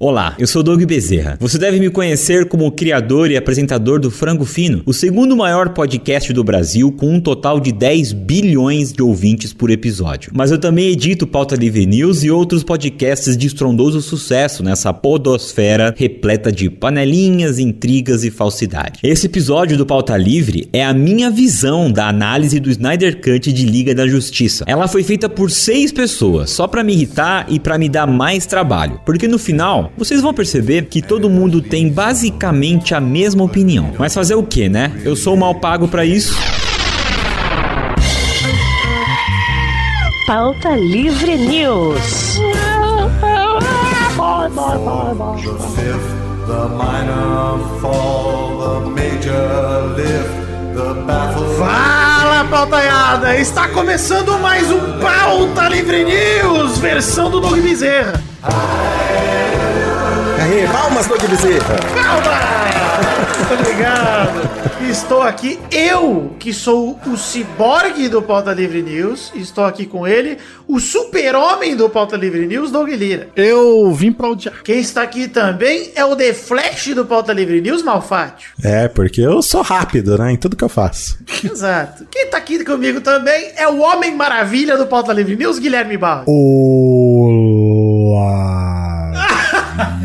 Olá, eu sou Doug Bezerra. Você deve me conhecer como criador e apresentador do Frango Fino, o segundo maior podcast do Brasil, com um total de 10 bilhões de ouvintes por episódio. Mas eu também edito Pauta Livre News e outros podcasts de estrondoso sucesso nessa podosfera repleta de panelinhas, intrigas e falsidade. Esse episódio do Pauta Livre é a minha visão da análise do Snyder Cut de Liga da Justiça. Ela foi feita por seis pessoas, só para me irritar e para me dar mais trabalho, porque no final vocês vão perceber que todo mundo tem basicamente a mesma opinião. Mas fazer o que, né? Eu sou mal pago para isso. Pauta Livre News. Fala, pautaiada! Está começando mais um Pauta Livre News, versão do Doug Bezerra. Aê, palmas, Doug Bezerra. Palmas! Obrigado. Estou aqui, eu, que sou o ciborgue do Pauta Livre News, estou aqui com ele, o super-homem do Pauta Livre News, Doug Lira. Eu vim pra odiar. Quem está aqui também é o The Flash do Pauta Livre News, Malfátio. É, porque eu sou rápido, né, em tudo que eu faço. Exato. Quem está aqui comigo também é o Homem Maravilha do Pauta Livre News, Guilherme Barros. Olá.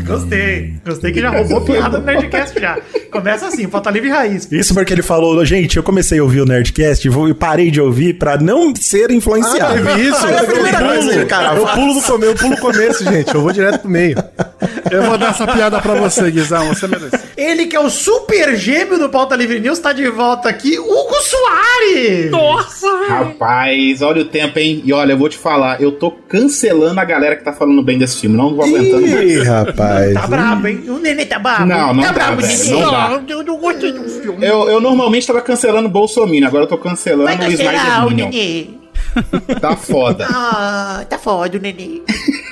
Gostei. Gostei que já roubou piada no Nerdcast já. Começa assim, Pauta Livre Raiz. Isso porque ele falou, gente, eu comecei a ouvir o Nerdcast e vou- parei de ouvir pra não ser influenciado. Teve isso? É a primeira eu, coisa, pulo, cara. eu pulo no começo, eu pulo começo, gente. Eu vou direto pro meio. Eu vou dar essa piada pra você, Guizão. Você merece. Ele que é o super gêmeo do Pauta Livre News, tá de volta aqui, Hugo Soares! Nossa! Rapaz, olha o tempo, hein? E olha, eu vou te falar, eu tô cancelando a galera que tá falando bem desse filme. Não vou aguentando mais. Ih, rapaz. Tá brabo, hein? O neném tá brabo. Não, não tá tá, brabo, velho, neném. não dá. eu não gostei do filme. Eu, eu normalmente tava cancelando o Bolsonaro, agora eu tô cancelando Vai o Snyder o. Tá foda. Ah, tá foda o neném.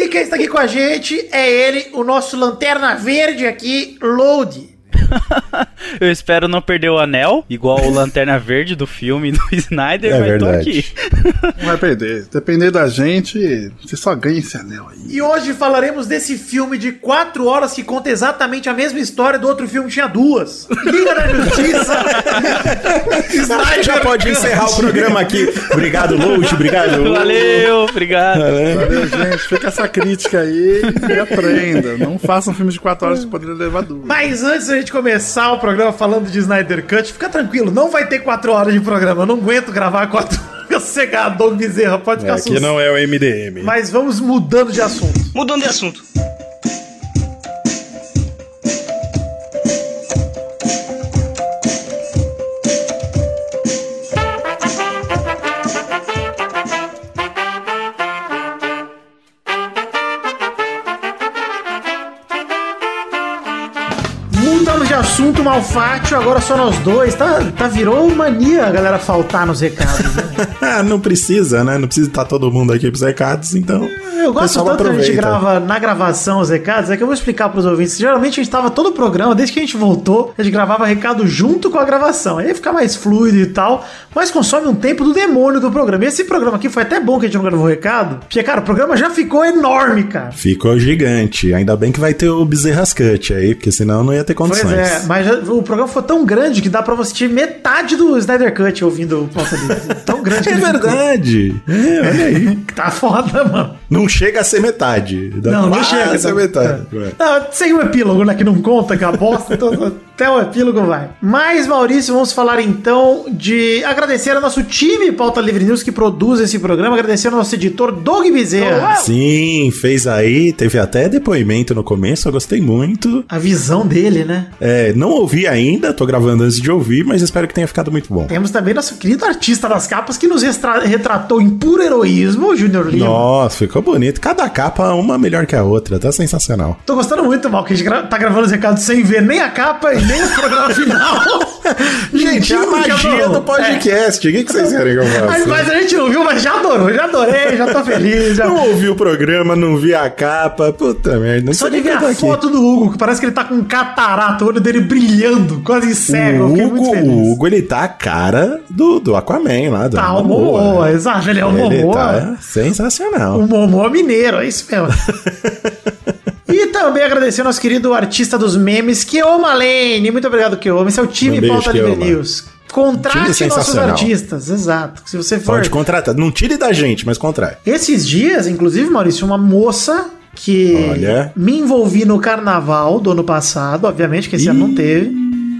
e quem está aqui com a gente é ele, o nosso lanterna verde aqui, Load. Eu espero não perder o anel, igual o Lanterna Verde do filme do Snyder, É mas tô verdade. aqui. Não vai perder. Depender da gente, você só ganha esse anel aí. E hoje falaremos desse filme de 4 horas que conta exatamente a mesma história do outro filme que tinha duas. Liga da Justiça. Snyder Já pode encerrar o programa aqui. Obrigado, Load. Obrigado. Valeu, obrigado. Valeu, gente. Fica essa crítica aí e aprenda. Não façam filmes de 4 horas que poderiam levar duas. Mas antes da gente começar o programa falando de Snyder Cut, fica tranquilo, não vai ter 4 horas de programa. Eu não aguento gravar 4 horas. Sossegado, Doug Bezerra, pode ficar Aqui não é o MDM. Mas vamos mudando de assunto. Mudando de assunto. Malfátio, agora só nós dois. Tá, tá virou mania a galera faltar nos recados, né? Ah, não precisa, né? Não precisa estar todo mundo aqui pros recados, então. Eu gosto tanto que a gente grava na gravação os recados, é que eu vou explicar pros ouvintes. Geralmente a gente tava todo o programa, desde que a gente voltou, a gente gravava recado junto com a gravação. Aí fica mais fluido e tal, mas consome um tempo do demônio do programa. E esse programa aqui foi até bom que a gente não gravou recado, porque, cara, o programa já ficou enorme, cara. Ficou gigante. Ainda bem que vai ter o Bezerras Cut aí, porque senão não ia ter Pois condições. é, mas o programa foi tão grande que dá pra você assistir metade do Snyder Cut ouvindo o Pauta. Tão grande que É verdade. É, olha aí. Tá foda, mano. Não chega a ser metade. Não, não chega. a ser metade. Não, sem o epílogo, né? Que não conta, que é a bosta. então, até o epílogo vai. Mas, Maurício, vamos falar então de agradecer ao nosso time Pauta Livre News que produz esse programa. Agradecer ao nosso editor Doug Bezerra. Sim, fez aí. Teve até depoimento no começo, eu gostei muito. A visão dele, né? É, não ouvi ainda, tô gravando antes de ouvir, mas espero que tenha ficado muito bom. Temos também nosso querido artista das capas que nos retratou em puro heroísmo, o Junior Lima. Nossa, ficou bonito. Cada capa, uma melhor que a outra. Tá sensacional. Tô gostando muito, mal, que a gente gra- tá gravando os recados sem ver nem a capa e nem o programa final. Gente, é a magia do podcast. O que, que vocês querem que eu É. Mas, faça? mas a gente não viu, mas já adorou, já adorei, já tô feliz. Já... Não ouvi o programa, não vi a capa. Puta merda. Só de ver a aqui. foto do Hugo, que parece que ele tá com um catarata, o olho dele brilhando, quase cego. O Hugo, o Hugo, ele tá a cara do, do Aquaman lá. Do Tá, o Momoa. Exato, ele é o Ele Momoa. tá sensacional. O Momoa mineiro, é isso mesmo. E também agradecer ao nosso querido artista dos memes, Keoma Lane. Muito obrigado, Keoma. Esse é o time Um Pauta Livre Keoma. News. Contrate nossos artistas, exato. Se você for. Pode contratar. Não tire da gente, mas contrai. Esses dias, inclusive, Maurício, uma moça que Olha. me envolvi no carnaval do ano passado, obviamente que esse ano não teve,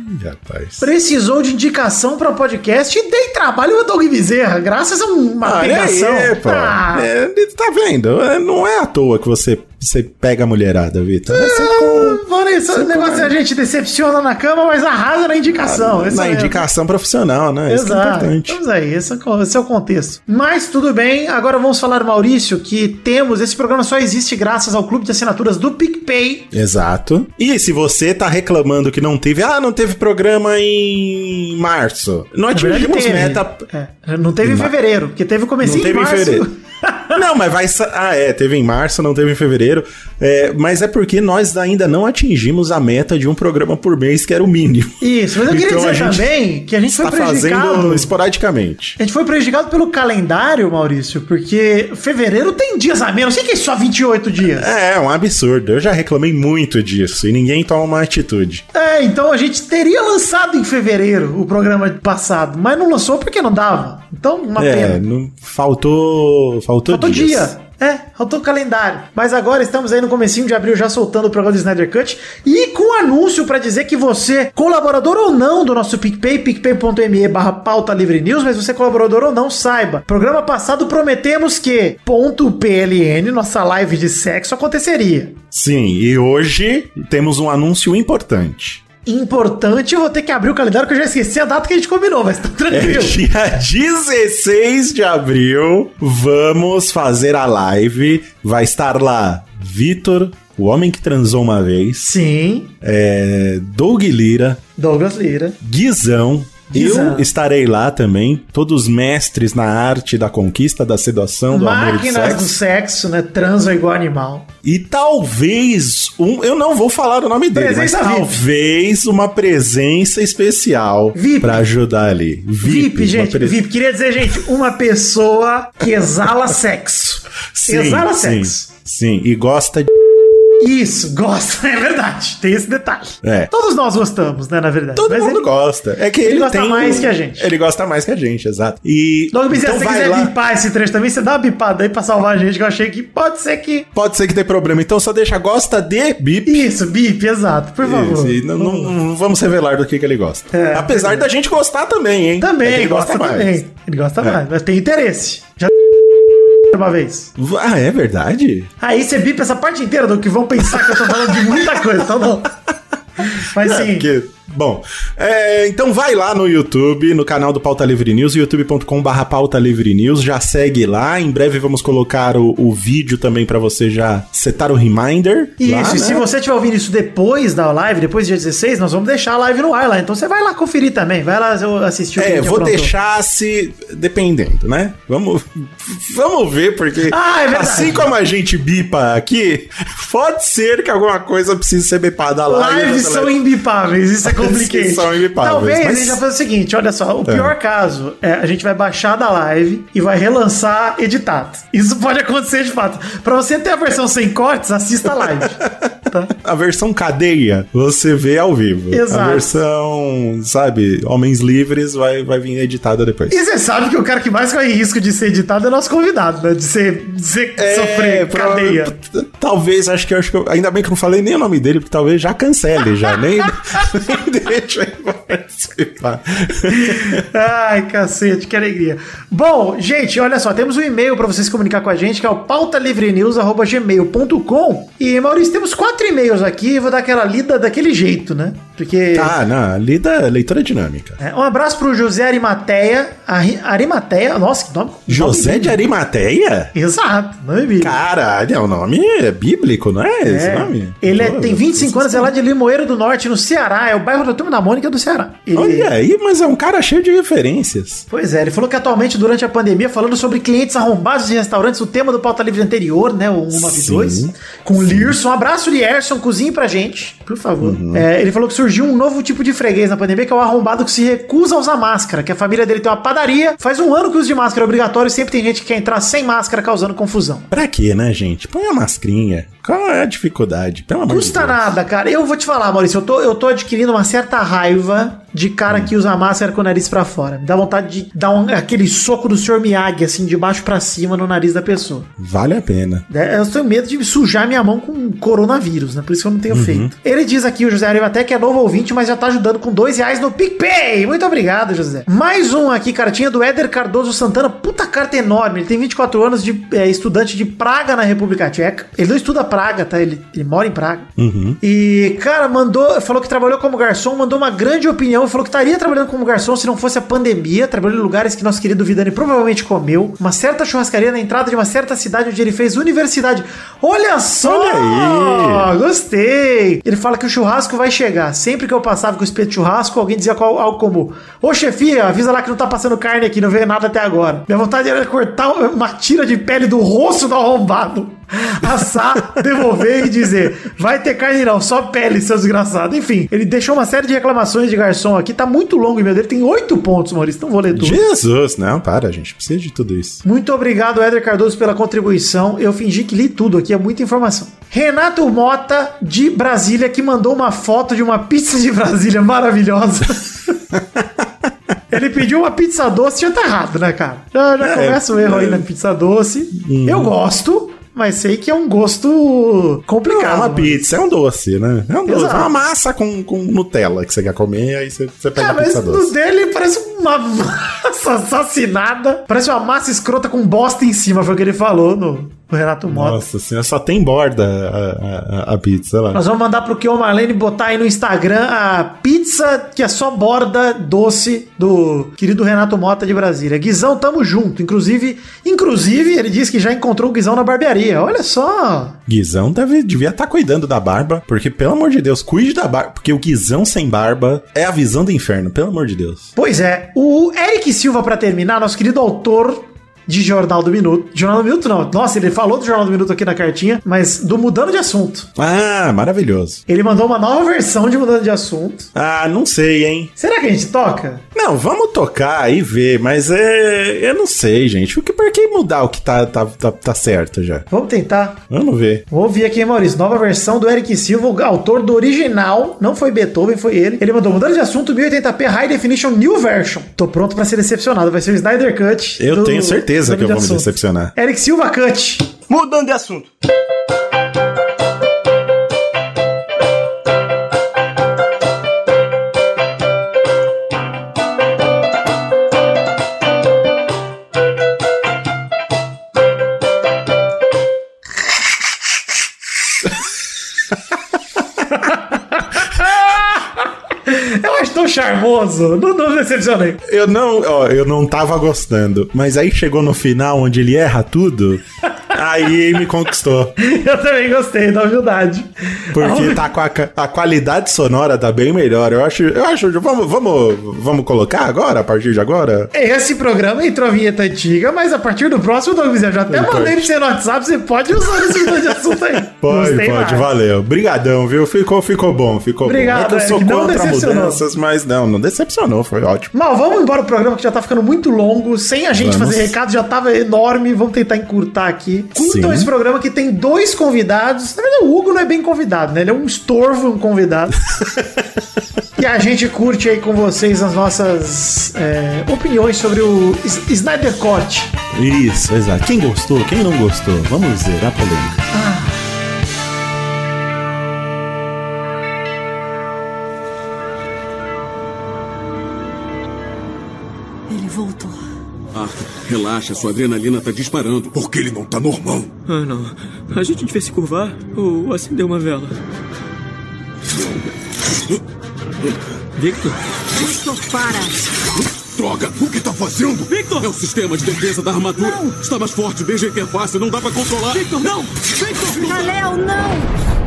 Ih, rapaz. precisou de indicação para podcast e dei trabalho ao Doug Bezerra, graças a uma pegação. aí, pô. Ah, É, tá vendo? É, Não é à toa que você, você pega a mulherada, Vitor. É sempre com- Maurício, o negócio é a gente decepciona na cama, mas arrasa na indicação. Esse na é- indicação profissional, né? Isso é Exato. importante. Vamos aí, esse é, o- esse é o contexto. Mas tudo bem, agora vamos falar, Maurício, que temos. Esse programa só existe graças ao clube de assinaturas do PicPay. Exato. E se você tá reclamando que não teve, ah, não teve programa em março. Não atingimos meta. É, não teve em fevereiro, porque teve o comecinho Não teve de em março. fevereiro. Não, mas vai. Ah, é, teve em março, não teve em fevereiro. É, mas é porque nós ainda não atingimos a meta de um programa por mês, que era o mínimo. Isso, mas eu queria Então, dizer também que a gente foi Está prejudicado. fazendo esporadicamente. A gente foi prejudicado pelo calendário, Maurício, porque fevereiro tem dias a menos. Não sei que é só 28 dias. É, é um absurdo. Eu já reclamei muito disso e ninguém toma uma atitude. É, então a gente teria lançado em fevereiro o programa passado, mas não lançou porque não dava. Então, uma é, pena. não, faltou. Faltou, Faltou dias. dia. É, faltou calendário. Mas agora estamos aí no comecinho de abril já soltando o programa do Snyder Cut e com anúncio pra dizer que você, colaborador ou não do nosso PicPay, picpay.me barra pauta livre news, mas você colaborador ou não, saiba. Programa passado prometemos que ponto .pln, nossa live de sexo, aconteceria. Sim, e hoje temos um anúncio importante. Importante, eu vou ter que abrir o calendário que eu já esqueci a data que a gente combinou, mas tá É tranquilo. dia 16 de abril, vamos fazer a live. Vai estar lá Vitor, o homem que transou uma vez, Sim, é, Doug Lira, Douglas Lira. Guizão. Guizão. Eu estarei lá também, todos mestres na arte da conquista, da sedução, do amor e do Máquinas do sexo. sexo, né? Transa igual animal. E talvez um, eu não vou falar o nome dele, Presença mas VIP. talvez uma presença especial VIP. pra ajudar ali. VIP, uma gente. pre- VIP. Queria dizer, gente, uma pessoa que exala sexo. Sim, exala sim, sexo. Sim, e gosta de Isso, gosta, é verdade. Tem esse detalhe. É. Todos nós gostamos, né, na verdade. Todo Mas mundo ele- gosta. É que ele, gosta tem mais um- que a gente. Ele gosta mais que a gente, exato. E Bezerra, então se você quiser lá. bipar esse trecho também, você dá uma bipada aí pra salvar a gente, que eu achei que pode ser que... Pode ser que tenha problema. Então só deixa gosta de bip. Isso, bip, exato, por favor. Isso, não, não- não vamos revelar do que, que ele gosta. É, Apesar da gente gostar também, hein? É Também, ele gosta, mais. também. Ele gosta É. mais, mas tem interesse. Já uma vez. Ah, é verdade? Aí você bipa essa parte inteira do que vão pensar que eu tô falando de muita coisa, então não. Mas É, sim. porque- bom, é, então vai lá no YouTube, no canal do Pauta Livre News, youtube.com/barra Pauta Livre News, já segue lá. Em breve vamos colocar o, o vídeo também pra você já setar o reminder. Isso, lá, e né? se você estiver ouvindo isso depois da live, depois do dia 16, nós vamos deixar a live no ar lá. Então você vai lá conferir também, vai lá assistir o É, vou aprontou. deixar se. Dependendo, né? Vamos, vamos ver, porque. Ah, é assim como a gente bipa aqui, pode ser que alguma coisa precise ser bipada lá. Lives são imbipáveis, isso é imbipáveis, Talvez mas- a gente vai fazer o seguinte: olha só, o pior caso é a gente vai baixar da live e vai relançar editado. Isso pode acontecer de fato. Pra você ter a versão sem cortes, assista a live. tá? A versão cadeia, você vê ao vivo. Exato. A versão, sabe, Homens Livres vai, vai vir editada depois. E você sabe que o cara que mais corre risco de ser editado é nosso convidado, né? De ser, de ser sofrer É, prova- cadeia. t- Talvez, acho que acho que ainda bem que eu não falei nem o nome dele, porque talvez já cancele já, nem deixa ele participar. Ai, cacete, que alegria. Bom, gente, olha só, temos um e-mail pra vocês comunicar com a gente, que é o pautalivrenews.gmail.com. E, Maurício, temos quatro e-mails aqui, vou dar aquela lida daquele jeito, né? Porque. Tá, não, lida, leitura dinâmica. É, um abraço pro José Arimateia. Ari, Arimateia? Nossa, que nome. José nome de Arimateia? Exato, nome bíblico. Caralho, é, o nome é bíblico, não é esse É. nome? Ele é- Pô, tem 25 anos, é lá de Limoeiro do Norte, no Ceará. É o bairro da Turma da Mônica do Ceará. Ele- Olha aí, mas é um cara cheio de referências. Pois é, ele falou que atualmente, durante a pandemia, falando sobre clientes arrombados de restaurantes, o tema do pauta livre anterior, né? O 192, com o Lirson. Um abraço, Lierson, cozinhe pra gente, por favor. Uhum. É, ele falou que surgiu um novo tipo de freguês na pandemia, que é o arrombado que se recusa a usar máscara, que a família dele tem uma padaria, faz um ano que o uso de máscara é obrigatório e sempre tem gente que quer entrar sem máscara, causando confusão. Pra quê, né, gente? Põe a mascrinha. Qual é a dificuldade? Pelo amor Custa de Deus. nada, cara. Eu vou te falar, Maurício, eu tô, eu tô adquirindo uma certa raiva de cara que usa máscara com o nariz pra fora. Me dá vontade de dar um- aquele soco do Sr. Miyagi, assim, de baixo pra cima no nariz da pessoa. Vale a pena. É, Eu tenho medo de sujar minha mão com coronavírus, né? Por isso que eu não tenho feito. Ele diz aqui, o José Ariva, até que é novo ouvinte, mas já tá ajudando com dois reais no PicPay. Muito obrigado, José. Mais um aqui, cartinha do Éder Cardoso Santana. Puta carta enorme. Ele tem 24 anos de é, estudante de Praga na República Tcheca. Ele não estuda Praga, tá? Ele, ele mora em Praga. E, cara, mandou, falou que trabalhou como garçom, mandou uma grande opinião falou que estaria trabalhando como garçom se não fosse a pandemia. Trabalhou em lugares que nosso querido Vidani provavelmente comeu. Uma certa churrascaria na entrada de uma certa cidade onde ele fez universidade. Olha só! Olha! Gostei! Ele fala que o churrasco vai chegar. Sempre que eu passava com o espeto de churrasco, alguém dizia qual- algo como: Ô chefia, avisa lá que não tá passando carne aqui, não veio nada até agora. Minha vontade era cortar uma tira de pele do rosto do arrombado. Assar, devolver e dizer: vai ter carne não, só pele, seu desgraçado. Enfim, ele deixou uma série de reclamações de garçom aqui. Tá muito longo o e-mail dele, tem oito pontos, Maurício. Não vou ler tudo. Jesus, não, para, gente. Precisa de tudo isso. Muito obrigado, Éder Cardoso, pela contribuição. Eu fingi que li tudo aqui, é muita informação. Renato Mota, de Brasília, que mandou uma foto de uma pizza de Brasília maravilhosa. Ele pediu uma pizza doce, já tá errado, né, cara? Já, já começa o erro aí na pizza doce. Eu gosto, mas sei que é um gosto Não, complicado. é uma pizza, é um doce, né? É um doce. Exato. É uma massa com, com Nutella que você quer comer, aí você, você pega É, a mas pizza doce. dele parece uma massa assassinada. Parece uma massa escrota com bosta em cima, foi o que ele falou no, no Renato Mota. Nossa senhora, só tem borda a, a, a pizza lá. Nós vamos mandar pro Kion Marlene botar aí no Instagram a pizza que é só borda doce do querido Renato Mota de Brasília. Guizão, tamo junto. Inclusive, inclusive, ele disse que já encontrou o Guizão na barbearia. Olha só. Guizão deve, devia estar cuidando da barba, porque, pelo amor de Deus, cuide da barba, porque o Guizão sem barba é a visão do inferno, pelo amor de Deus. Pois é, o Eric Silva, pra terminar, nosso querido autor de Jornal do Minuto. Jornal do Minuto não. Nossa, ele falou do Jornal do Minuto aqui na cartinha, mas do Mudando de Assunto. Ah, maravilhoso. Ele mandou uma nova versão de Mudando de Assunto. Ah, não sei, hein? Será que a gente toca? Não, vamos tocar e ver, mas é. Eu não sei, gente. O que, por que mudar o que tá, tá, tá, tá certo já? Vamos tentar. Vamos ver. Vou ouvir aqui, hein, Maurício. Nova versão do Eric Silva, autor do original. Não foi Beethoven, foi ele. Ele mandou mudando de assunto 1080p High Definition New Version. Tô pronto pra ser decepcionado. Vai ser o Snyder Cut. Eu do- tenho certeza Mudando que eu vou me decepcionar. Eric Silva Cut. Mudando de assunto. Charmoso. Não, não decepcionei. Eu não, ó, eu não tava gostando, mas aí chegou no final onde ele erra tudo, aí me conquistou. Eu também gostei da humildade. Porque tá com a, a qualidade sonora tá bem melhor. Eu acho, eu acho, vamos, vamos, vamos colocar agora, a partir de agora? Esse programa entrou a vinheta antiga, mas a partir do próximo, Douglas, eu já até Pode. mandei pra você no WhatsApp, você pode usar esse mudando de assunto aí. Pode, Gostei pode, mais. valeu. Brigadão, viu? Ficou, ficou bom, ficou Obrigado, bom. É que eu sou contra mudanças, mas não, não decepcionou, foi ótimo. Mal, vamos embora o programa que já tá ficando muito longo, sem a gente Vamos. fazer recado, já tava enorme, vamos tentar encurtar aqui. Curtam Sim. esse programa que tem dois convidados. Na verdade, o Hugo não é bem convidado, né? Ele é um estorvo, um convidado. e a gente curte aí com vocês as nossas é, opiniões sobre o Snyder Cut. Isso, exato. Quem gostou, quem não gostou? Vamos ver a polêmica. Ele relaxa, sua adrenalina tá disparando. Porque ele não tá normal. Ah, não. A gente devia se curvar ou acender uma vela. Victor? Victor, para! Droga, o que tá fazendo? Victor! É o sistema de defesa da armadura. Está mais forte desde a interface, não dá pra controlar. Victor, não! Victor! Kalel, não!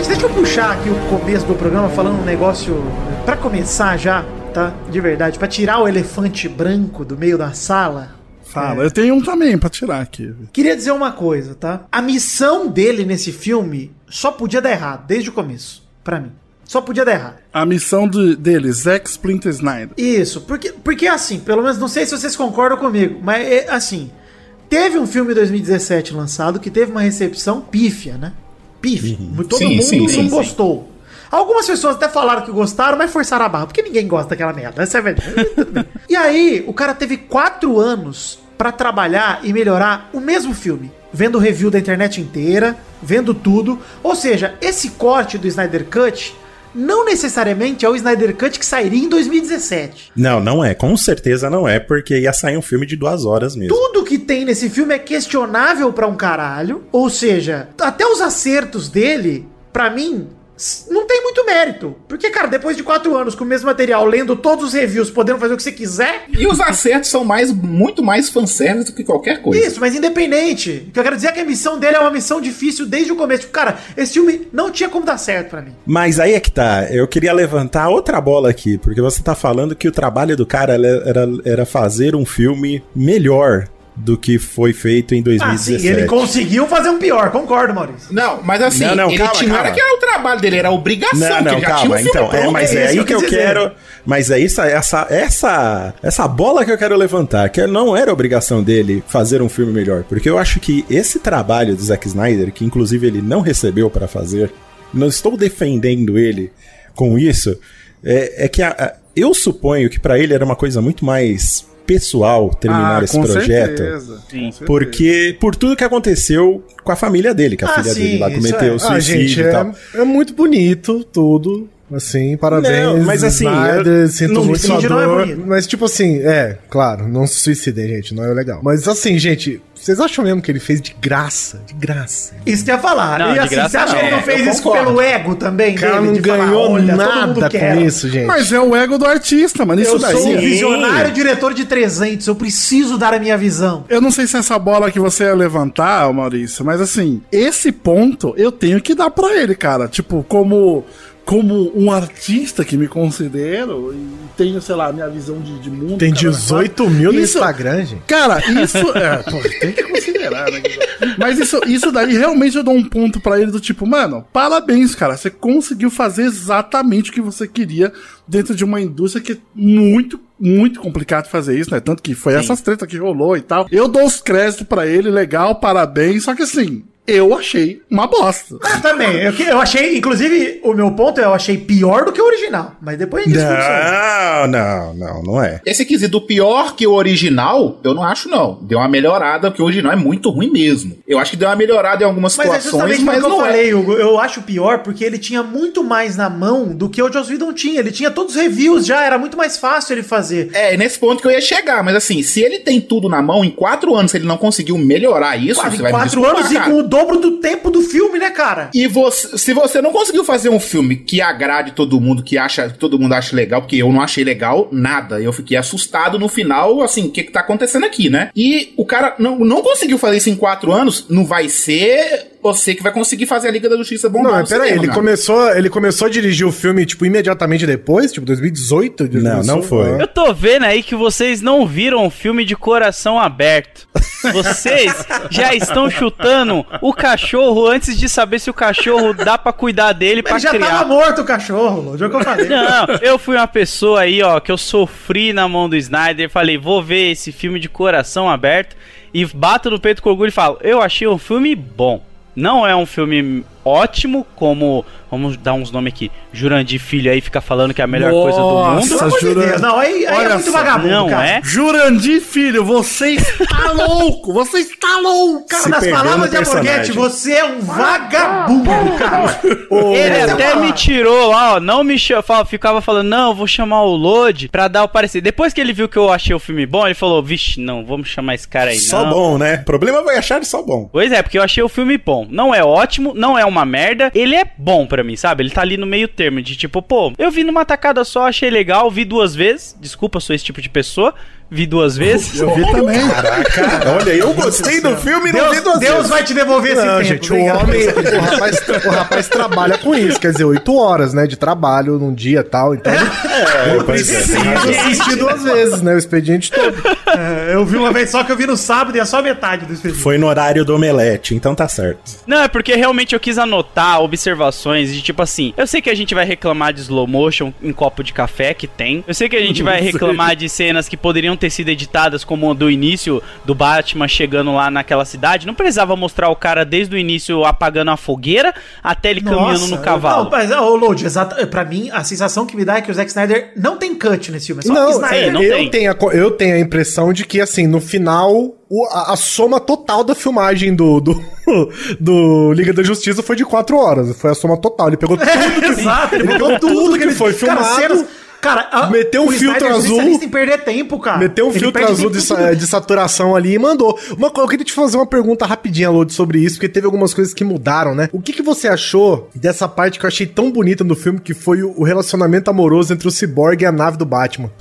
Gente, deixa eu puxar aqui o começo do programa falando um negócio Pra começar já, tá? De verdade, pra tirar o elefante branco do meio da sala. Fala, eu tenho um também pra tirar aqui. Queria dizer uma coisa, tá? A missão dele nesse filme só podia dar errado desde o começo, Pra mim. Só podia dar errado. A missão de, dele, Zack Splinter Snyder. Isso, porque porque assim, pelo menos não sei se vocês concordam comigo, mas é assim, teve um filme em 2017 lançado que teve uma recepção pífia, né? Pífia. Todo Sim, mundo sim, não sim, sim. gostou. Algumas pessoas até falaram que gostaram, mas forçaram a barra, porque ninguém gosta daquela merda. Essa é a verdade. E aí, o cara teve quatro anos pra trabalhar e melhorar o mesmo filme. Vendo review da internet inteira, vendo tudo. Ou seja, esse corte do Snyder Cut não necessariamente é o Snyder Cut que sairia em 2017. Não, não é. Com certeza não é, porque ia sair um filme de duas horas mesmo. Tudo que tem nesse filme é questionável pra um caralho. Ou seja, até os acertos dele, pra mim, não tem muito mérito. Porque, cara, depois de quatro anos com o mesmo material, lendo todos os reviews, podendo fazer o que você quiser. E os acertos são mais, muito mais fanservice do que qualquer coisa. Isso, mas independente. O que eu quero dizer é que a missão dele é uma missão difícil desde o começo. Tipo, cara, esse filme não tinha como dar certo pra mim. Mas aí é que tá. Eu queria levantar outra bola aqui, porque você tá falando que o trabalho do cara era, era fazer um filme melhor do que foi feito em Ah, 2017. sim, ele conseguiu fazer um pior, concordo, Maurício. Não, mas assim, Não, não, ele calma, tinha, não era calma. que era o trabalho dele, era a obrigação, Não, que não, ele já tinha um calma. filme Então, é, mas é isso aí que eu que dizer. quero. Mas é isso, essa, essa, essa bola que eu quero levantar, que não era obrigação dele fazer um filme melhor. Porque eu acho que esse trabalho do Zack Snyder, que inclusive ele não recebeu pra fazer, não estou defendendo ele com isso, é, é que a- a- eu suponho que pra ele era uma coisa muito mais pessoal terminar Ah, esse com projeto. certeza, Sim. certeza. Porque por tudo que aconteceu com a família dele, que a Ah, filha sim, dele lá cometeu é. suicídio Ah, gente, e tal. é, é muito bonito tudo. Assim, parabéns. Não, mas assim, Snyder, eu- sinto não, muito suicídio sua não é dor, bonito. Mas, tipo assim, é, claro, não se suicidem, gente, não é legal. Mas assim, gente, vocês acham mesmo que ele fez de graça? De graça. Isso que eu ia falar. Não, e de assim, graça você acha não. que ele não É, fez eu isso pelo ego também O cara dele? não de falar, ganhou "Olha, nada quer." com isso, gente. Mas é o ego do artista, mano. Isso Eu daí. sou um visionário diretor de 300, eu preciso dar a minha visão. Eu não sei se essa bola que você ia levantar, Maurício, mas assim, esse ponto eu tenho que dar pra ele, cara. Tipo, como como um artista que me considero e tenho, sei lá, minha visão de, de mundo. Tem cara, 18 mil no Isso- Instagram, gente. Cara, isso. É, pô, tem que considerar, né? Mas isso, isso daí realmente eu dou um ponto pra ele do tipo, mano, parabéns, cara. Você conseguiu fazer exatamente o que você queria dentro de uma indústria que é muito, muito complicado fazer isso, né? Tanto que foi essas tretas que rolou e tal. Eu dou os créditos pra ele, legal, parabéns. Só que assim, eu achei uma bosta. Eu também. Eu, eu achei, inclusive, o meu ponto é eu achei pior do que o original. Mas depois a gente. Não, não, não, não é. Esse quesito pior que o original, eu não acho não. Deu uma melhorada, porque o original é muito ruim mesmo. Eu acho que deu uma melhorada em algumas Mas é situações, justamente mas, que eu é. falei, Hugo. Eu acho pior porque ele tinha muito mais na mão do que o Joss Whedon tinha. Ele tinha todos os reviews já, era muito mais fácil ele fazer. É, nesse ponto que eu ia chegar, mas assim, se ele tem tudo na mão, em quatro anos, se ele não conseguiu melhorar isso, Quase você vai me quatro desculpar, anos e com o dobro do tempo do filme, né, cara? E você, se você não conseguiu fazer um filme que agrade todo mundo, que acha, que todo mundo acha legal, porque eu não achei legal nada. Eu fiquei assustado no final, assim, o que que tá acontecendo aqui, né? E o cara não, não conseguiu fazer isso em quatro anos, não vai ser você que vai conseguir fazer a Liga da Justiça bombar Não, mas peraí, ele cara. começou, ele começou a dirigir o filme, tipo, imediatamente depois, tipo, 2018? ele Não, não foi. Ah. Eu tô vendo aí que vocês não viram o filme de coração aberto. Vocês já estão chutando o cachorro antes de saber se o cachorro dá pra cuidar dele pra Ele já criar. tava morto o cachorro, o jogo que eu falei. Não, eu fui uma pessoa aí, ó, que eu sofri na mão do Snyder. Falei, vou ver esse filme de coração aberto. E bato no peito com orgulho e falo, eu achei um filme bom. Não é um filme ótimo, como. Vamos dar uns nomes aqui. Jurandir Filho aí fica falando que é a melhor coisa do mundo. Nossa, de Jurandir. Não, aí, aí é muito vagabundo, Não cara. é? Jurandir, filho, você está louco! Você está louco! Cara, Se nas palavras de personagem. você é um vagabundo, cara. Ele Essa é até uma- me tirou lá, ó. Não me chamava, ficava falando, não, eu vou chamar o Lodi pra dar o parecer. Depois que ele viu que eu achei o filme bom, ele falou, vixe, não, vamos chamar esse cara aí, Só não. bom, né? Problema vai achar só bom. Pois é, porque eu achei o filme bom. Não é ótimo, não é uma merda. Ele é bom pra mim, sabe? Ele tá ali no meio termo de tipo, pô, eu vi numa tacada só, achei legal, vi duas vezes. Desculpa, sou esse tipo de pessoa. Vi duas vezes. Eu vi também. Caraca, olha, eu gostei do filme e não vi Deus, duas Deus vezes. vai te devolver esse Não, tempo. gente, o homem, o rapaz, o rapaz trabalha com isso, quer dizer, oito horas, né, de trabalho num dia e tal, então É, pois é. precisa assistir duas vezes, né, o expediente todo. É, eu vi uma vez só que eu vi no sábado e é só metade do expediente. Foi no horário do omelete, então tá certo. Não, é porque realmente eu quis anotar observações de tipo assim. Eu sei que a gente vai reclamar de slow motion em copo de café, que tem. Eu sei que a gente vai reclamar de cenas que poderiam ter sido editadas, como do início do Batman chegando lá naquela cidade. Não precisava mostrar o cara desde o início apagando a fogueira até ele caminhando no cavalo. Não, mas, ô, Load, exato, pra mim, a sensação que me dá é que o Zack Snyder não tem cut nesse filme. É só Não, Snyder. é, não eu, tem. Tenho a, eu tenho a impressão de que, assim, no final, o- a, a soma total da filmagem do, do, do Liga da Justiça foi de quatro horas. Foi a soma total. Ele pegou tudo que, Exato, ele ele botou pegou tudo que, ele foi cara, filmado. cenas- Cara, a- Meteu um o filtro Snyder é azul. especialista em perder tempo, cara. Meteu um Ele filtro azul de, sa- de saturação ali e mandou. Uma, eu queria te fazer uma pergunta rapidinha, Lodi, sobre isso, porque teve algumas coisas que mudaram, né? O que, que você achou dessa parte que eu achei tão bonita no filme, que foi o, o relacionamento amoroso entre o Cyborg e a nave do Batman?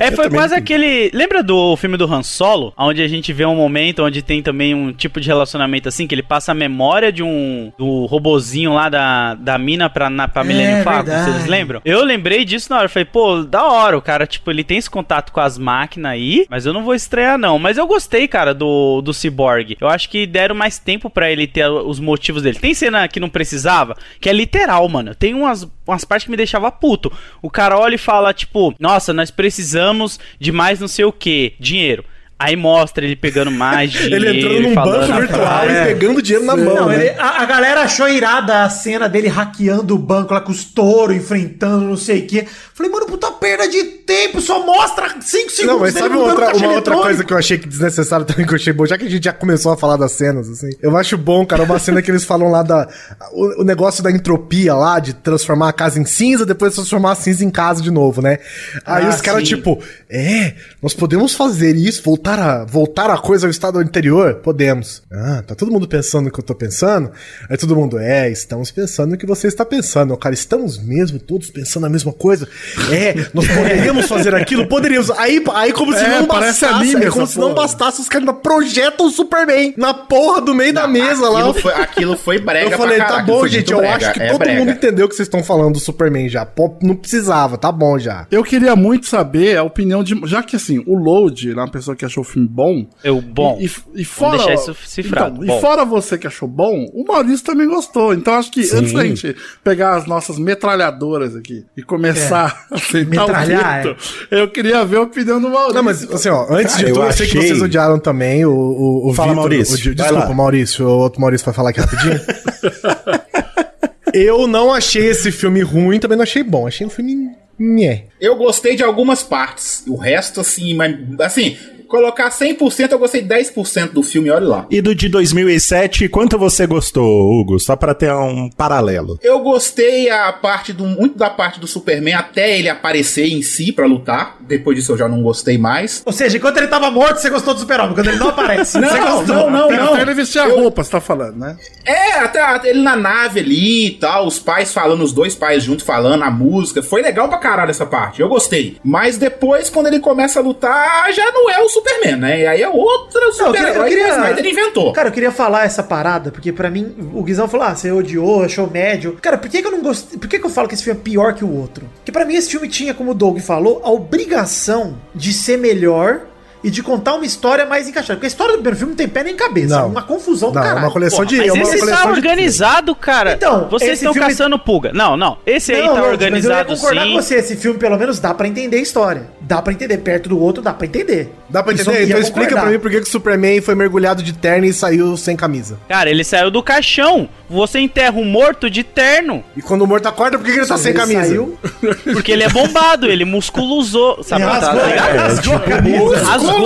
É, foi quase aquele. Lembra do filme do Han Solo? Onde a gente vê um momento onde tem também um tipo de relacionamento assim, que ele passa a memória de um. do robozinho lá da, da mina pra, na, pra Millennium Falcon, vocês lembram? Eu lembrei disso na hora. Falei, pô, da hora, o cara, tipo, ele tem esse contato com as máquinas aí, mas eu não vou estrear, não. Mas eu gostei, cara, do, do Cyborg. Eu acho que deram mais tempo pra ele ter os motivos dele. Tem cena que não precisava, que é literal, mano. Tem umas, umas partes que me deixava puto. O cara olha e fala, tipo, nossa, nós precisamos de mais não sei o que, dinheiro. Aí mostra ele pegando mais dinheiro. Ele entrando num banco a virtual e pegando dinheiro na mão. Não, né? ele- a, a galera achou irada a cena dele hackeando o banco lá com os touros, enfrentando não sei o quê. Falei, mano, puta perda de tempo, só mostra 5 segundos Não, mas sabe mudando outra, uma outra coisa que eu achei que desnecessário também, que eu achei bom, já que a gente já começou a falar das cenas, assim, eu acho bom, cara, uma cena que eles falam lá da. O, o negócio da entropia lá, de transformar a casa em cinza, depois transformar a cinza em casa de novo, né? Aí Ah, os caras, tipo, é, nós podemos fazer isso, voltar a, voltar a coisa ao estado anterior? Podemos. Ah, tá todo mundo pensando no que eu tô pensando? Aí todo mundo, é, estamos pensando no que você está pensando. Cara, estamos mesmo todos pensando a mesma coisa? É, nós poderíamos fazer aquilo? Poderíamos. Aí, aí como se É, não bastasse, anime é como se não bastasse, os caras ainda projetam o Superman na porra do meio da mesa lá. Aquilo foi, aquilo foi brega Eu falei, pra tá bom, gente, eu brega, acho que é todo brega. mundo entendeu que vocês estão falando do Superman já. Pô, não precisava, tá bom já. Eu queria muito saber a opinião de. Já que assim, o Load, ele é uma pessoa que achou o filme bom. Eu, bom. E, e, e fora. deixar isso cifrado, Então, bom. e fora você que achou bom, o Maurício também gostou. Então acho que Sim. antes da gente pegar as nossas metralhadoras aqui e começar a sentar Metralhar, o grito, eu queria ver a opinião do Maurício. Não, mas assim, ó, antes Cara, de tudo, eu eu sei que achei- vocês odiaram também o, o, o Fala, Vitor- Maurício, o- desculpa. Maurício, o outro Maurício vai falar aqui rapidinho. eu não achei esse filme ruim, também não achei bom. Achei um filme. Nhé. Eu gostei de algumas partes. O resto, assim, mas assim, colocar 100%, eu gostei 10% do filme, olha lá. E do de 2007, quanto você gostou, Hugo? Só pra ter um paralelo. Eu gostei a parte do muito da parte do Superman até ele aparecer em si pra lutar. Depois disso eu já não gostei mais. Ou seja, enquanto ele tava morto, você gostou do super-homem. Quando ele não aparece, Não, você gostou. não, não, Até não. ele vestir a Eu- roupa, você tá falando, né? É, até, até ele na nave ali e tal, os pais falando, os dois pais juntos falando, a música. Foi legal pra caralho essa parte, eu gostei. Mas depois, quando ele começa a lutar, já não é o Superman, né? E aí é outra super-herói que o Snyder inventou. Cara, eu queria falar essa parada, porque pra mim, o Guizão falou, ah, você odiou, achou médio. Cara, por que, que eu não gostei? Por que, que eu falo que esse filme é pior que o outro? Porque pra mim esse filme tinha, como o Doug falou, a obrigação de ser melhor e de contar uma história mais encaixada. Porque a história do primeiro filme não tem pé nem cabeça. Não. é uma confusão do Não, é caralho. uma coleção de. Mas é uma esse coleção tá de- organizado, cara. Então, vocês estão filme- caçando pulga. Não, não. Esse aí Não, tá Lodi, organizado mas eu ia concordar sim. com você. Esse filme, pelo menos, dá pra entender a história. Dá pra entender. Perto do outro, dá pra entender. Dá pra entender? Então explica pra mim por que que o Superman foi mergulhado de terno e saiu sem camisa. Cara, ele saiu do caixão. Você enterra um morto de terno. E quando o morto acorda, por que, que ele tá sem Ele camisa? saiu- Porque ele é bombado, ele musculosou. Sabe? Tá rasgou, ligado? ele rasgou a camisa. Rasgou.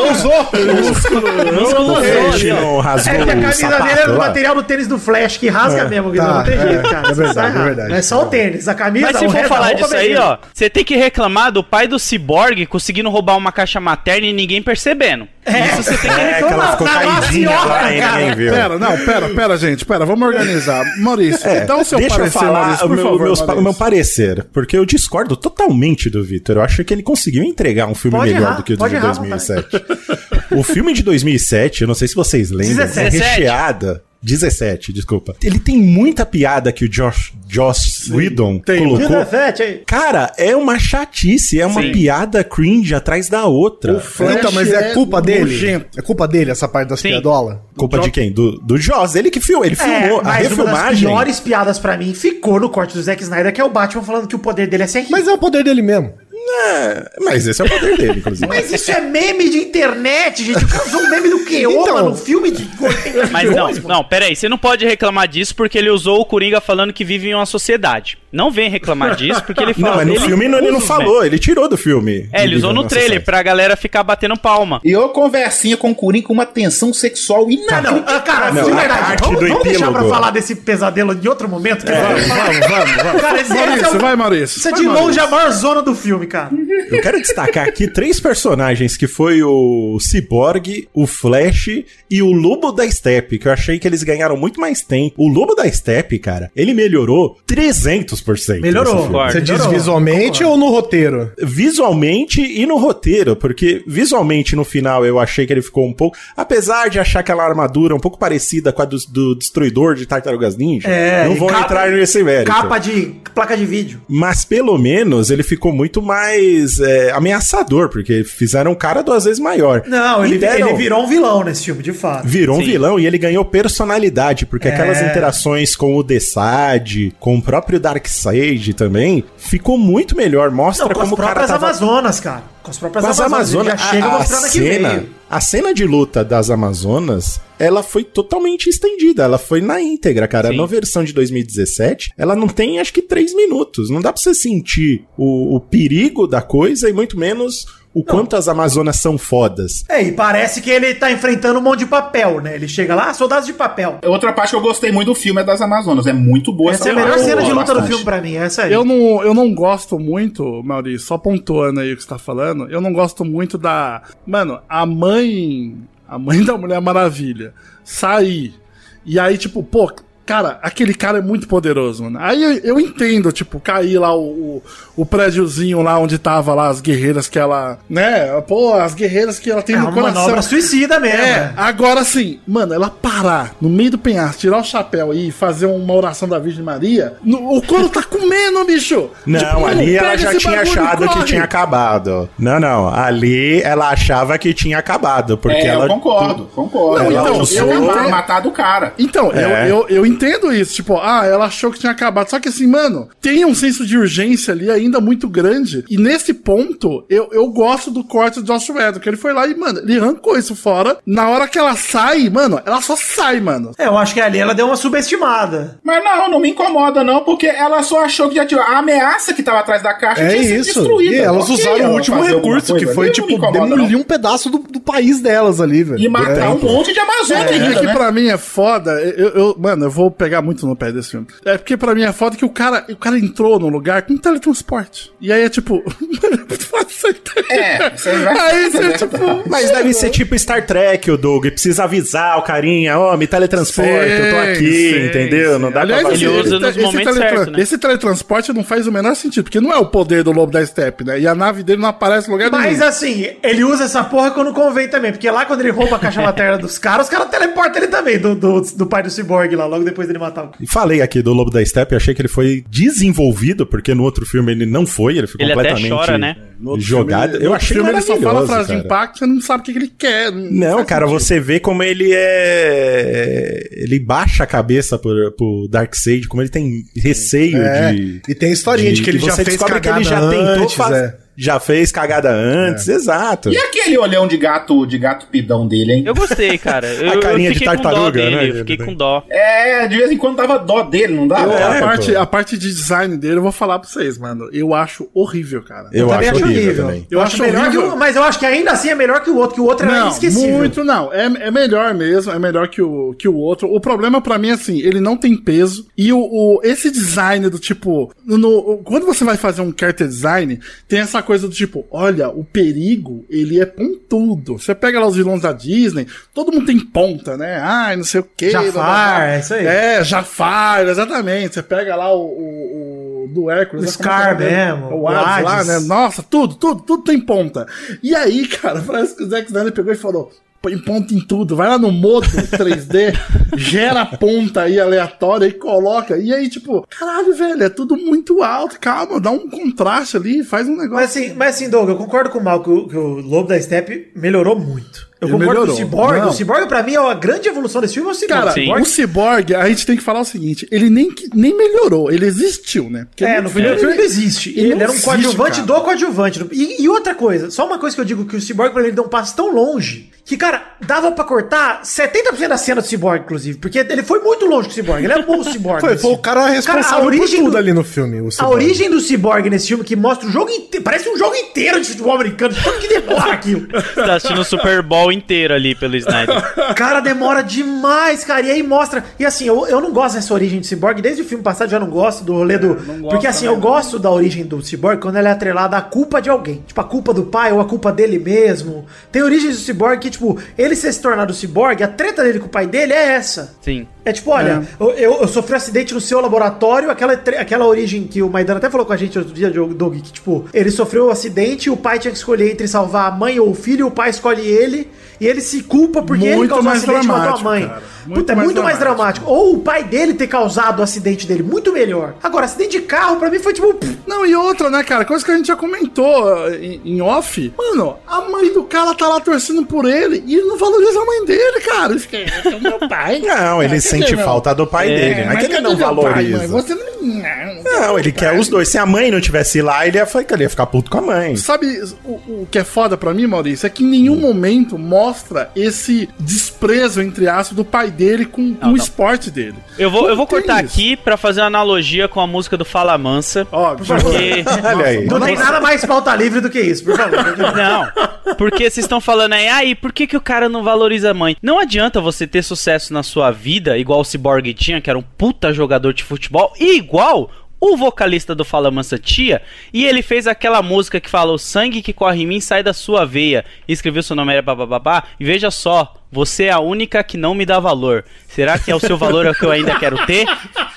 Musculosou. Não rasgou É que a camisa sapato dele é do material do tênis do Flash, que rasga mesmo, Guilherme. tá, não tem é, jeito, cara. é verdade, tá é verdade. Não é só o tênis, a camisa, Mas se for falar disso aí, ó, você tem que reclamar do pai do Cyborg conseguindo roubar uma caixa materna e ninguém percebendo. Isso você tem que É, que ela ficou Na caidinha lá e cara. ninguém viu. Pera, não, pera, pera, gente, pera, vamos organizar. Maurício, É, dá o seu deixa parecer, eu falar Maurício, o por meu, favor. meus Maurício. o meu parecer, porque eu discordo totalmente do Vitor. Eu acho que ele conseguiu entregar um filme Pode melhor errar, do que o de errar, 2007. o filme de 2007, eu não sei se vocês lembram, é 17. recheada 17, desculpa. Ele tem muita piada que o Josh, Josh Whedon colocou. 17 aí. Cara, é uma chatice, é uma Sim. piada cringe atrás da outra. Flash então, mas é, é culpa dele? nojento. É culpa dele essa parte das Sim. piadolas? Culpa de quem? Do, do Joss. Ele que filmou, ele filmou. a É, mas uma das refilmagem. piores piadas pra mim ficou no corte do Zack Snyder, que é o Batman falando que o poder dele é ser rico. Mas é o poder dele mesmo. É, mas esse é o poder dele, inclusive. Mas isso é meme de internet, gente. O cara usou um meme do Keoma Então. no filme de Mas não, não, pera aí, você não pode reclamar disso porque ele usou o Coringa falando que vive em uma sociedade. Não vem reclamar disso porque ele Não, fala. mas no ele filme não, ele não falou, memes. ele tirou do filme. É, ele usou no trailer pra galera ficar batendo palma. E eu conversinha com o Coringa com uma tensão sexual Ah, inacreditável. não, ah, cara, Não, de a verdade, vamos, vamos deixar pra falar desse pesadelo em outro momento? Que Vamos, vamos, vamos, vamos. Cara, esse, esse Maurício, é, o- vai, Maurício. isso é de longe a maior zona do filme, cara. Eu quero destacar aqui três personagens, que foi o Cyborg, o Flash e o Lobo da Steppe, que eu achei que eles ganharam muito mais tempo. O Lobo da Steppe, cara, ele melhorou 300%. Melhorou. nesse filme. Concordo. Você diz Melhorou, visualmente concordo. ou no roteiro? Visualmente e no roteiro, porque visualmente no final eu achei que ele ficou um pouco. Apesar de achar aquela armadura um pouco parecida com a do, do Destruidor de Tartarugas Ninja, É, não vou capa- entrar nesse mérito. Capa de placa de vídeo. Mas pelo menos ele ficou muito mais é, ameaçador, porque fizeram um cara duas vezes maior. Não, ele, deram- ele virou um vilão nesse filme, de fato. Virou um Sim. vilão e ele ganhou personalidade, porque É. aquelas interações com o Desad, com o próprio Darkseid também, ficou muito melhor. Mostra Não, com as como o cara próprias tava... Amazonas, cara. Com as próprias Com as Amazonas. Amazonas, Ele já chega a, a cena, a cena de luta das Amazonas, ela foi totalmente estendida, ela foi na íntegra, cara. Sim. Na versão de 2017, ela não tem, acho que, três minutos. Não dá pra você sentir o, o perigo da coisa e muito menos o quanto as Amazonas são fodas. É, e parece que ele tá enfrentando um monte de papel, né? Ele chega lá, ah, soldados de papel. Outra parte que eu gostei muito do filme é das Amazonas. É muito boa Essa é a melhor Eu cena de luta do bastante. filme pra mim, essa aí. Eu não, eu não gosto muito, Maurício, só pontuando aí o que você tá falando, eu não gosto muito da. Mano, a mãe. A mãe da Mulher Maravilha sair. E aí, tipo, pô, cara, aquele cara é muito poderoso, mano. Aí eu, eu entendo, tipo, cair lá o, o, o prédiozinho lá onde tava lá as guerreiras que ela. Né? Pô, as guerreiras que ela tem é no uma coração. manobra suicida mesmo. É, né? agora sim, mano, ela parar no meio do penhasco, tirar o chapéu e fazer uma oração da Virgem Maria, no- o couro tá comendo, bicho! Não, Tipo, ali ela já tinha achado que tinha acabado. Não, não. Ali ela achava que tinha acabado. Porque É, ela. eu concordo, concordo. Não, ela então, usou eu pra entendo. matar do cara. Então, É. eu, eu, eu entendo isso. Tipo, ah, ela achou que tinha acabado. Só que assim, mano, tem um senso de urgência ali ainda muito grande. E nesse ponto, eu, eu gosto do corte do Josh Whedon, que ele foi lá e, mano, ele arrancou isso fora. Na hora que ela sai, mano, ela só sai, mano. É, eu acho que ali ela deu uma subestimada. Mas não, não me incomoda não, porque ela só achou que já tinha a ameaça que tava atrás da caixa É tinha sido isso. destruída. E elas usaram ela o último recurso, que foi, tipo, demolir um pedaço do, do país delas ali, velho. E matar É. um monte de Amazônia É, ainda, que né? pra mim é foda. Eu, eu- mano, eu vou pegar muito no pé desse filme. É porque pra mim é foda que o cara, o cara entrou no lugar com teletransporte. E aí é tipo. É, você vai- Aí você, tipo. Mas deve ser tipo Star Trek, o Doug. Precisa avisar o carinha, ó, me teletransporte, eu tô aqui, Sim, entendeu? Não sim. dá Aliás, pra Ele usa nos momentos certos, né? esse teletransporte não faz o menor sentido, porque não é o poder do lobo da steppe, né? E a nave dele não aparece em lugar Mas nenhum. assim, ele usa essa porra quando convém também. Porque lá quando ele rouba a caixa materna dos caras, os caras teleportam ele também, do, do, do pai do Cyborg lá, logo depois dele matar o. E Falei aqui do Lobo da Steppe, achei que ele foi desenvolvido, porque no outro filme ele não foi, ele ficou Ele até completamente chora, né? No outro jogado. filme, eu achei filme ele só fala frase de cara. impacto, você não sabe o que, ele quer. Não, faz cara, sentido. você vê como ele é. Ele baixa a cabeça pro, pro Darkseid, como ele tem receio É, de. e tem historinha de que ele já fez descobre que ele já cagada tentou antes, fazer. é. Já fez cagada antes, exato. E aquele olhão de gato, de gato pidão dele, hein? Eu gostei, cara. Eu, A eu carinha de tartaruga, dele, né, eu fiquei com dó. É, de vez em quando dava dó dele, não dava? Eu- É, a, parte, pô. a parte de design dele, eu vou falar pra vocês, mano. Eu acho horrível, cara. Eu, também acho horrível, também. Eu, Eu acho acho melhor que horrível. o, Mas eu acho que ainda assim é melhor que o outro, que o outro era Não, inesquecível. muito não. É, é melhor mesmo, é melhor que o, que o outro. O problema pra mim é assim, ele não tem peso. E o, o- esse design do tipo. no- quando você vai fazer um character design, tem essa coisa do tipo, olha, o perigo, ele é pontudo. Você pega lá os vilões da Disney, todo mundo tem ponta, né? Ai, não sei o que. Jafar, é isso aí. É, Jafar, exatamente. Você pega lá o, o, o do Hércules. O né? Scar é que é mesmo, O o Hades lá, né? Nossa, tudo, tudo, tudo tem ponta. E aí, cara, parece que o Zack Snyder pegou e falou: põe ponto em tudo, vai lá no Modo 3D, gera ponta aí aleatória e coloca. E aí, tipo, caralho, velho, é tudo muito alto. Calma, dá um contraste ali, faz um negócio. Mas assim, mas assim, Doug, eu concordo com o Mal que o, que o Lobo da Steppe melhorou muito. Eu Ele concordo melhorou. com o Cyborg. Não. O Cyborg, pra mim, é a grande evolução desse filme. É o Cyborg. Cara, Cyborg- o Cyborg, a gente tem que falar o seguinte: ele nem, nem melhorou, ele existiu, né? Porque É, ele- no primeiro filme ele existe. Ele, não era um existe, coadjuvante cara. do coadjuvante. E, e outra coisa, só uma coisa que eu digo que o Cyborg, pra ele, deu um passo tão longe que, cara, dava pra cortar 70% da cena do Cyborg, inclusive. Porque ele foi muito longe do Cyborg. Ele é bom o Cyborg. Foi, foi o cara responsável por tudo do- ali no filme. O A origem do Cyborg nesse filme que mostra o jogo inteiro. Parece um jogo inteiro de futebol americano. Tanto que demora aquilo. Tá assistindo o Super Bowl inteiro ali pelo Snyder. Cara, demora demais, cara. E aí mostra. E assim, eu, eu não gosto dessa origem do Cyborg. Desde o filme passado já não gosto do rolê do. Porque assim, eu gosto da origem do Cyborg quando ela é atrelada à culpa de alguém. Tipo, a culpa do pai ou a culpa dele mesmo. Tem origens do Cyborg que, tipo, ele ser se tornado Cyborg, a treta dele com o pai dele é essa. Sim. É tipo, olha, eu, eu, eu sofri um acidente no seu laboratório, aquela, aquela origem que o Maidana até falou com a gente outro dia, Doug, que tipo, ele sofreu um acidente e o pai tinha que escolher entre salvar a mãe ou o filho, e o pai escolhe ele, e ele se culpa porque ele Muito causou o mais acidente matou a mãe. cara. Muito Puta, é mais muito mais dramático. Ou o pai dele ter causado o acidente dele, muito melhor. Agora, acidente de carro, pra mim foi tipo. Não, e outra, né, cara? Coisa que a gente já comentou uh, em, em off. Mano, a mãe do cara tá lá torcendo por ele e ele não valoriza a mãe dele, cara. Ele fica, é o meu pai. Não, ele É, sente meu- falta do pai É, dele, não é que ele não pai, valoriza. mãe? Você não. Não, Não, ele quer os dois. Se a mãe não tivesse lá, ele ia, ele ia ficar puto com a mãe. Sabe o, o que é foda pra mim, Maurício? É que em nenhum momento mostra esse desprezo, entre aspas, do pai dele com, com o esporte dele. Eu vou, eu vou cortar isso. aqui pra fazer uma analogia com a música do Fala Mansa. Ó. Porque. Olha aí. Não tem nada mais pauta livre do que isso, por favor. Não, porque vocês estão falando aí, aí, por que, que o cara não valoriza a mãe? Não adianta você ter sucesso na sua vida, igual o Cyborg tinha, que era um puta jogador de futebol, e igual o vocalista do Fala Mansa Tia, e ele fez aquela música que fala: O sangue que corre em mim sai da sua veia, e escreveu seu nome era bababá, e veja só. Você é a única que não me dá valor. Será que é o seu valor é o que eu ainda quero ter?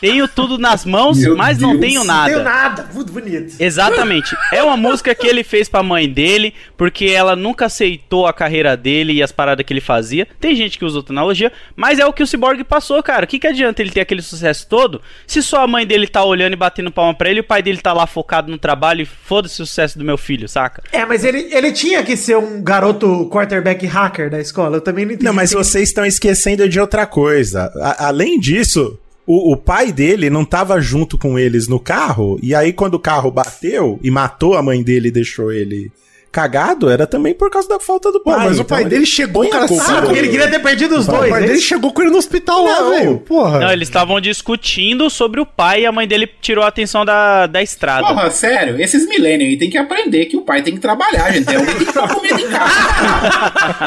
Tenho tudo nas mãos, Meu mas não Deus. tenho Não nada. tenho nada, muito bonito. Exatamente. É uma música que ele fez pra mãe dele, porque ela nunca aceitou a carreira dele e as paradas que ele fazia. Tem gente que usa outra analogia, mas é o que o Cyborg passou, cara. O que, que adianta ele ter aquele sucesso todo se só a mãe dele tá olhando e batendo palma pra ele e o pai dele tá lá focado no trabalho e foda-se o sucesso do meu filho, saca? É, mas ele, ele tinha que ser um garoto quarterback hacker da escola. Eu também não entendi. Não, mas Tem- vocês estão esquecendo de outra coisa. A- além disso, o, o pai dele não tava junto com eles no carro, e aí quando o carro bateu e matou a mãe dele e deixou ele cagado, era também por causa da falta do Pô, pai. mas o Então, pai dele chegou, cara, ele queria ter perdido os O dois. pai né? dele chegou com ele no hospital lá, Não. velho. Porra. Não, eles estavam discutindo sobre o pai e a mãe dele tirou a atenção da, da estrada. Porra, sério, esses millennials aí tem que aprender que o pai tem que trabalhar, gente. Tem alguém que tem que dar comida em casa.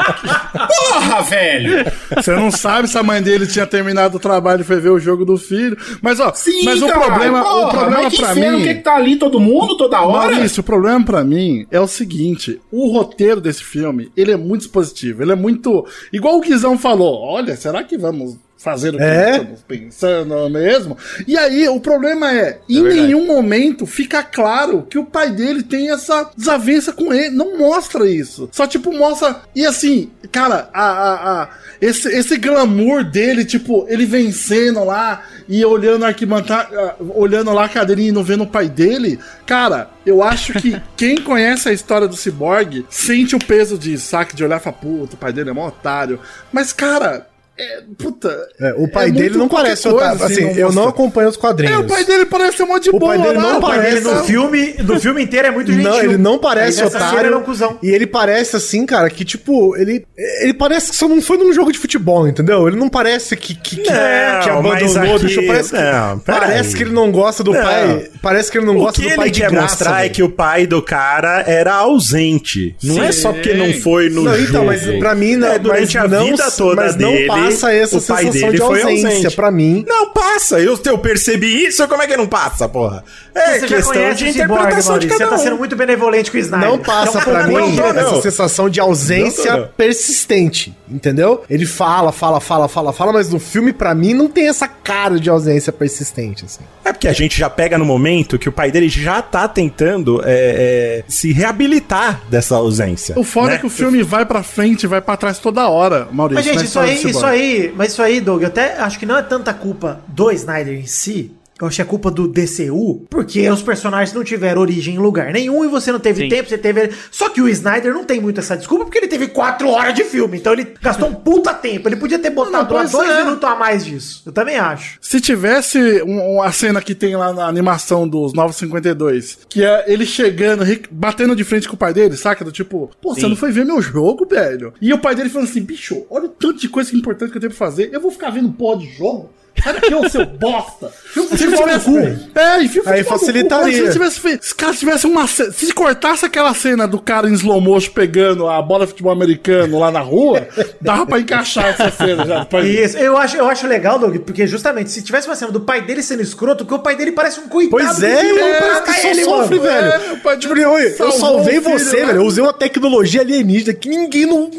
Porra, velho! Você não sabe se a mãe dele tinha terminado o trabalho e foi ver o jogo do filho. Mas, ó, Sim, mas o cara, problema, o porra, problema mas que pra mim. que que tá ali todo mundo, toda hora? Maurício, o problema pra mim é o seguinte: o roteiro desse filme, ele é muito expositivo, ele é muito. Igual o Guizão falou, olha, será que vamos fazer o que É? estamos pensando mesmo? E aí, o problema é, em verdade. nenhum momento fica claro que o pai dele tem essa desavença com ele. Não mostra isso. Só, tipo, mostra. E assim, cara, a, a, a- esse, esse glamour dele, tipo, ele vencendo lá e olhando a arquibancada, olhando lá a cadeirinha e não vendo o pai dele. Cara, eu acho que quem conhece a história do Cyborg sente o peso disso, saca? De olhar e falar, puta, o pai dele é mó otário. Mas, cara, é. Puta. É, o pai é dele não parece coisa, otário. Assim, não eu não acompanho os quadrinhos. É, o pai dele parece ser mó de O boa. pai dele não o pai Ele parece- dele no filme, no filme inteiro é muito gentil. Não, ele não parece otário. ele é um cuzão. E ele parece assim, cara, que tipo, ele ele parece que só não foi num jogo de futebol, entendeu? Ele não parece que que, que, Não, que mas abandonou, aqui- parece que não, parece que ele não gosta do Não. pai, parece que ele não O gosta que do pai ele de quer graça. mostrar é velho. que o pai do cara era ausente. Não é só porque não foi no Não, jogo. então, mas pra mim não, É, durante a não, vida toda não dele, passa essa o pai sensação dele de foi ausência ausente. pra mim. Não passa, eu, eu percebi isso, como é que não passa, porra? É Você já questão conhece de interpretação de Maurício. Você cada tá um. sendo muito benevolente com o Snyder. Não passa Então, amor mim de Deus. não. essa sensação de ausência Não, não. persistente, entendeu? Ele fala, fala, fala, fala, fala, mas no filme, pra mim, não tem essa cara de ausência persistente, assim. É porque a gente já pega no momento que o pai dele já tá tentando é, é, se reabilitar dessa ausência. O foda né? é que o filme vai pra frente, vai pra trás toda hora, Maurício. Mas, gente, isso aí, isso aí, mas isso aí, Doug, eu até acho que não é tanta culpa do Snyder em si. Eu acho que é culpa do DCU, porque os personagens não tiveram origem em lugar nenhum e você não teve Sim. tempo, você teve. Só que o Snyder não tem muito essa desculpa, porque ele teve quatro horas de filme, então ele gastou um puta tempo. Ele podia ter botado lá pois dois é. minutos a mais disso. Eu também acho. Se tivesse um- uma cena que tem lá na animação dos 952, que é ele chegando, batendo de frente com o pai dele, saca? Do tipo, pô, você Sim. não foi ver meu jogo, velho? E o pai dele falando assim, bicho, olha o tanto de coisa importante que eu tenho pra fazer, eu vou ficar vendo pó de jogo? Sai daqui, ô seu bosta! Se ele tivesse. É, enfim, Aí facilitaria. Se ele tivesse feito. Se cara tivesse uma cena. Se cortasse aquela cena do cara em slow motion pegando a bola de futebol americano lá na rua, dava pra encaixar essa cena já. Pra- Isso, eu acho, eu acho legal, Doug, porque justamente se tivesse uma cena do pai dele sendo escroto, porque o pai dele parece um coitado. Pois é, mano, mata parece que ele, só sofre, mano. velho. É, o pai Tipo, eu, eu salvei filho, você, né? velho. Eu usei uma tecnologia alienígena que ninguém no,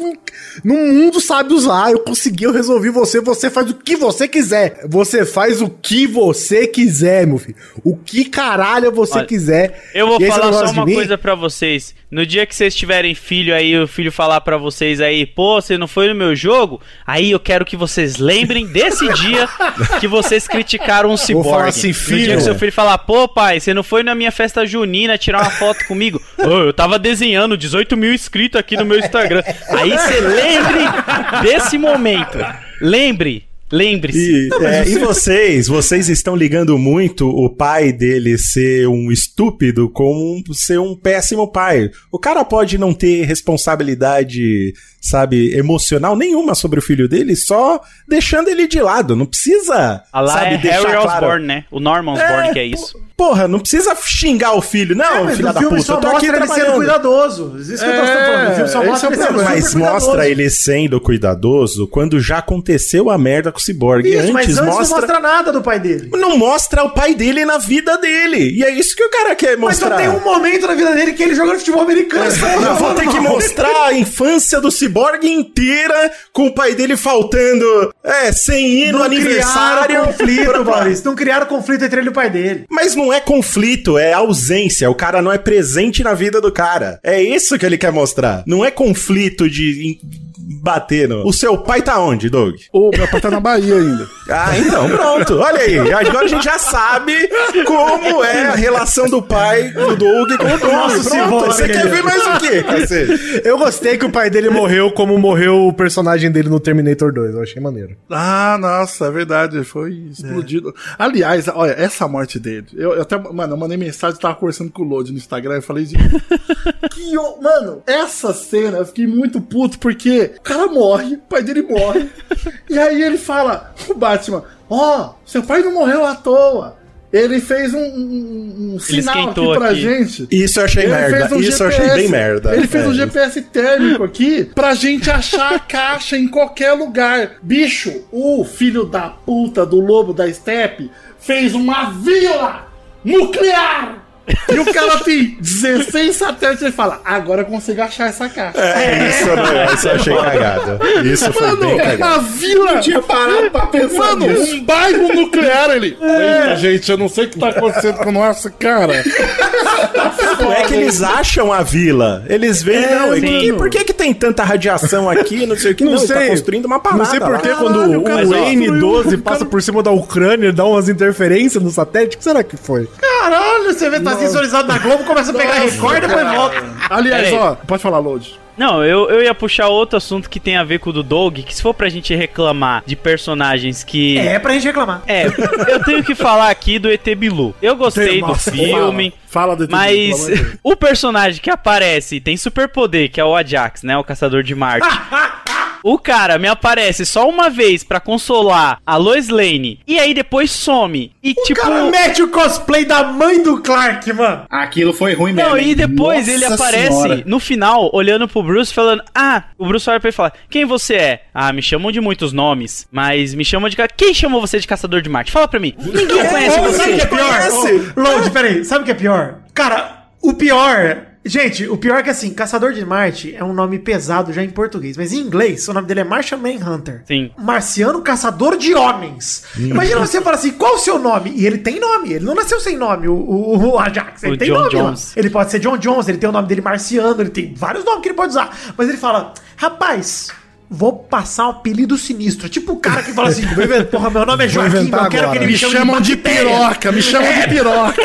no mundo sabe usar. Eu consegui, eu resolvi você. Você faz o que você quiser. Você faz o que você quiser, meu filho. O que caralho você Olha, quiser. Eu vou falar só uma coisa pra vocês. No dia que vocês tiverem filho aí, o filho falar pra vocês aí, pô, você não foi no meu jogo? Aí eu quero que vocês lembrem desse dia que vocês criticaram o falar assim, no filho. dia que seu filho falar, pô, pai, você não foi na minha festa junina tirar uma foto comigo? Ô, eu tava desenhando 18 mil inscritos aqui no meu Instagram. Aí você lembre desse momento. Lembre. Lembre-se. E, é, e vocês, vocês estão ligando muito o pai dele ser um estúpido com ser um péssimo pai. O cara pode não ter responsabilidade, sabe, emocional nenhuma sobre o filho dele, só deixando ele de lado. Não precisa, A lá sabe, é Harry claro- Osborn, né? O Norman Osborn que é isso. Porra, não precisa xingar o filho. Não, É, no da filme puta, só eu tô aqui mostra ele sendo cuidadoso. Isso que eu tô É, falando. O filme só mostra é o ele sendo. Mas mostra cuidadoso. ele sendo cuidadoso quando já aconteceu a merda com o Cyborg. Isso, antes, mas antes mostra... não mostra nada do pai dele. não mostra o pai dele na vida dele. E é isso que o cara quer Mas só mostrar. tem um momento na vida dele que ele jogando futebol americano. Eu vou ter que mostrar a infância do Cyborg inteira com o pai dele faltando, é, sem ir no Não aniversário. criaram conflito, Maurício. Não criaram conflito entre ele e o pai dele. Mas não é conflito, é ausência. O cara não é presente na vida do cara. É isso que ele quer mostrar. Não é conflito de bater no... O seu pai tá onde, Doug? O meu pai tá na Bahia ainda. Ah, então, pronto. Olha aí. Agora a gente já sabe como é a relação do pai do Doug com o Doug. Nosso Pronto. Cyborg, Você quer ver mais o quê, cacete? Eu gostei que o pai dele morreu como morreu o personagem dele no Terminator 2. Eu achei maneiro. Ah, nossa, é verdade. Foi explodido. Aliás, olha, essa morte dele. Eu, eu até, mano, eu mandei mensagem, tava conversando com o Load no Instagram. Eu falei de. que, mano, essa cena eu fiquei muito puto porque cara morre, o pai dele morre. e aí ele fala, o Batman, ó, seu pai não morreu à toa. Ele fez um, um- um sinal aqui pra aqui. gente. Isso eu achei Ele merda. fez um Isso eu achei bem merda. Ele fez É, um isso. GPS térmico aqui pra gente achar a caixa em qualquer lugar. Bicho, o filho da puta do lobo da steppe fez uma vila nuclear. E o cara tem 16 satélites. Ele fala: Agora eu consigo achar essa caixa. É, isso, eu não- isso eu achei cagada. Isso foi bem Mano, cagado. a vila. Eu tinha parado pra pensar Mano, nisso. um bairro nuclear ele. Eita, gente, eu não sei o que tá acontecendo com o nosso cara. Não é que eles acham a vila. Eles veem, É, não, por, que, por que que tem tanta radiação aqui, não sei o que. Não Não, tá sei. construindo uma parada Não sei por que quando Caralho, o, cara, o mas, ó, N12 passa por cima da Ucrânia, dá umas interferências no satélite. O que será que foi? Caralho, você vê, tá sensorizado na Globo, começa a pegar Record e depois volta. Aliás, ó, pode falar, Load. Não, eu, eu ia puxar outro assunto que tem a ver com o do Doug, que se for pra gente reclamar de personagens que. É pra gente reclamar. É, eu tenho que falar aqui do ET Bilu. Eu gostei do Nossa, filme. Fala, fala do ET Bilu, Mas Deus. o personagem que aparece e tem superpoder, que é o Ajax, né? O caçador de Marte. O cara me aparece só uma vez pra consolar a Lois Lane e aí depois some. E O tipo. cara mete o cosplay da mãe do Clark, mano. Aquilo foi ruim mesmo. Não, e depois Nossa ele aparece Senhora. no final, olhando pro Bruce, falando: Ah, o Bruce olha pra ele e fala: Quem você é? Ah, me chamam de muitos nomes, mas me chamam de. Quem chamou você de Caçador de Marte? Fala pra mim. Ninguém conhece Ô, Sabe o você. que é pior? Ô, Lorde, peraí, sabe o que é pior? Cara, o pior. Gente, o pior é que assim, Caçador de Marte é um nome pesado já em português, mas em inglês o nome dele é Martian Manhunter. Sim. Marciano Caçador de Homens. Imagina você falar assim, qual o seu nome? E ele tem nome, ele não nasceu sem nome, o, o, o Ajax, ele O tem John nome lá. Jones. Ele pode ser John Jones, ele tem o nome dele Marciano, ele tem vários nomes que ele pode usar. Mas ele fala, rapaz, vou passar um apelido sinistro. Tipo o cara que fala assim, porra, meu nome é Joaquim, eu quero agora. que ele Me chamam de bactéria. piroca, me chamam de piroca.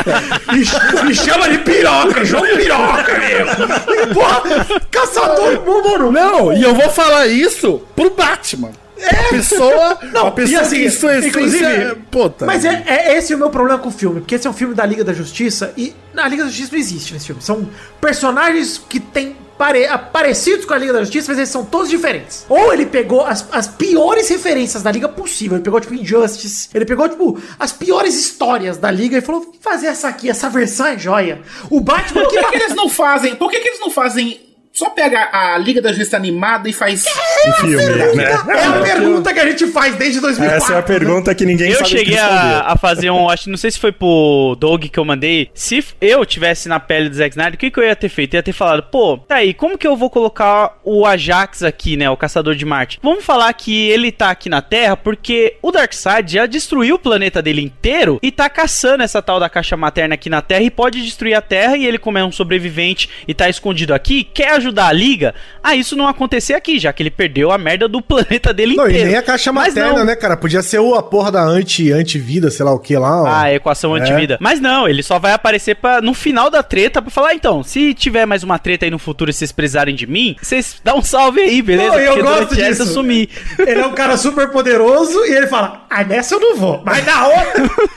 Me, me chama de piroca, João Piroca mesmo. Porra, caçador, mano. Não, e eu vou falar isso pro Batman. É. Pessoa, Não, pessoa assim, que sua essência inclusive, é- Puta. Mas é, é esse o meu problema com o filme, porque esse é um filme da Liga da Justiça e na Liga da Justiça não existe nesse filme. São personagens que têm pare, parecidos com a Liga da Justiça, mas eles são todos diferentes. Ou ele pegou as, as piores referências da Liga possível, ele pegou tipo Injustice, ele pegou tipo as piores histórias da Liga e falou: "Vou fazer essa aqui, essa versão é joia. O Batman Por que que, que eles não fazem? Por que, que eles não fazem? Só pega a Liga da Justiça animada e faz. Um filme, né? é a pergunta que a gente faz desde 2004. Essa é a pergunta que ninguém Eu sabe cheguei a, a fazer um. Acho, não sei se foi pro Doug que eu mandei. Se eu tivesse na pele do Zack Snyder, o que, que eu ia ter feito? Eu ia ter falado, pô, tá aí, como que eu vou colocar o Ajax aqui, né? O Caçador de Marte? Vamos falar que ele tá aqui na Terra porque o Darkseid já destruiu o planeta dele inteiro e tá caçando essa tal da caixa materna aqui na Terra e pode destruir a Terra. E ele, como é um sobrevivente e tá escondido aqui, quer ajudar a Liga a isso não acontecer aqui, já que ele perdeu a merda do planeta dele Não, inteiro. e nem a caixa Mas materna, não. né, cara? Podia ser o, a porra da anti, antivida, sei lá o que lá. ó. Ah, equação É. antivida. Mas não, ele só vai aparecer pra, no final da treta pra falar, "Ah, então, se tiver mais uma treta aí no futuro e vocês precisarem de mim, vocês dão um salve aí, beleza? Não, eu Porque gosto essa eu disso. sumi. Ele é um cara super poderoso e ele fala: Ah, nessa eu não vou, mas na outra.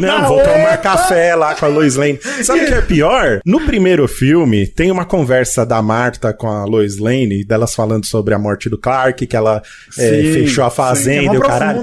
Não, Na vou tomar outra- café lá com a Lois Lane. Sabe o que é pior? No primeiro filme, tem uma conversa da Marta com a Lois Lane, delas falando sobre a morte do Clark, que ela é, Sim, fechou a fazenda é e o caralho.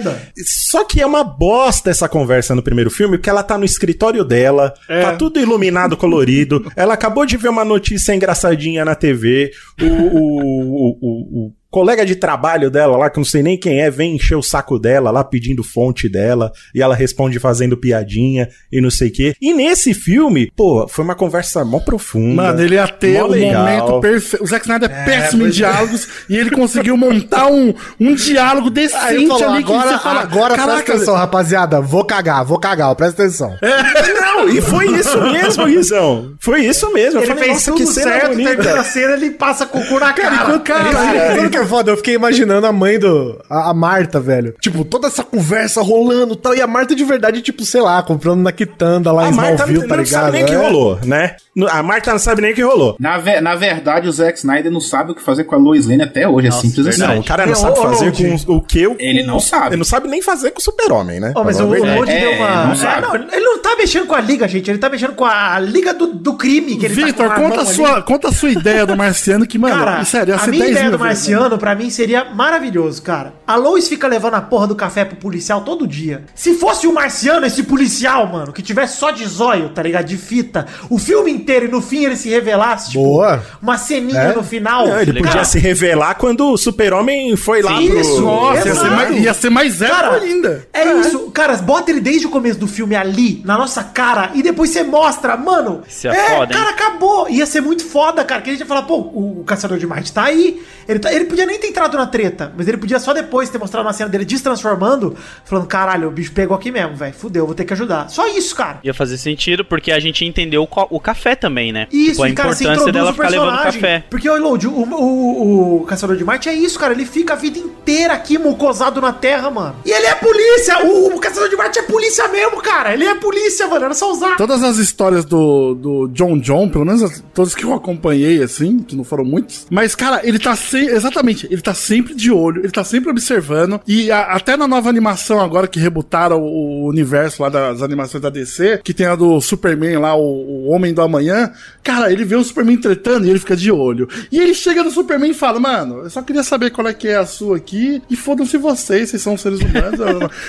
Só que é uma bosta essa conversa no primeiro filme, porque ela tá no escritório dela, tá tudo iluminado, colorido. Ela acabou de ver uma notícia engraçadinha na TV. O, o, o- o colega de trabalho dela lá, que não sei nem quem é, vem encher o saco dela lá pedindo fonte dela, e ela responde fazendo piadinha e não sei o quê. E nesse filme, pô, foi uma conversa mó profunda. Mano, ele ia ter mó o momento perfeito. O Zack Snyder é péssimo em diálogos e ele conseguiu montar um, um diálogo decente falou, ali agora, agora presta atenção, rapaziada. Vou cagar, vou cagar, presta atenção. Não, e foi isso mesmo, Guizão. Foi isso mesmo. Eu Ele falei, fez tudo certo, termina a cena, ele passa cocô na cara. Cara, cara, sabe o que é foda? Eu fiquei imaginando a mãe do. A, a Marta, velho. Tipo, toda essa conversa rolando e tal. E a Marta de verdade, tipo, sei lá, comprando na quitanda lá A em Marta Smallville, não, tá não ligado? sabe nem o que É. rolou, né? A Marta não sabe nem o que rolou. Na, ve- na verdade, o Zack Snyder não sabe o que fazer com a Lois Lane até hoje. Nossa, é simples assim. Não, o cara não Ô, sabe fazer com o que eu. Ele não sabe. Ele não sabe nem fazer com o super-homem, né? Ó, mas o verdade. É, deu uma. não É, sabe. não, ele não tá mexendo com a liga, gente. Ele tá mexendo com a liga do, do crime. Que ele Vitor, tá com conta, a sua, ali. conta a sua ideia do Marciano, que, mano, Cara, sério, ia a minha 10 ideia do vezes Marciano, pra mim, seria maravilhoso, cara. A Lois fica levando a porra do café pro policial todo dia. Se fosse o Marciano, esse policial, mano, que tivesse só de zóio, tá ligado? De fita, o filme inteiro e no fim ele se revelasse, tipo, Boa. uma ceninha É? no final. Não, ele podia Cara, se revelar quando o super-homem foi lá Sim, pro... isso, Nossa, ia ser, mais, ia ser mais zero Cara, ainda. É isso, cara, bota ele desde o começo do filme ali, na nossa cara, e depois você mostra, mano. Isso é foda, hein? cara, acabou. Ia ser muito foda, cara. Que a gente ia falar, pô, o, o Caçador de Marte tá aí. Ele, tá- ele podia nem ter entrado na treta, mas ele podia só depois ter mostrado uma cena dele destransformando, falando, caralho, o bicho pegou aqui mesmo, velho. Fudeu, vou ter que ajudar. Só isso, cara. Ia fazer sentido, porque a gente entendeu o, o café também, né? Isso, Tipo, a cara, importância introduz dela o ficar levando personagem. café. Porque, ô, Load, o, o, o Caçador de Marte é isso, cara. Ele fica a vida inteira aqui mucosado na Terra, mano. E ele é polícia! O, o Caçador de Marte é polícia mesmo, cara. Ele é polícia, mano. Era só usar. Todas as histórias do, do John John, pelo menos as- todas que eu acompanhei, assim, que não foram muitos. Mas, cara, ele tá se- exatamente, ele tá sempre de olho, ele tá sempre observando. E a- até na nova animação agora que rebutaram o, o universo lá das animações da DC, que tem a do Superman lá, o, o Homem do Amanhã, cara, ele vê o Superman tretando e ele fica de olho. E ele chega no Superman e fala, mano, eu só queria saber qual é que é a sua aqui, e fodam-se vocês, vocês são seres humanos,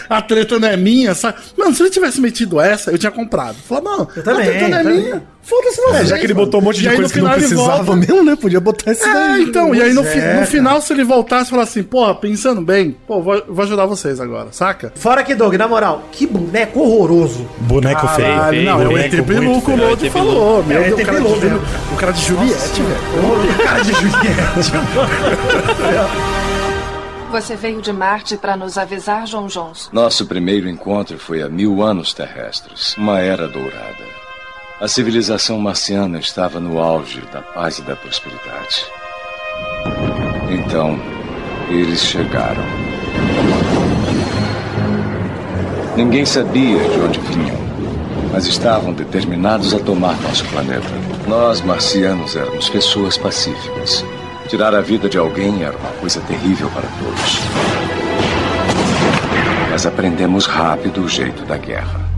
a, a treta não é minha, sabe? Mano, se ele tivesse metido essa, eu tinha comprado. Fala, mano, também, a treta não é minha. Foda-se vocês. É, já que ele botou um monte de coisa no que não precisava mesmo, né? Podia botar esse É, daí. então, e aí no, fi- é, no final, se ele voltasse e falar assim, porra, pensando bem, pô, vou, vou ajudar vocês agora, saca? Fora que, Doug, na moral, que boneco horroroso. Boneco feio. Caralho, não, é o boneco ET Bilu muito que o feio. Lodo falou. Meu É, Deus, ET o cara, de mesmo, o cara de Juliette, velho. O cara de Juliette. Você veio de Marte para nos avisar, João Jones. Nosso primeiro encontro foi há mil anos terrestres, uma era dourada. A civilização marciana estava no auge da paz e da prosperidade. Então, eles chegaram. Ninguém sabia de onde vinham, mas estavam determinados a tomar nosso planeta. Nós, marcianos, éramos pessoas pacíficas. Tirar a vida de alguém era uma coisa terrível para todos. Mas aprendemos rápido o jeito da guerra.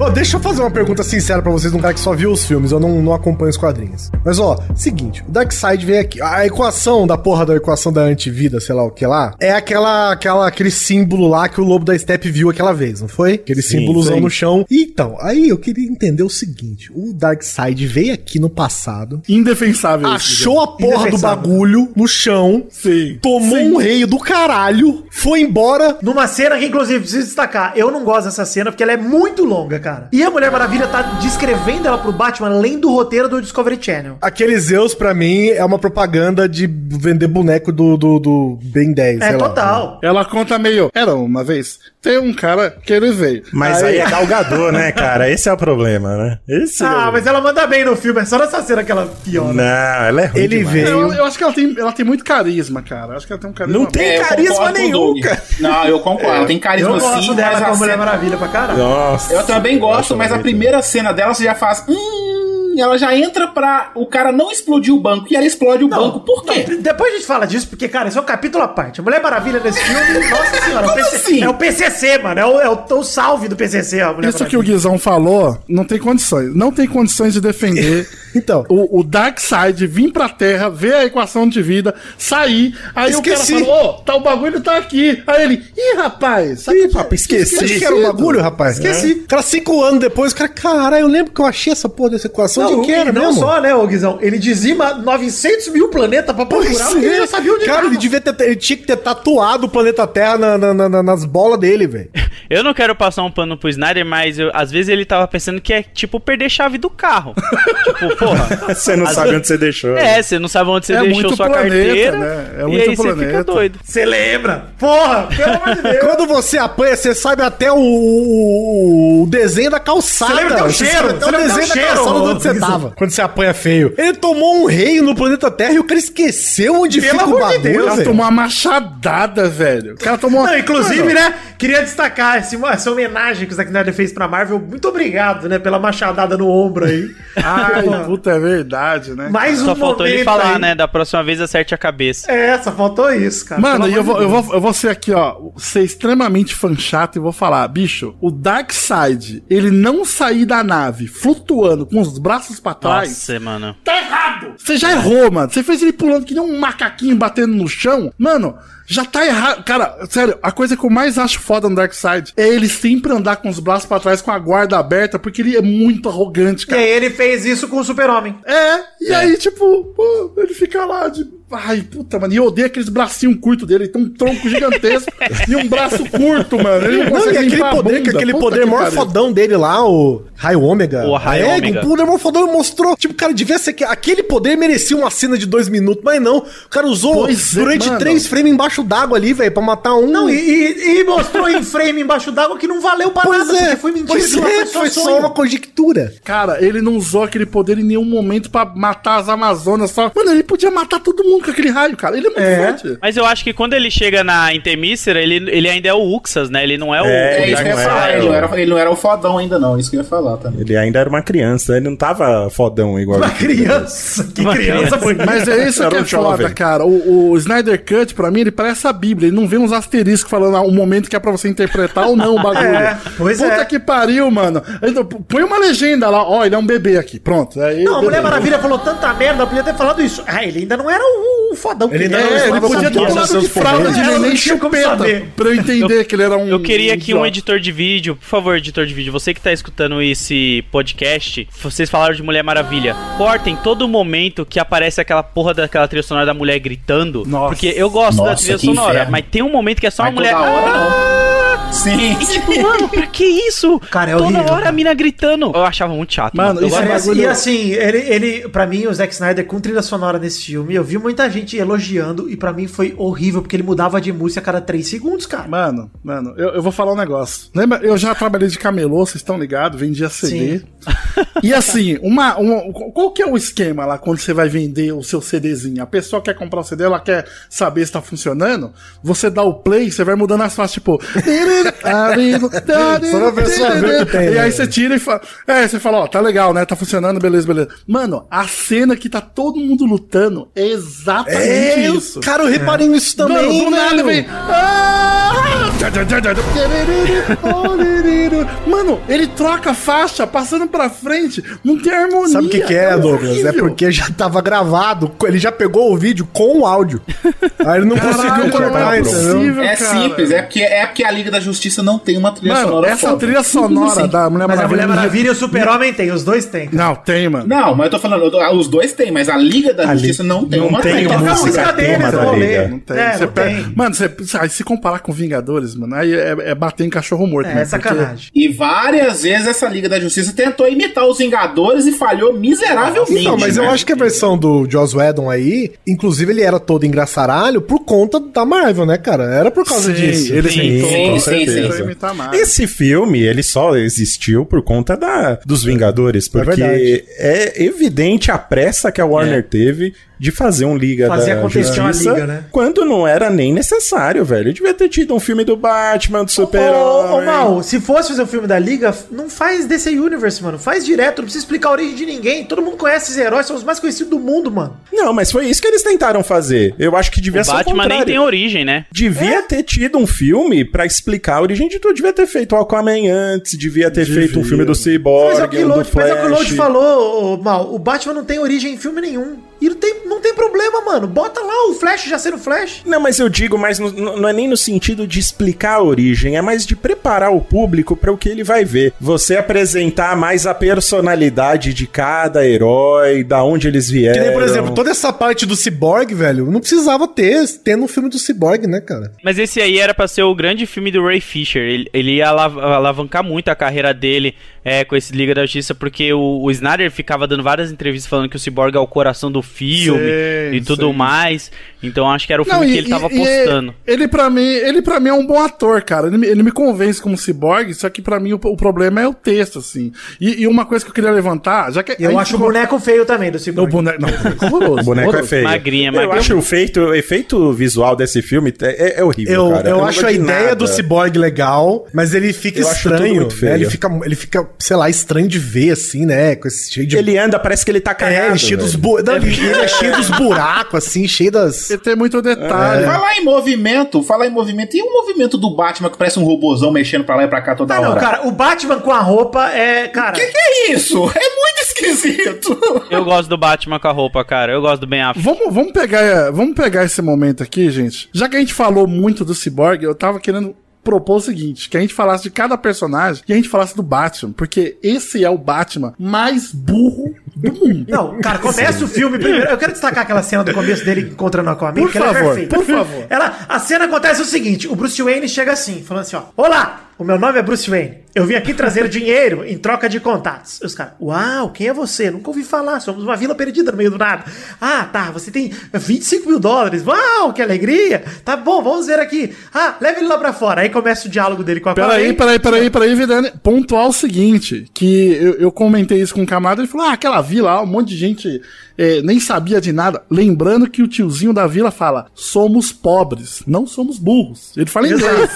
Ó, deixa eu fazer uma pergunta sincera pra vocês, um cara que só viu os filmes, eu não, não acompanho os quadrinhos. Mas ó, seguinte, o Darkseid veio aqui. A equação da porra da equação da antivida, sei lá o que lá, é aquela, aquela, aquele símbolo lá que o lobo da Steppe viu aquela vez, não foi? Aquele Sim, símbolozão sim. no chão. Então, aí eu queria entender o seguinte: o Darkseid veio aqui no passado, Indefensável. isso, achou a porra do bagulho no chão, Sim. tomou Sim. um reio do caralho, foi embora. Numa cena que, inclusive, preciso destacar, eu não gosto dessa cena porque ela é muito longa, cara. E a Mulher Maravilha tá descrevendo ela pro Batman além do roteiro do Discovery Channel. Aquele Zeus, pra mim, é uma propaganda de vender boneco do, do, do Ben 10. É sei lá. total. Ela conta meio. Era uma vez. Tem um cara que ele veio. Mas aí, é galgador, né, cara? Esse é o problema, né? Esse Ah, é... mas ela manda bem no filme, é só nessa cena que ela piora. Não, ela é ruim Ele demais. veio. Eu, eu acho que ela tem, ela tem muito carisma, cara. Eu acho que ela tem um carisma. Não tem É, eu carisma nenhum, cara. Não, eu concordo. Ela tem Eu carisma gosto sim, dela mas com a Mulher Maravilha pra caralho. Nossa. Eu também gosto, mas a primeira cena dela você já faz. Hum, ela já entra pra o cara não explodir o banco e ela explode o banco. Por quê? Não, depois a gente fala disso, porque, cara, isso é um capítulo à parte. A Mulher Maravilha nesse filme, nossa senhora, é o, PC, assim? é o PCC, mano. É o, é o, o salve do PCC, a Mulher Isso que o Maravilha. Guizão falou, não tem condições. Não tem condições de defender Então. o, o Darkseid vir pra Terra, ver a equação de vida, sair. Aí Esqueci. o cara falou: Ô, tá, o bagulho tá aqui. Aí ele, ih, rapaz, Ih, papo, esqueci. Acho que era o bagulho, rapaz. Esqueci. Cara, cinco anos depois, o cara, caralho, eu lembro que eu achei essa porra dessa equação Não, de que era e não mesmo. só, né, ô Guizão? Ele dizima 900 mil planetas pra Pois procurar, porque ele é. não sabia onde Cara, tava. ele devia ter, ele tinha que ter tatuado o planeta Terra na- na- na- nas bolas dele, velho. Eu não quero passar um pano pro Snyder, mas eu- às vezes ele tava pensando que é tipo perder chave do carro. tipo, porra. Você não sabe vezes- onde você deixou. É, você não sabe onde você É deixou muito sua planeta, carteira. né? É e muito aí você fica planeta. doido. Você lembra? Porra, pelo amor de Deus. Quando você apanha, você sabe até o, o- o desenho da calçada. Você lembra até o Você cheiro, até você o lembra desenho até da o calçada de onde você. Tava. Quando você apanha feio. Ele tomou um reio no planeta Terra e o cara esqueceu onde Pelo fica o amor de bagulho, Deus, O cara velho. tomou uma machadada, velho. O cara tomou uma. Não, inclusive, Mano, né, queria destacar esse- essa homenagem que o Zack Snyder fez pra Marvel. Muito obrigado, né, pela machadada no ombro aí. Ai, Porra. puta, é verdade, né? Mais um Só faltou ele falar, aí. né? Da próxima vez acerte a cabeça. É, só faltou isso, cara. Mano, e eu vou, eu, vou, eu vou ser aqui, ó, ser extremamente fã chato e vou falar, bicho, o Darkseid, ele não sair da nave flutuando com os braços pra trás, Nossa, mano. tá errado! Você já errou, mano. Você fez ele pulando que nem um macaquinho batendo no chão. Mano, já tá errado. Cara, sério, a coisa que eu mais acho foda no Darkseid é ele sempre andar com os braços pra trás com a guarda aberta, porque ele é muito arrogante, E cara. aí ele fez isso com o Super-Homem. É, e aí, tipo, pô, ele fica lá de. Ai, puta, mano, e eu odeio aqueles bracinhos curtos dele. Ele tem um tronco gigantesco e um braço curto, mano. Ele não Não, e aquele poder, que aquele Puta poder que maior pariu. fodão dele lá, o Raio Ômega. O Raio é, Ômega. o poder maior fodão mostrou. Tipo, cara, devia ser que aquele poder merecia uma cena de dois minutos, mas não. O cara usou Pois é, durante mano. três frames embaixo d'água ali, velho, pra matar um. Não, e, e- e mostrou em frame embaixo d'água que não valeu pra Pois nada, é, porque foi mentira. pois que uma é, foi só uma conjectura. Cara, ele não usou aquele poder em nenhum momento pra matar as Amazonas só. Mano, ele podia matar todo mundo com aquele raio, cara. Ele é muito É. forte. Mas eu acho que quando ele chega na Intermícera, ele, ele ainda é o Uxas, né? Ele não é o. É, isso que eu ia falar. Ele não, era, ele não era o fodão ainda, não. Isso que eu ia falar também. Ele ainda era uma criança, ele não tava fodão igual Uma criança. Que Uma criança bonita. Mas é isso Era que um é foda, jovem. cara. O, o Snyder Cut, pra mim, ele parece a Bíblia. Ele não vê uns asteriscos falando ah, o momento que é pra você interpretar ou não o bagulho. É, pois Puta é. que pariu, mano. Então, põe uma legenda lá, ó, ele é um bebê aqui. Pronto. Aí, Não, a Mulher. Maravilha falou tanta merda, podia ter falado isso. Ah, ele ainda não era o, o fodão. que Ele era, não É, ele podia ter falado de fralda de neném como chupeta pra eu entender que ele era um. Eu queria que um editor de vídeo, por favor, editor de vídeo, você que tá escutando esse podcast, vocês falaram de Mulher Maravilha. Cortem todo momento que aparece aquela porra daquela trilha sonora da mulher gritando. Nossa. Porque eu gosto da Nossa, trilha que sonora, inferno. mas tem um momento que é só Mas uma mulher. toda hora, "Ah!" Sim. E tipo, mano, pra que isso? Cara, é Toda horrível, hora cara. a mina gritando. Eu achava muito chato. Mano, Eu isso é Parece- bagulho- E assim, ele, ele, pra mim, o Zack Snyder com trilha sonora nesse filme, eu vi muita gente elogiando e pra mim foi horrível, porque ele mudava de música a cada 3 segundos, cara. Mano, mano, eu, eu vou falar um negócio. Lembra, eu já trabalhei de camelô, vocês estão ligados? Vendia CD. E assim, uma, uma- qual que é o esquema lá quando você vai vender o seu CDzinho? A pessoa quer comprar o CD, ela quer saber se tá funcionando. Você dá o play, você vai mudando as faixas, tipo. Só pessoa ver que tem, E né? aí você tira e fala. É, você fala, ó, tá legal, né? Tá funcionando, beleza, beleza. Mano, a cena que tá todo mundo lutando é exatamente É, isso. cara, eu reparei nisso também. Mano, do nada vem. Ah! Mano, ele troca a faixa passando pra frente. Não tem harmonia. Sabe o que, que é, Douglas? É porque já tava gravado, ele já pegou o vídeo com o áudio. Aí ele não Caralho, conseguiu não cortar, é entendeu? possível, É cara. simples, é porque, é porque a Liga da Justiça não tem uma trilha Mano, sonora essa foda. trilha sonora assim. da Mulher Mas a Maravilha. Mulher Maravilha e o Super-Homem tem, os dois tem. Não, tem, mano. Não, mas eu tô falando, eu tô- os dois tem, mas a Liga da A Justiça Li- não tem não uma tem trilha. música música deles, tema da Liga. Não tem. É, pega-. Mano, você, aí se comparar com Vingadores, mano, aí é, é bater em cachorro morto, É, né? é sacanagem. E várias vezes essa Liga da Justiça tentou imitar os Vingadores e falhou miseravelmente. Não, mas eu né? acho que a versão do Joss Whedon aí, inclusive ele era todo engraçaralho por conta da Marvel, né, cara? Era por causa Sim, disso. ele Sim, tentou, sim, com sim, certeza, sim. Esse filme, ele só existiu por conta da, dos Vingadores, porque verdade. é, evidente a pressa que a Warner teve de fazer um Liga Fazer da acontecer uma Justiça, Liga, né? quando não era nem necessário, velho. Devia ter tido um filme do Batman, do Ô, ô, Super-Homem. Mal, se fosse fazer o filme da Liga, não faz DC Universe, mano. Faz direto, não precisa explicar a origem de ninguém. Todo mundo conhece esses heróis, são os mais conhecidos do mundo, mano. Não, mas foi isso que eles tentaram fazer. Eu acho que devia O ser o Batman nem contrário. tem origem, né? Devia ter tido um filme pra explicar a origem de tudo. Devia ter feito o Aquaman antes, devia ter feito um filme do Cyborg, Mas é o que um o do mas é o que o Flash. falou, ô, Mal. O Batman não tem origem em filme nenhum. E não tem, não tem problema, mano. Bota lá o Flash já sendo Flash. Não, mas eu digo, mas não é nem no sentido de explicar a origem, é mais de preparar o público para o que ele vai ver. Você apresentar mais a personalidade de cada herói, da onde eles vieram. Que nem, por exemplo, toda essa parte do Cyborg, velho, não precisava ter, ter no filme do Cyborg, né, cara? Mas esse aí era pra ser o grande filme do Ray Fisher. Ele, ele ia alav- alavancar muito a carreira dele é, com esse Liga da Justiça, porque o, o Snyder ficava dando várias entrevistas falando que o Cyborg é o coração do filme Sim, e tudo sim. mais. Então acho que era o filme que ele tava apostando. ele para mim, ele para mim é um bom ator, cara. Ele, me- ele me convence como cyborg, só que pra mim o, o problema é o texto, assim. E, e uma coisa que eu queria levantar, já que Eu acho o boneco feio também do Cyborg. não, o boneco é horroroso. O boneco é feio. Magrinha, Eu magrinha. acho o, feito, o efeito visual desse filme é, é horrível, Eu, cara. eu não acho a de ideia nada. do Cyborg legal, mas ele fica Eu acho tudo estranho. muito feio. né? Ele, fica, ele fica, sei lá, estranho de ver, assim, né? Com esse cheio de. Ele anda, parece que ele tá é, cagado. ele, cheio dos bu... não, ele, ele é cheio dos buracos, assim, cheio das. Ele tem muito detalhe. Falar em movimento, falar em movimento. E o movimento do Batman que parece um robozão mexendo pra lá e pra cá toda Ah, não, hora? cara, o Batman com a roupa é. Cara. Que que é isso? É muito esquisito. Eu gosto do Batman com a roupa, cara. Eu gosto do Ben Affleck. Vamos, vamos, pegar, vamos pegar esse momento aqui, gente. Já que a gente falou muito do Cyborg, eu tava querendo propor o seguinte, que a gente falasse de cada personagem e a gente falasse do Batman, porque esse é o Batman mais burro do mundo. Não, cara, começa o filme primeiro. Eu quero destacar aquela cena do começo dele encontrando o Aquaman, Por que ela é favor, perfeita. por favor. Ela, a cena acontece o seguinte: o Bruce Wayne chega assim, falando assim: ó, Olá, o meu nome é Bruce Wayne. Eu vim aqui trazer dinheiro em troca de contatos. Os caras, uau, quem é você? Nunca ouvi falar, somos uma vila perdida no meio do nada. Ah, tá, você tem 25 mil dólares. Uau, que alegria. Tá bom, vamos ver aqui. Ah, leve ele lá pra fora. Aí começa o diálogo dele com a Peraí, peraí, peraí, peraí, Vidani. Pontuar o seguinte, que eu, eu comentei isso com o camarada, ele falou, ah, aquela vila um monte de gente é, nem sabia de nada. Lembrando que o tiozinho da vila fala: somos pobres, não somos burros. Ele fala inglês.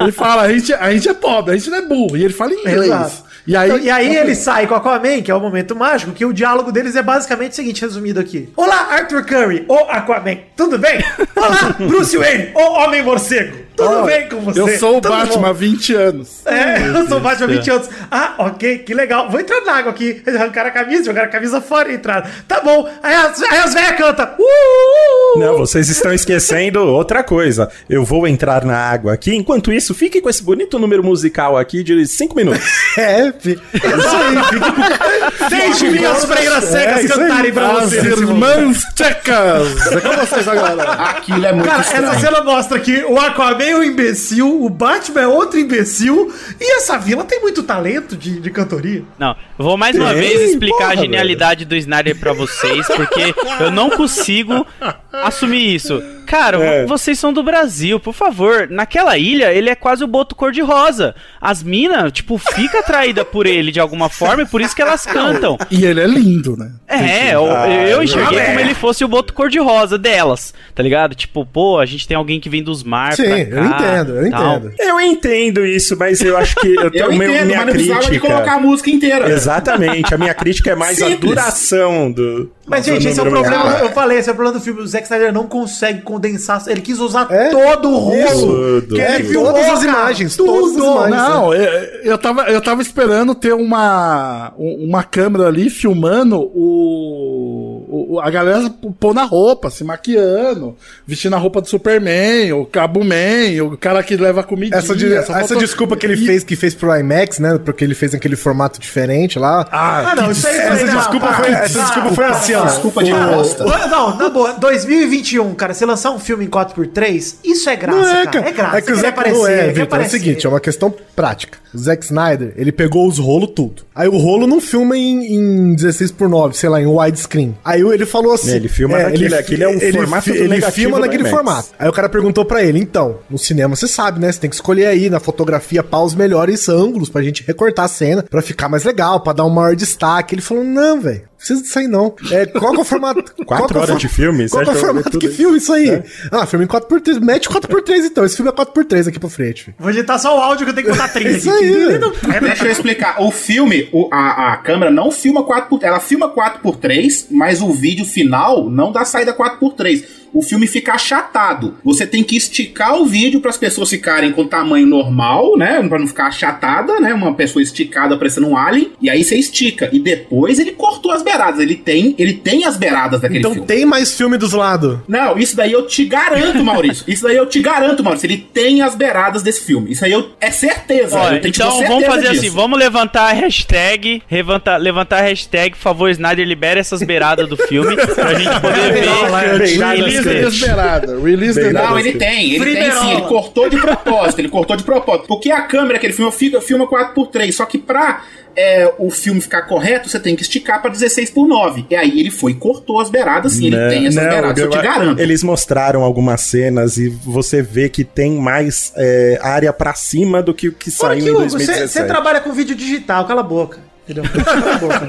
ele fala: a gente, a gente é pobre, a gente não é burro. E ele fala inglês. Exato. E aí, Então, e aí ele sai com a Aquaman, que é o momento mágico, que o diálogo deles é basicamente o seguinte, resumido aqui. Olá, Arthur Curry, o Aquaman, tudo bem? Olá, Bruce Wayne, o Homem Morcego, tudo Ó, bem com você? Eu sou o Tudo Batman há bom? 20 anos. É, eu sou o Batman há 20 anos. Ah, ok, que legal. Vou entrar na água aqui. Eles arrancaram a camisa, jogaram a camisa fora e entraram. Tá bom. Aí as, aí as velhas cantam. Uh. Não, vocês estão esquecendo outra coisa. Eu vou entrar na água aqui. Enquanto isso, fique com esse bonito número musical aqui de 5 minutos. É, fi- Deixe minhas freiras cegas É, isso aí. cantarem pra vocês. irmãs tchecas. É com vocês agora. Aquilo é muito Cara, estranho. essa cena mostra que o Aquaman é um imbecil, o Batman é outro imbecil, e essa vila tem muito talento de, de cantoria. Não, eu vou mais uma vez explicar porra, a genialidade do Snyder pra vocês, porque eu não consigo assumir isso. Cara, É. vocês são do Brasil, por favor. Naquela ilha, ele é quase o boto cor-de-rosa. As minas, tipo, fica atraída por ele de alguma forma e por isso que elas cantam. E ele é lindo, né? É, eu, Ah, eu enxerguei é. como ele fosse o boto cor-de-rosa delas, tá ligado? Tipo, pô, a gente tem alguém que vem dos mares Sim, pra eu cá, entendo, eu tal. entendo. Eu entendo isso, mas eu acho que eu Eu tenho meu- entendo, minha mas não precisava de crítica. colocar a música inteira. Exatamente, a minha crítica é mais a Simples. duração do. Mas, gente, esse é o problema. Eu falei, esse é o problema do filme. O Zack Snyder não consegue condensar. Ele quis usar É? todo o rolo. Tudo, que ele tudo. filmou, Todas as imagens, todas as Tudo. imagens. Não, eu, eu, tava, eu tava esperando ter uma, um- uma câmera ali filmando o, o- a galera pôr na roupa, se maquiando, vestindo a roupa do Superman, o Cabo Man, o cara que leva comida. Essa, de- essa desculpa que ele fez, que fez pro IMAX, né? Porque ele fez aquele formato diferente lá. Ah, não, isso aí essa foi- desculpa não, foi, para, essa para, desculpa foi assim, ó. Desculpa de bosta. Não, na boa, 2021, cara, você lançar um filme em 4x3, isso é graça, Não é, cara. cara. É graça. É que o Zack aparecer, não é, Vitor. É o seguinte, é uma questão prática. O Zack Snyder, ele pegou os rolos tudo. Aí o rolo não filma em, em 16 por 9, sei lá, em widescreen. Aí ele falou assim... É, ele filma naquele- aquele é um formato fi- Ele filma do naquele formato. Aí o cara perguntou pra ele, então, no cinema você sabe, né? Você tem que escolher aí na fotografia pá os melhores ângulos pra gente recortar a cena, pra ficar mais legal, pra dar um maior destaque. Ele falou, não, velho. Precisa disso aí não. É, qual que é o formato? qual que é o horas for- de filme? Qual que é o formato que filme isso aí? Ah, filme em 4x3. Mete 4x3 então. Esse filme é 4x3 aqui pra frente. Vou editar só o áudio que eu tenho que botar 30 É isso aí, velho. Deixa eu explicar. O filme, o- a, a câmera não filma 4x3. Ela filma 4x3, mas o vídeo final não dá saída 4x3. O filme fica achatado. Você tem que esticar o vídeo para as pessoas ficarem com tamanho normal, né? Pra não ficar achatada, né? Uma pessoa esticada parecendo um alien. E aí você estica. E depois ele cortou as beiradas. Ele tem, ele tem as beiradas daquele Então filme. tem mais filme dos lados. Não, isso daí eu te garanto, Maurício. Isso daí eu te garanto, Maurício. Ele tem as beiradas desse filme. Isso aí eu, é certeza. Olha, eu tenho então certeza vamos fazer disso. assim, vamos levantar a hashtag, levantar, levantar a hashtag, por favor, Snyder, libera essas beiradas do filme pra gente poder ver. Release Release- inesperada. Release Não, inesperada. ele tem, ele tem sim, ele cortou de propósito, ele cortou de propósito. Porque a câmera que ele filma, fica- filma 4x3, só que pra é, o filme ficar correto, você tem que esticar pra 16 por 9 E aí ele foi e cortou as beiradas, sim, ele Né? tem essas Não, beiradas, eu te eu- garanto. Eles mostraram algumas cenas e você vê que tem mais é, área pra cima do que o que Fora saiu que, em Hugo, você 2017. você trabalha com vídeo digital, cala a boca. Entendeu? Cala a boca.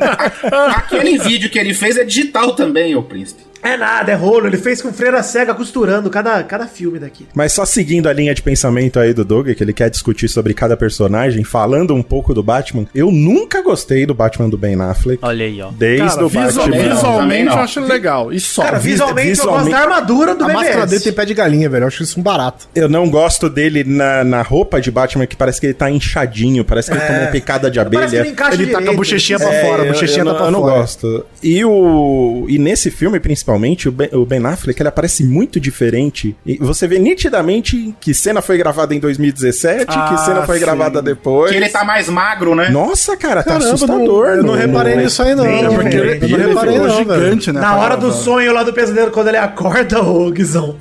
Aquele vídeo que ele fez é digital também, ô príncipe. É nada, é rolo. Ele fez com freira cega costurando cada, cada filme daqui. Mas só seguindo a linha de pensamento aí do Doug, que ele quer discutir sobre cada personagem, falando um pouco do Batman, eu nunca gostei do Batman do Ben Affleck. Olha aí, ó. Desde Cara, o visual- Batman. não, visualmente não. eu acho legal. E só. Cara, vis- visualmente, eu gosto visualmente- da armadura do A máscara dele BBS. tem pé de galinha, velho. Eu acho isso um barato. Eu não gosto dele na, na roupa de Batman, que parece que ele tá inchadinho, parece que ele tomou picada de abelha. Parece que ele encaixa Ele tá com a direito. bochechinha pra É, fora, a eu- bochechinha eu, tá não- pra eu não fora. gosto. E, o, e nesse filme, principalmente, o Ben, o Ben Affleck, ele aparece muito diferente. E você vê nitidamente que cena foi gravada em 2017, que Ah, cena foi sim. gravada depois. Que ele tá mais magro, né? Nossa, cara, tá Caramba, assustador. não- eu não reparei nisso aí, não. Bem É porque diferente. eu não Ele reparei, não, gigante, né? Na hora do sonho lá do pesadelo, quando ele acorda, ô Guizão.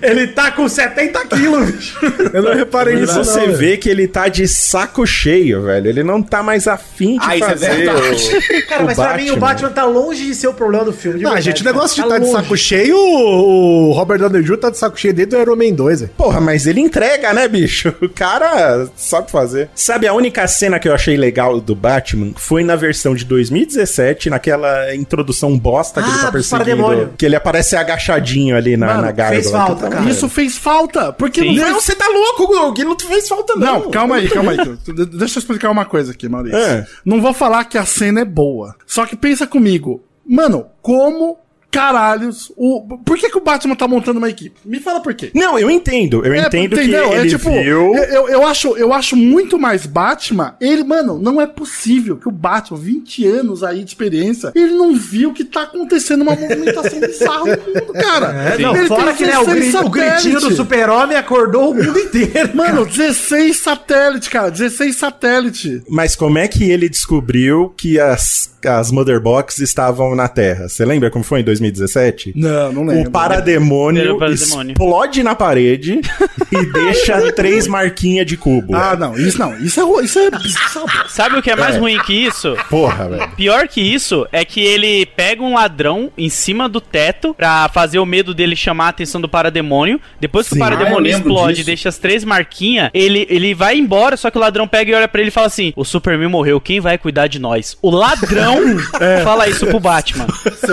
Ele tá com 70 quilos, bicho. Eu não reparei E nisso, não. você velho. vê que ele tá de saco cheio, velho. Ele não tá mais afim de Ah, isso é fazer verdade. o, Cara, mas pra mim o Batman tá longe de ser o problema do filme. de Não, verdade, gente, o cara. negócio de Tá estar de longe. saco cheio, o Robert Downey Jr. tá de saco cheio desde o Iron Man 2, velho. Porra, mas ele entrega, né, bicho? O cara sabe fazer. Sabe, a única cena que eu achei legal do Batman foi na versão de 2017, naquela introdução bosta que Ah, ele tá dos perseguindo. Que ele aparece agachadinho ali na, Mano, na gárgula. fez falta, Puta cara. Isso fez falta. Porque não Não, fez você tá louco, Gug. Não fez falta, não. Não, calma aí, calma aí. De- Deixa eu explicar uma coisa aqui, Maurício. É. Não vou falar que a cena é boa. Só que pensa comigo. Mano, como caralhos o... Por que, que o Batman tá montando uma equipe? Me fala por quê. Não, eu entendo. Eu É, entendo que entendeu? ele é tipo, viu... eu, eu, eu acho, eu acho muito mais Batman. Ele, mano, não é possível que o Batman, 20 anos aí de experiência, ele não viu que tá acontecendo uma movimentação bizarra no mundo, cara. É, não, Ele fora que né, o, 16 gri- o gritinho do super-homem acordou o mundo inteiro. Mano, 16 satélites, cara. 16 satélites. Mas como é que ele descobriu que as, as Mother Box estavam na Terra? Você lembra como foi em 2017? Não, não lembro. O parademônio, parademônio. explode na parede e deixa três marquinhas de cubo. Ah, não, isso não. Isso é, isso é bizarro. Sabe o que é mais É. ruim que isso? Porra, velho. Pior que isso é que ele pega um ladrão em cima do teto pra fazer o medo dele chamar a atenção do parademônio. Depois que Sim. o Ah, parademônio lembro explode e deixa as três marquinhas, ele, ele vai embora, só que o ladrão pega e olha pra ele e fala assim: O Superman morreu, quem vai cuidar de nós? O ladrão fala isso pro Batman.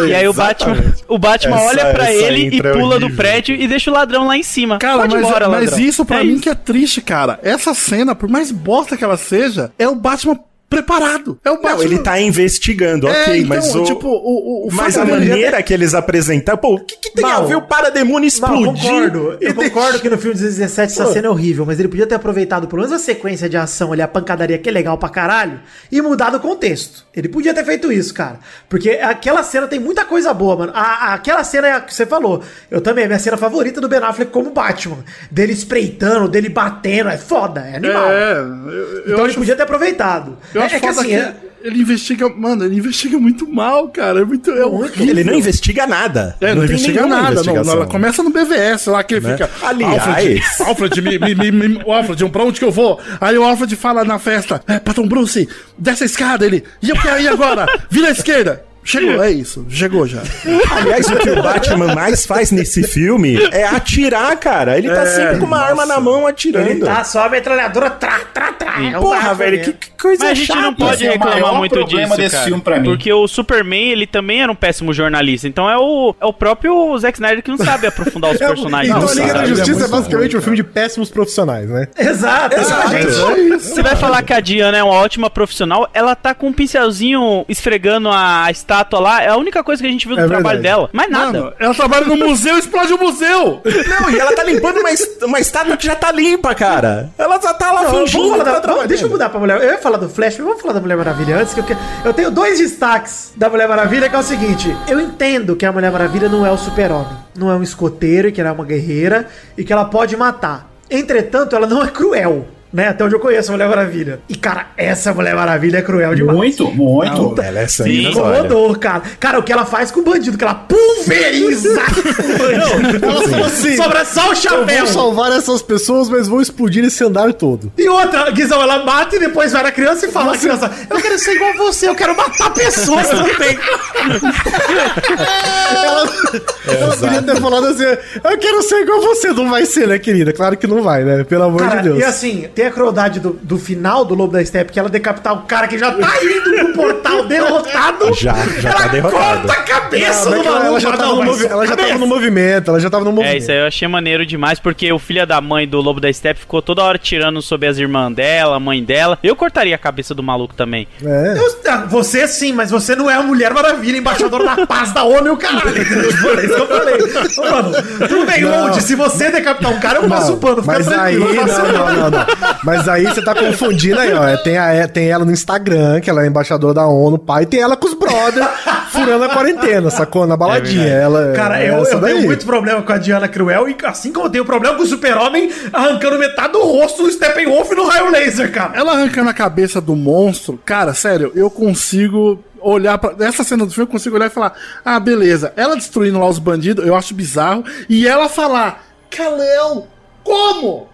e aí o Batman, o Batman Essa- olha pra essa ele e é pula do prédio e deixa o ladrão lá em cima. Cara, Pode mas, embora, mas ladrão. isso pra É mim que é triste, cara. Essa cena, por mais bosta que ela seja, é o Batman preparado. É o Batman. Não, ele tá investigando, É, ok, então, mas o... tipo, o, o, o mas a maneira que eles apresentaram... Pô, o que, que tem Mal. a ver o parademônio Não, explodir? concordo. Eu concordo que no filme de 2017 essa cena é horrível, mas ele podia ter aproveitado pelo menos a sequência de ação ali, a pancadaria que é legal pra caralho, e mudado o contexto. Ele podia ter feito isso, cara. Porque aquela cena tem muita coisa boa, mano. A, a- aquela cena é a que você falou. Eu também, é minha cena favorita do Ben Affleck como Batman. Dele espreitando, dele batendo, é foda, é animal. É, eu, eu então ele acho, podia ter aproveitado. Eu é, acho é que assim, é- ele investiga, mano, ele investiga muito mal, cara. É muito, é horrível. Ele não investiga nada. É, não, tem investiga nada, não, não. Ela começa no BVS lá, que ele Né? fica. Aliás- Alfred, Alfred, me, me, me, me- o Alfred, pra onde que eu vou? Aí o Alfred fala na festa: É, Patrão Bruce, desce a escada. Ele, e eu quero ir agora, vira à esquerda. Chegou, é isso, chegou já. Aliás, o que o Batman mais faz nesse filme é atirar, cara. Ele tá É, sempre com uma arma na mão atirando. ele tá só a metralhadora, trá, trá, trá. É Porra, velho, que, que coisa Mas a gente chata. não pode esse é reclamar maior muito disso, desse cara. filme pra mim. Porque o Superman, ele também era um péssimo jornalista. Então é o, é o próprio Zack Snyder que não sabe aprofundar os personagens. Então Liga da Justiça é é, basicamente um filme de péssimos profissionais, né? Exato, Exato. gente. Você vai falar que a Diana é uma ótima profissional, ela tá com um pincelzinho esfregando a estátua lá, é a única coisa que a gente viu do É trabalho verdade. dela. Mais nada. Mano, ela trabalha no museu e explode o museu. Não, e ela tá limpando uma, est- uma estátua que já tá limpa, cara. Ela já tá lá Não, fingindo da- tá deixa eu mudar pra Mulher. Eu ia falar do Flash, mas vamos falar da Mulher Maravilha antes, que eu, que- eu tenho dois destaques da Mulher Maravilha, que é o seguinte: eu entendo que a Mulher Maravilha não é o super-homem, não é um escoteiro, e que ela é uma guerreira e que ela pode matar. Entretanto, ela não é cruel. Né? Até onde eu conheço a Mulher Maravilha. E, cara, essa Mulher Maravilha é cruel demais. Muito, muito. Não, ela é sangue. Incomodou, cara. Cara, o que ela faz com o bandido, que ela pulveriza o bandido. Ela falou assim: Sobra só o Eu chapéu. vou salvar essas pessoas, mas vou explodir esse andar todo. E outra, Guizão, ela mata e depois vai na criança e fala: criança, eu quero ser igual a você, eu quero matar pessoas também. Ela, ela podia ter falado assim: Eu quero ser igual você. Não vai ser, né, querida? Claro que não vai, né? Pelo amor Cara, de Deus. e assim, tem a crueldade do, do final do Lobo da Steppe, que ela decapitar o cara que já tá indo pro portal derrotado. Já, já ela tá derrotado. corta a cabeça Não, mas do ela, maluco. ela já tava não, no ela já tava no movimento, ela já tava no É, movimento. isso aí eu achei maneiro demais, porque o filho da mãe do Lobo da Steppe ficou toda hora tirando sobre as irmãs dela, a mãe dela. Eu cortaria a cabeça do maluco também. É. Eu- ah, você sim, mas você não é a Mulher Maravilha, embaixadora da paz da ONU e o caralho. entendeu? Foi isso que eu falei. Ô, Mano, tudo bem. Load, se você decapitar um cara, eu passo o pano, fica mas aí, tranquilo. não, eu passo o não, não, não. Mas aí você tá confundindo aí, ó. É, Tem, a, é, tem ela no Instagram, que ela é embaixadora da ONU, pai, e tem ela com os brothers furando a quarentena, sacou? Na baladinha. ela, Cara, é eu, essa eu daí. tenho muito problema com a Diana Cruel, e assim como eu tenho problema com o Super-Homem arrancando metade do rosto do Steppenwolf no raio laser, cara. Ela arrancando a cabeça do monstro, cara, sério, eu consigo olhar pra. Essa cena do filme, eu consigo olhar e falar: ah, beleza, ela destruindo lá os bandidos, eu acho bizarro, e ela falar. Kal-El! Como?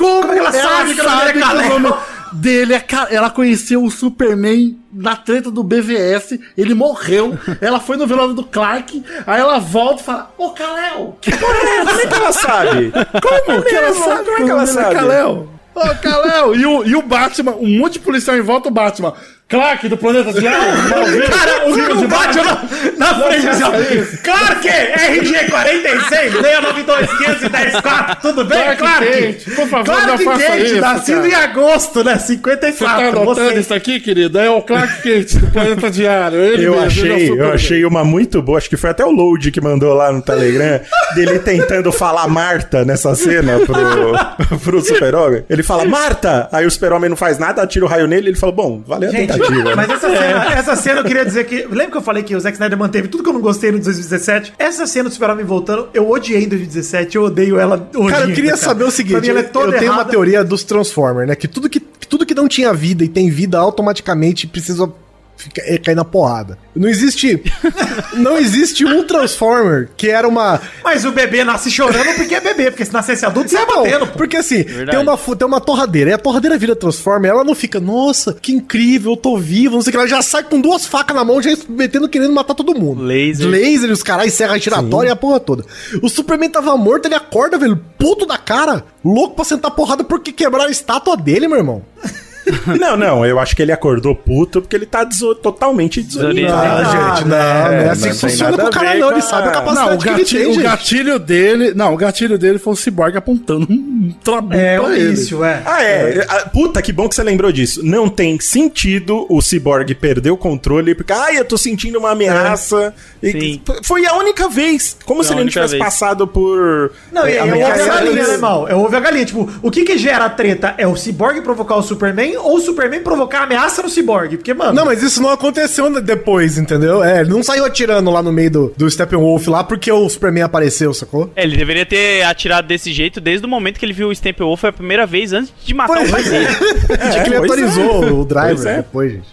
Como, Como é ela sabe que nome dele é que o nome dele é Ela conheceu o Superman na treta do BVS, ele morreu. ela foi no velório do Clark, aí ela volta e fala: Ô Kal-El! Que porra é essa? Como é que ela sabe? Como que ela sabe? Como é que ela dele sabe? Kal-El? Ô, Kal-El! E o, e o Batman, um monte de policial em volta, o Batman. Clark do planeta de Cara, o filho bate na, na frente assim, ó. Claro que RG 46, 692, 510, 4, tudo bem? Clark Clark, Kent, por favor, Clark não faça Kent, isso, nascido cara. em agosto, né? Você tá 54. anotando Você, isso aqui, querido? É o Clark Kent do Planeta Diário. Ele Eu mesmo, é achei, eu achei uma muito boa, acho que foi até o Load que mandou lá no Telegram, dele tentando falar Marta nessa cena pro, pro Super-Homem. Ele fala, Marta! Aí o Super-Homem não faz nada, atira o raio nele, ele fala, bom, valeu a Gente, tentativa. mas essa cena, essa cena eu queria dizer que. Lembra que eu falei que o Zack Snyder manteve tudo que eu não gostei no 2017? Essa cena do Super-Homem voltando, eu odiei em 2017, eu odeio ela hoje. Cara, eu queria cara. saber o seguinte: mim ela é eu toda tenho uma errada. teoria dos Transformers, né? Que tudo que tudo que não tinha vida e tem vida automaticamente precisa ficar, é, cair na porrada. Não existe. não existe um Transformer que era uma. Mas o bebê nasce chorando porque é bebê, porque se nascesse adulto, você ia batendo, pô. porque assim, Verdade. tem uma, tem uma torradeira, e a torradeira vira Transformer, ela não fica, nossa, que incrível, eu tô vivo, não sei o que, ela já sai com duas facas na mão, já metendo, querendo matar todo mundo. Laser. Laser, os caras, serra giratória e a porra toda. O Superman tava morto, ele acorda, velho, puto da cara, louco pra sentar porrada porque quebraram a estátua dele, meu irmão. Não, não, eu acho que ele acordou puto porque ele tá deso- totalmente desorientado. Ah, gente, não, não é assim não que funciona nada com o a cara, não. Ele sabe a Não, capacidade o que ele gatilho, tem, o gente. gatilho dele. Não, o gatilho dele foi o Cyborg apontando um trabuco É, o pra ele. início, é. Ah, é. Ah, Puta, que bom que você lembrou disso. Não tem sentido o Cyborg perder o controle porque, ai, eu tô sentindo uma ameaça. E Sim. Foi a única vez. Como Foi se ele não tivesse vez. passado por. Não, e é, ouvi a galinha, né, mal? Eu ouvi a galinha. Tipo, o que que gera a treta? É o Cyborg provocar o Superman ou o Superman provocar ameaça no Cyborg? Porque, mano... Não, mas isso não aconteceu depois, entendeu? É, ele não saiu atirando lá no meio do, do Steppenwolf lá porque o Superman apareceu, sacou? É, ele deveria ter atirado desse jeito desde o momento que ele viu o Steppenwolf a primeira vez antes de matar Pois o pai dele. Tinha que ele pois atualizou é. o driver Pois é. depois, gente.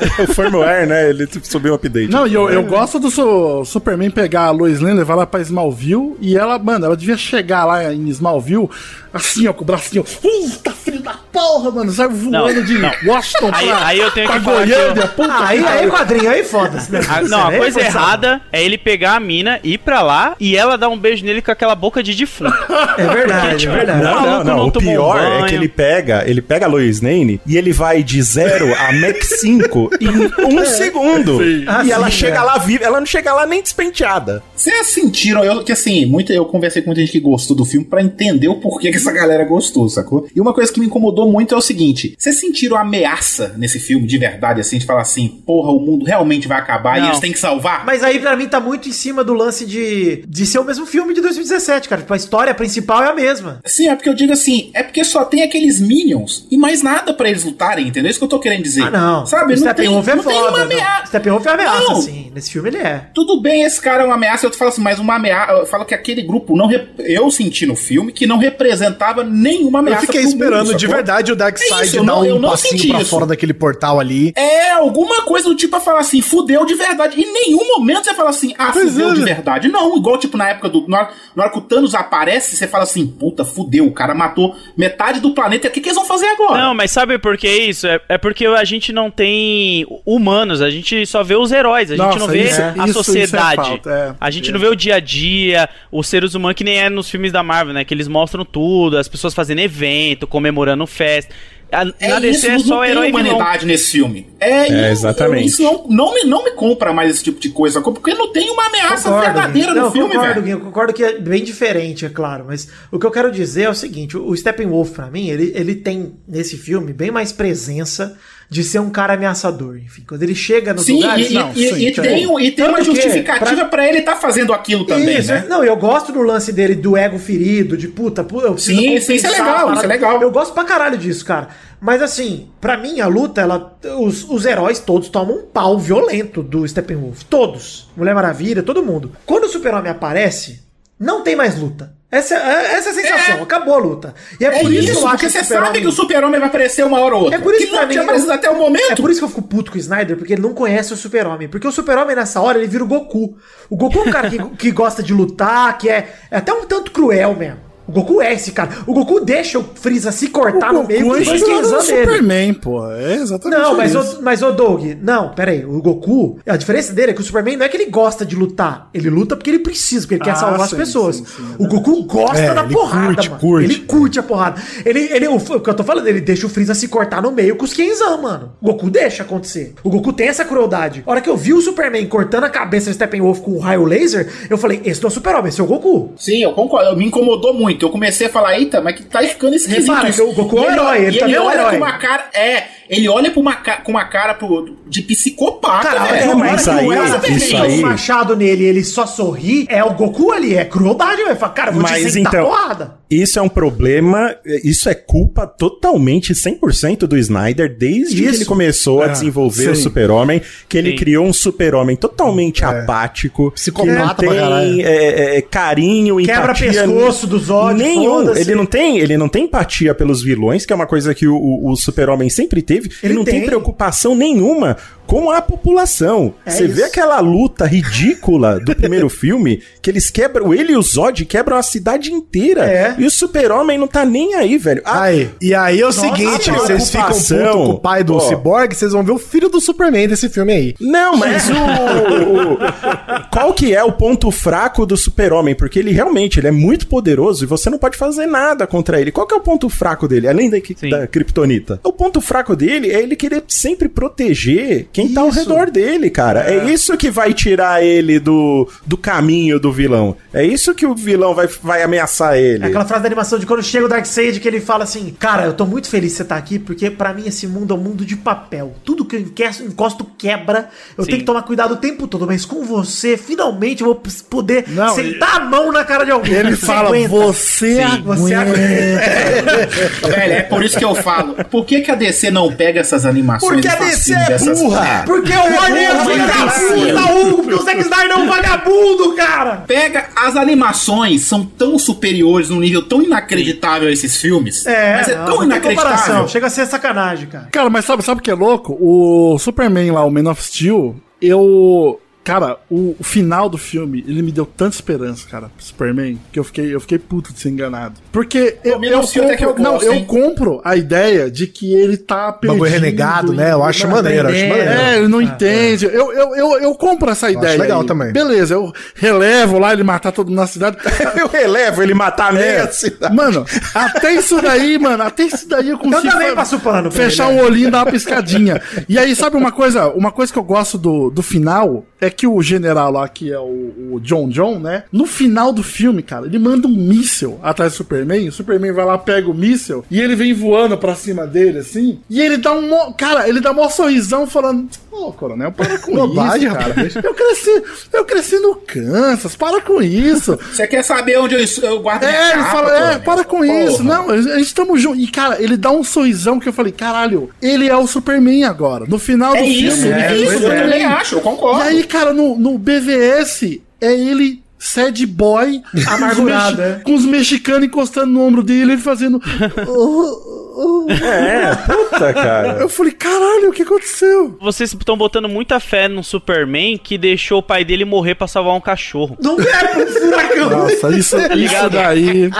o firmware, né? Ele tipo, subiu um update. Não, e eu, eu gosto do su- Superman pegar a Lois Lane, levar ela pra Smallville, e ela, mano, ela devia chegar lá em Smallville, assim, ó, com o bracinho, puta filho da porra, mano, sai voando Não, de não. Washington Aí- aí eu tenho pra que falar que Goiânia, eu- puta Ah, aí, aí quadrinho, aí foda-se. né? A, não, a é coisa errada é ele pegar a mina, ir pra lá e ela dar um beijo nele com aquela boca de defunto. É verdade, é verdade. Não, não, não. não O pior um é que ele pega, ele pega a Lois Lane e ele vai de 0 a Max 5 em um segundo. Sim. Ah, e ela sim, chega é. lá viva, ela não chega lá nem despenteada. Vocês sentiram, eu, que assim, muito, eu conversei com muita gente que gostou do filme pra entender o porquê que essa galera gostou, sacou? E uma coisa que me incomodou muito é o seguinte: vocês sentiram ameaça nesse filme, de verdade, assim, de falar assim, porra, o mundo realmente vai acabar e Não. eles têm que salvar? Mas aí, pra mim, tá muito em cima do lance de, de ser o mesmo filme de 2017, cara. Tipo, a história principal é a mesma. Sim, é porque eu digo assim, é porque só tem aqueles minions e mais nada pra eles lutarem, entendeu? É isso que eu tô querendo dizer. Ah, não. Sabe? o Steppenwolf é não tem foda. uma não. ameaça. Steppenwolf é ameaça, Não. sim. Nesse filme ele é. Tudo bem, esse cara é uma ameaça, eu falo assim, mas uma ameaça. Eu falo que aquele grupo não. rep- Eu senti no filme que não representava nenhuma Eu ameaça. fiquei pro esperando mundo, de sacou? verdade o É Darkseid eu dar não- eu um não passinho senti pra isso. fora daquele portal ali. É, alguma coisa do tipo a falar assim, fudeu de verdade. Em nenhum momento você fala assim, ah, Pois fudeu é, de né? verdade. Não, igual tipo na época do. Na hora, na hora que o Thanos aparece, você fala assim, puta, fudeu, o cara matou metade do planeta. O que, que eles vão fazer agora? Não, mas sabe por que isso? É, é porque a gente não tem humanos, a gente só vê os heróis, a gente Nossa, não vê isso- a isso- isso é sociedade. falta, é. a gente não vê o dia a dia, os seres humanos que nem é nos filmes da Marvel, né? Que eles mostram tudo, as pessoas fazendo evento, comemorando festa. A, É na DC é isso, só não herói vilão. humanidade nesse filme. É, É, exatamente. Isso não, não, me, não me compra mais esse tipo de coisa, porque não tem uma ameaça verdadeira Gui. no Não, filme, concordo, velho. Gui, eu concordo que é bem diferente, é claro. Mas o que eu quero dizer é o seguinte: o Steppenwolf, pra mim, ele, ele tem nesse filme bem mais presença de ser um cara ameaçador. Enfim, quando ele chega nos Sim, lugares. e, não, e- sim, e tá tem, um- e tem uma justificativa pra... ele estar fazendo aquilo também, Isso, né? Não, eu gosto do lance dele, do ego ferido, de puta, pu- eu preciso Sim, sim, isso é legal, isso é legal. Eu gosto pra caralho disso, cara. Mas assim, pra mim, a luta, ela. Os, os heróis todos tomam um pau violento do Steppenwolf. Todos. Mulher Maravilha, todo mundo. Quando o Super-Homem aparece, não tem mais luta. Essa, é- essa é a sensação, acabou a luta. E é, É por isso, isso, que eu acho porque que você sabe que o super-homem vai aparecer uma hora ou outra. é por isso que que não mim. tinha aparecido até o momento. É por isso que eu fico puto com o Snyder, porque ele não conhece o Super-Homem. Porque o Super-Homem, nessa hora, ele vira o Goku. O Goku é um cara que, que gosta de lutar, que é, é até um tanto cruel mesmo. O Goku é esse cara. O Goku deixa o Freeza se cortar no meio Goku é com os o Kenzan dele. Superman, pô. É exatamente Não, mas isso. o, mas o Doug, não, pera aí. O Goku, a diferença dele é que o Superman não é que ele gosta de lutar. Ele luta porque ele precisa, porque ele quer Ah, salvar sim, as pessoas. sim, sim, o Goku gosta É, da ele porrada, curte, mano. curte. Ele curte a porrada. Ele, ele, o, o que eu tô falando, ele deixa o Freeza se cortar no meio com os Kenzan, mano. O Goku deixa acontecer. O Goku tem essa crueldade. A hora que eu vi o Superman cortando a cabeça do Steppenwolf com o raio laser, eu falei, esse não é o Super-Homem, esse é o Goku. Sim, eu concordo. Me incomodou muito. Eu comecei a falar, eita, mas que tá ficando esquisito. Repara que o Goku é um herói, ele e também é um herói. com uma cara. É, ele olha pra uma com uma cara pro- de psicopata, Cara, velho. é, mas isso que aí- o Elsa isso aí- o machado nele ele só sorri, é o Goku ali, é crueldade, velho. Fala, Cara, eu vou te Mas sentar então, porrada. isso é um problema, isso é culpa totalmente 100% do Snyder desde que Isso. ele começou a É, desenvolver o sim. Super-Homem, que ele Sim. criou um Super-Homem totalmente apático, Psicopata que não tem é, é, carinho, Quebra empatia pescoço do Zod, nenhum. Ele não tem, ele não tem empatia pelos vilões, que é uma coisa que o, o- o Super-Homem sempre teve. Ele, Ele não tem. tem. preocupação nenhuma com a população. É Você vê aquela luta ridícula do primeiro filme, que eles quebram, ele e o Zod quebram a cidade inteira. É. E o Super-Homem não tá nem aí, velho. Ah, Aí, e aí é o seguinte, a vocês ficam preocupação, com o pai do. Cyborg, vocês vão ver o filho do Superman desse filme aí. Não, mas o, o- Qual que é o ponto fraco do super-homem? Porque ele realmente ele é muito poderoso e você não pode fazer nada contra ele. Qual que é o ponto fraco dele, além da, Sim. da Kryptonita? O ponto fraco dele é ele querer sempre proteger quem tá ao Isso. redor dele, cara. É. isso que vai tirar ele do, do caminho do vilão. É isso que o vilão vai, vai ameaçar ele. É aquela frase da animação de quando chega o Darkseid que ele fala assim: Cara, eu tô muito feliz de você estar aqui, porque pra mim esse mundo é um mundo de papel. Tudo que eu encosto, quebra. Eu Sim. tenho que tomar cuidado o tempo todo, mas com você, finalmente eu vou poder Não, sentar a mão na cara de alguém. Ele Você fala, aguenta. você Você aguenta. aguenta. Velho, é por isso que eu falo. Por que, que a DC não pega essas animações Porque a DC é dessas- Porque o Warner é um vagabundo, Hugo, porque o Zack Snyder é um vagabundo, cara. Pega as animações, são tão superiores, num nível tão inacreditável a esses filmes. É, mas é não, tão inacreditável. comparação. Chega a ser sacanagem, cara. Cara, mas sabe, sabe o que é louco? O Superman lá, o Man of Steel, eu. Cara, o, o final do filme, ele me deu tanta esperança, cara, pro Superman, que eu fiquei, eu fiquei puto de ser enganado. Porque eu, eu, que eu compro, não, gosto, eu hein? compro a ideia de que ele tá perdido. Bagulho renegado, né? Eu acho maneiro, eu acho maneiro. É, ele não entende. Eu, eu, eu, eu compro essa ideia. legal aí. também. Beleza, eu relevo lá ele matar todo mundo na cidade. Eu relevo ele matar É. meia cidade. Mano, até isso daí, mano, até isso daí eu consigo também fa- passo pano fechar ele, um olhinho e dar uma piscadinha. E aí, sabe uma coisa? Uma coisa que eu gosto do, do final é que o general lá, que é o, o John John, né? No final do filme, cara, ele manda um míssil atrás do Superman. O Superman vai lá, pega o míssil e ele vem voando pra cima dele, assim. E ele dá um. mo- Cara, ele dá um sorrisão falando. Ô, coronel, para com Bobagem, isso, cara. Eu cresci, eu cresci no Kansas, para com isso. Você quer saber onde eu, eu guardo É, ele capa, fala, é, coronel? para com Porra. isso. Não, a gente estamos juntos. E, cara, ele dá um sorrisão que eu falei, caralho, ele é o Superman agora. No final É do isso, filme, é ele o isso, eu também acho, eu concordo. E aí, cara, no, no BVS, é ele sad boy Amargurado, com os, é. com os mexicanos encostando no ombro dele, ele fazendo. É, puta, cara. Eu falei, caralho, o que aconteceu? Vocês estão botando muita fé no Superman que deixou o pai dele morrer pra salvar um cachorro. Não quero um furacão. Nossa, isso, isso ligado? daí.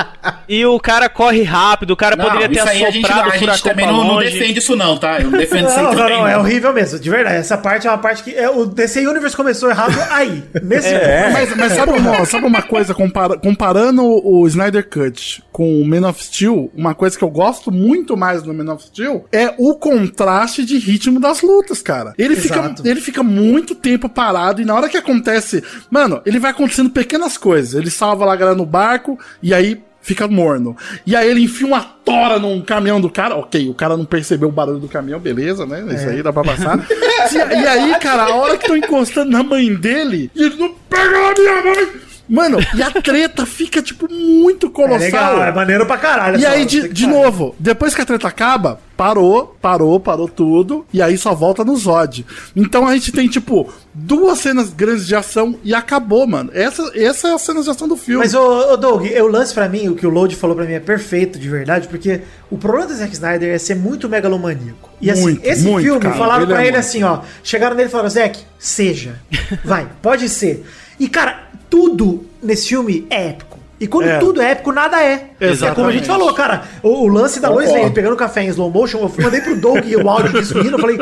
E o cara corre rápido, o cara Não, poderia ter isso aí a gente, assoprado a o gente furacão também pra não, não longe. defende isso não, tá? Eu não defendo isso aí Não, não, não, é horrível mesmo, de verdade. Essa parte é uma parte que. É, o DC Universe começou errado aí. Nesse É. Mas, mas sabe, uma, sabe uma coisa, compara- comparando o Snyder Cut com o Man of Steel, uma coisa que eu gosto muito mais no Man of Steel é o contraste de ritmo das lutas, cara. Ele fica, ele fica muito tempo parado e na hora que acontece. Mano, ele vai acontecendo pequenas coisas. Ele salva lá a galera no barco e aí. Fica morno. E aí ele enfia uma tora num caminhão do cara. Ok, o cara não percebeu o barulho do caminhão, beleza, né? Isso aí dá pra passar. e, e aí, cara, a hora que estão encostando na mãe dele, ele não pega na minha mãe! Mano, e a treta fica, tipo, muito É colossal. legal, é maneiro pra caralho. E aí, de, de novo, depois que a treta acaba, parou, parou, parou tudo, e aí só volta no Zod. Então a gente tem, tipo, duas cenas grandes de ação e acabou, mano. Essa, essa é a cena de ação do filme. Mas, ô, ô Doug, o lance pra mim, o que o Load falou pra mim é perfeito, de verdade, porque o problema do Zack Snyder é ser muito megalomaníaco. E assim, Muito, esse muito, filme, cara, falaram ele pra é ele muito. assim, ó, chegaram nele e falaram, Zack, seja, vai, pode ser. E, cara, tudo nesse filme é épico. E quando É. tudo é épico, nada é. É como a Exatamente. gente falou, cara. O, o lance da Lois. Lane pegando café em slow motion, eu mandei pro Doug o áudio disso rindo, eu falei,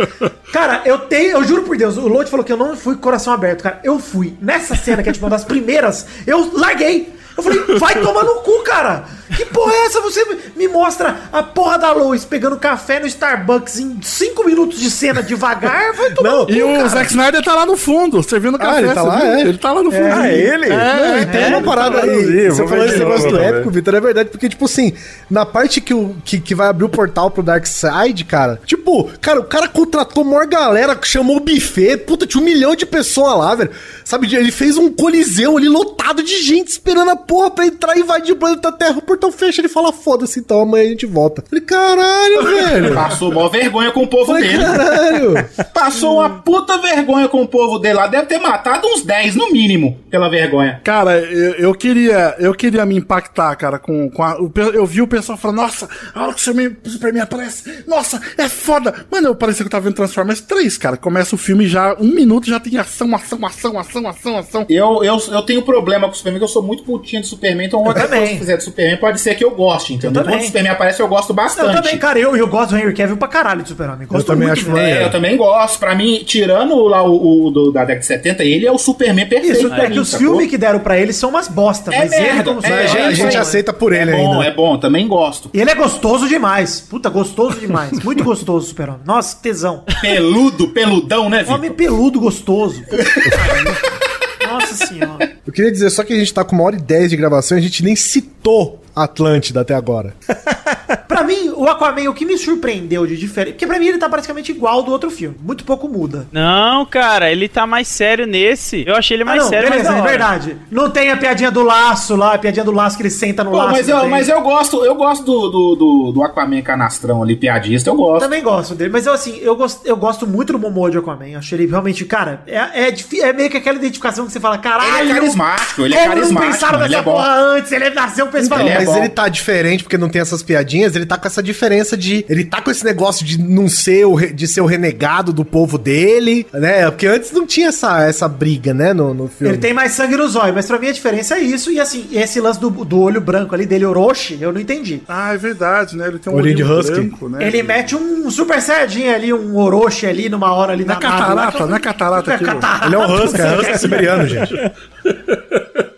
cara, eu tenho, eu juro por Deus, o Load falou que eu não fui coração aberto, cara. Eu fui. Nessa cena, que é tipo uma das primeiras, eu larguei. Eu falei, vai tomar no cu, cara! Que porra é essa? Você me- mostra a porra da Lois pegando café no Starbucks em 5 minutos de cena devagar, vai tomar no cu, E o cara. Zack Snyder tá lá no fundo, servindo café. ele tá lá, é? Ele tá lá no fundo. Ah, é ele? Não, e tem é, uma parada tá aí. Você falou esse negócio do épico. Vitor, é verdade, porque, tipo assim, na parte que, o, que, que vai abrir o portal pro Dark Side, cara, tipo, cara, o cara contratou a maior galera, chamou o buffet, puta, tinha um milhão de pessoas lá, velho. Sabe, ele fez um coliseu ali lotado de gente esperando a porra pra entrar e invadir o planeta Terra. O portão fecha, ele fala, foda-se, então amanhã a gente volta. Falei, caralho, velho. Passou mó vergonha com o povo Falei, dele. caralho. Passou uma puta vergonha com o povo dele lá. Deve ter matado uns 10 no mínimo pela vergonha. Cara, eu, eu queria eu queria me impactar, cara, com, com a, eu vi o pessoal falando, nossa, a hora que o Superman, aparece, nossa, é foda. Mano, eu parecia que eu tava vendo Transformers 3, cara. Começa o filme já, um minuto já tem ação, ação, ação, ação, ação, ação. Eu, eu, eu tenho problema com o Superman, que eu sou muito putinho de Superman, então também. coisa que fizer de Superman pode ser que eu goste, entendeu? também. Quando o Superman aparece, eu gosto bastante. Eu também, cara, eu, eu gosto do Henry Cavill pra caralho de Super-Homem. Gosto também muito acho dele. É, eu também gosto. Pra mim, tirando lá o, o do- da década de 70, ele é o Superman perfeito. Isso, é mim, que os filmes que deram pra ele são umas bosta, É mas ele merda, como é, a gente, a é gente isso aí. aceita por ele é bom, ainda. é bom, também gosto. E ele é gostoso demais. Puta, gostoso demais. Muito gostoso, Super-Homem. Nossa, que tesão. Peludo, peludão, né, Vitor? Homem peludo gostoso. Nossa senhora. Eu queria dizer só que a gente tá com uma hora e dez de gravação e a gente nem citou Atlântida até agora. Pra mim, o Aquaman, o que me surpreendeu de diferente. Porque pra mim ele tá praticamente igual ao do outro filme. Muito pouco muda. Não, cara, ele tá mais sério nesse. Eu achei ele mais ah, não, sério, beleza, mas é verdade. Não tem a piadinha do laço lá, a piadinha do laço que ele senta no Pô, laço. mas, eu, mas eu gosto, eu gosto do, do, do, do Aquaman canastrão ali, piadista, eu gosto. Também gosto dele, mas eu assim, eu gosto, eu gosto muito do Momoa de Aquaman. Achei ele realmente, cara, é, é, é meio que aquela identificação que você fala, caralho. Ele é carismático, ele é carismático, Não pensaram mano, nessa é bom. porra antes, ele nasceu pra esse Então, Ele é mas bom. ele tá diferente porque não tem essas piadinhas, ele tá com essa diferença de. Ele tá com esse negócio de não ser o, de ser o renegado do povo dele, né? Porque antes não tinha essa, essa briga, né, no, no filme. Ele tem mais sangue nos olhos, mas pra mim a diferença é isso. E assim, esse lance do, do olho branco ali dele, Orochi, eu não entendi. Ah, é verdade, né? Ele tem um Olhinho de husky. branco, né? Ele mete um super saiyajin ali, um Orochi ali numa hora ali é na nave lá, catarata, não é catarata É aquilo. catarata. Ele é um husky, é husky siberiano, gente.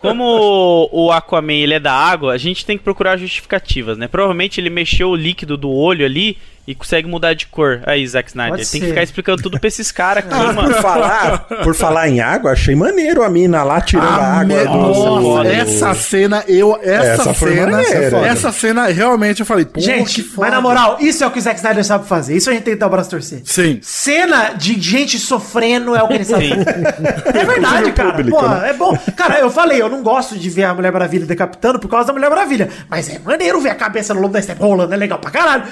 Como o Aquaman ele é da água, a gente tem que procurar justificativas, né? Provavelmente ele mexeu o líquido do olho ali e consegue mudar de cor. Aí, Zack Snyder, Pode tem que ficar explicando tudo pra esses caras aqui, Por mano. falar, por falar em água, achei maneiro a mina lá tirando a, água me- do. Nossa, essa cena, eu. Essa, Essa cena. Essa cena, realmente, eu falei, pô, Gente, que mas na moral, isso é o que o Zack Snyder sabe fazer. Isso a gente tem que dar o braço a torcer. Sim. Cena de gente sofrendo é o que ele sabe Sim. fazer. É verdade, cara. público, Porra, né? é bom. Cara, eu falei, eu não gosto de ver a Mulher Maravilha decapitando por causa da Mulher Maravilha. Mas é maneiro ver a cabeça no lobo da Step rolando, é legal pra caralho.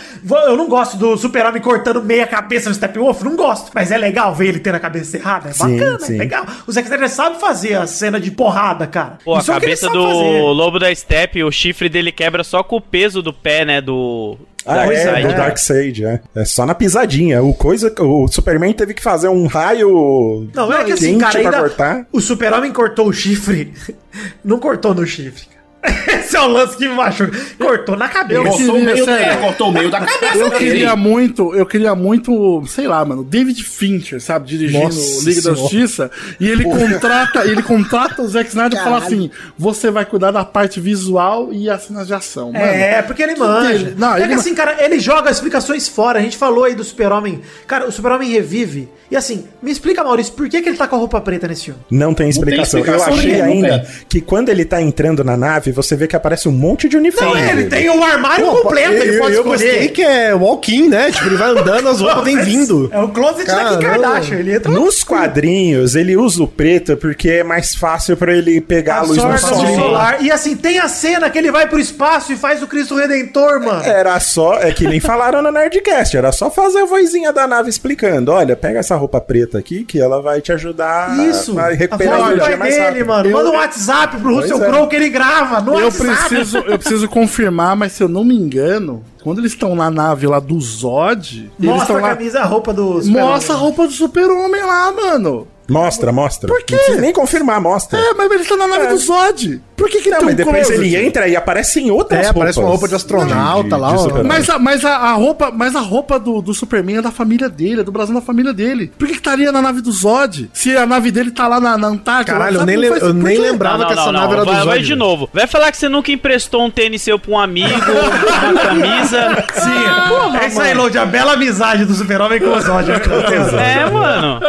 Eu não gosto do Super-Homem cortando meia cabeça no Steppenwolf, não gosto. Mas é legal ver ele tendo a cabeça errada, é Sim, bacana, sim. é legal. O Zack Snyder sabe fazer a cena de porrada, cara. Pô, a Isso é o que ele cabeça sabe do fazer. lobo da Steppe, o chifre dele quebra só com o peso do pé, né? Do. Ah, é, Darkseid. do Darkseid, é. É só na pisadinha. O, coisa, o Superman teve que fazer um raio Não, é que assim, cara, pra ainda, cortar. o super-homem cortou o chifre, não cortou no chifre. Esse é o lance que me machuca. Cortou na cabeça. Cortou o queria, meio, sério. é, cortou o meio da cabeça Eu dele. queria muito, eu queria muito, sei lá, mano, David Fincher, sabe, dirigindo Nossa o Liga da Senhora. Justiça, e ele contrata, ele contrata o Zack Snyder e fala assim: "Você vai cuidar da parte visual e as cenas de ação". Mano, É, porque ele manja. não, é ele que assim, cara, ele joga explicações fora. A gente falou aí do super-homem. Cara, o super-homem revive. E assim, me explica, Maurício, por que, que ele tá com a roupa preta nesse filme? Não tem explicação. explicação Eu achei não ainda tem. que quando ele tá entrando na nave, você vê que aparece um monte de uniforme. Não, ele tem o armário Pô, completo, eu, ele pode eu escolher. gostei que é walk-in, né? Tipo, ele vai andando, as roupas vêm vindo. É o closet da Kim Caramba. Kardashian. Ele entra Nos quadrinhos, ele usa o preto porque é mais fácil pra ele pegar a luz a luz sol. solar. E assim, tem a cena que ele vai pro espaço e faz o Cristo Redentor, mano. Era só, é que nem falaram no Nerdcast, era só fazer a vozinha da nave explicando. Olha, pega essa roupa preta aqui que ela vai te ajudar Isso. a recuperar a do energia mais dele, rápido. mano. Eu- Manda um WhatsApp pro Russell é. Crowe que ele grava no Eu WhatsApp. preciso, eu preciso confirmar, mas se eu não me engano, quando eles estão na nave lá do Zod, eles Mostra estão a lá. camisa, a roupa do Super-Homem. Mostra a roupa do super-homem lá, mano. Mostra, mostra. Por quê? Não precisa nem confirmar, mostra. É, mas ele tá na nave do Zod. Por que que Não, tem mas depois ele entra e aparece em outras É, aparece uma roupa de astronauta lá, ó. super-herói. Mas, a, mas a, a roupa, mas a roupa do, do Superman é da família dele, é do Brasil da família dele. Por que, que estaria na nave do Zod? Se a nave dele tá lá na, na Antártida. Caralho, eu nem, Não eu nem lembrava que essa nave era do vai, Zod. vai de novo. Vai falar que você nunca emprestou um tênis seu pra um amigo, uma camisa. Sim, é isso aí, Lodi, a bela amizade do super-homem com o Zod. É, mano.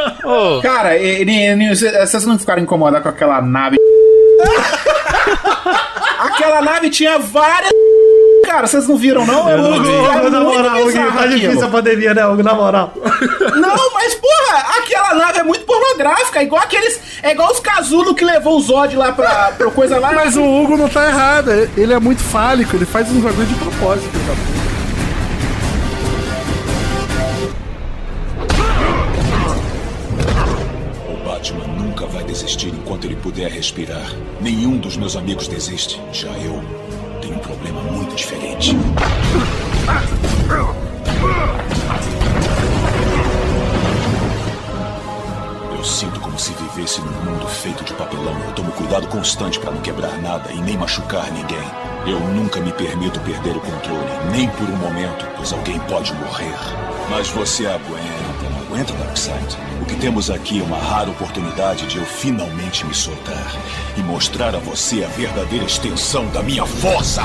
Cara, vocês não ficaram incomodados com aquela nave. aquela nave tinha várias. Cara, vocês não viram, não? Eu Hugo, Hugo, na moral, Hugo, tá difícil a pandemia, né, Hugo, na moral. Não, mas porra, aquela nave é muito pornográfica, igual aqueles. É igual os casulos que levou o Zod lá pra, pra coisa lá. Mas o Hugo não tá errado. Ele é muito fálico, ele faz uns bagulho de propósito. cara. Batman nunca vai desistir enquanto ele puder respirar. Nenhum dos meus amigos desiste. Já eu tenho um problema muito diferente. Eu sinto como se vivesse num mundo feito de papelão. Eu tomo cuidado constante para não quebrar nada e nem machucar ninguém. Eu nunca me permito perder o controle, nem por um momento, pois alguém pode morrer. Mas você aguenta, não aguenta, Darkseid? O que temos aqui é uma rara oportunidade de eu finalmente me soltar e mostrar a você a verdadeira extensão da minha força.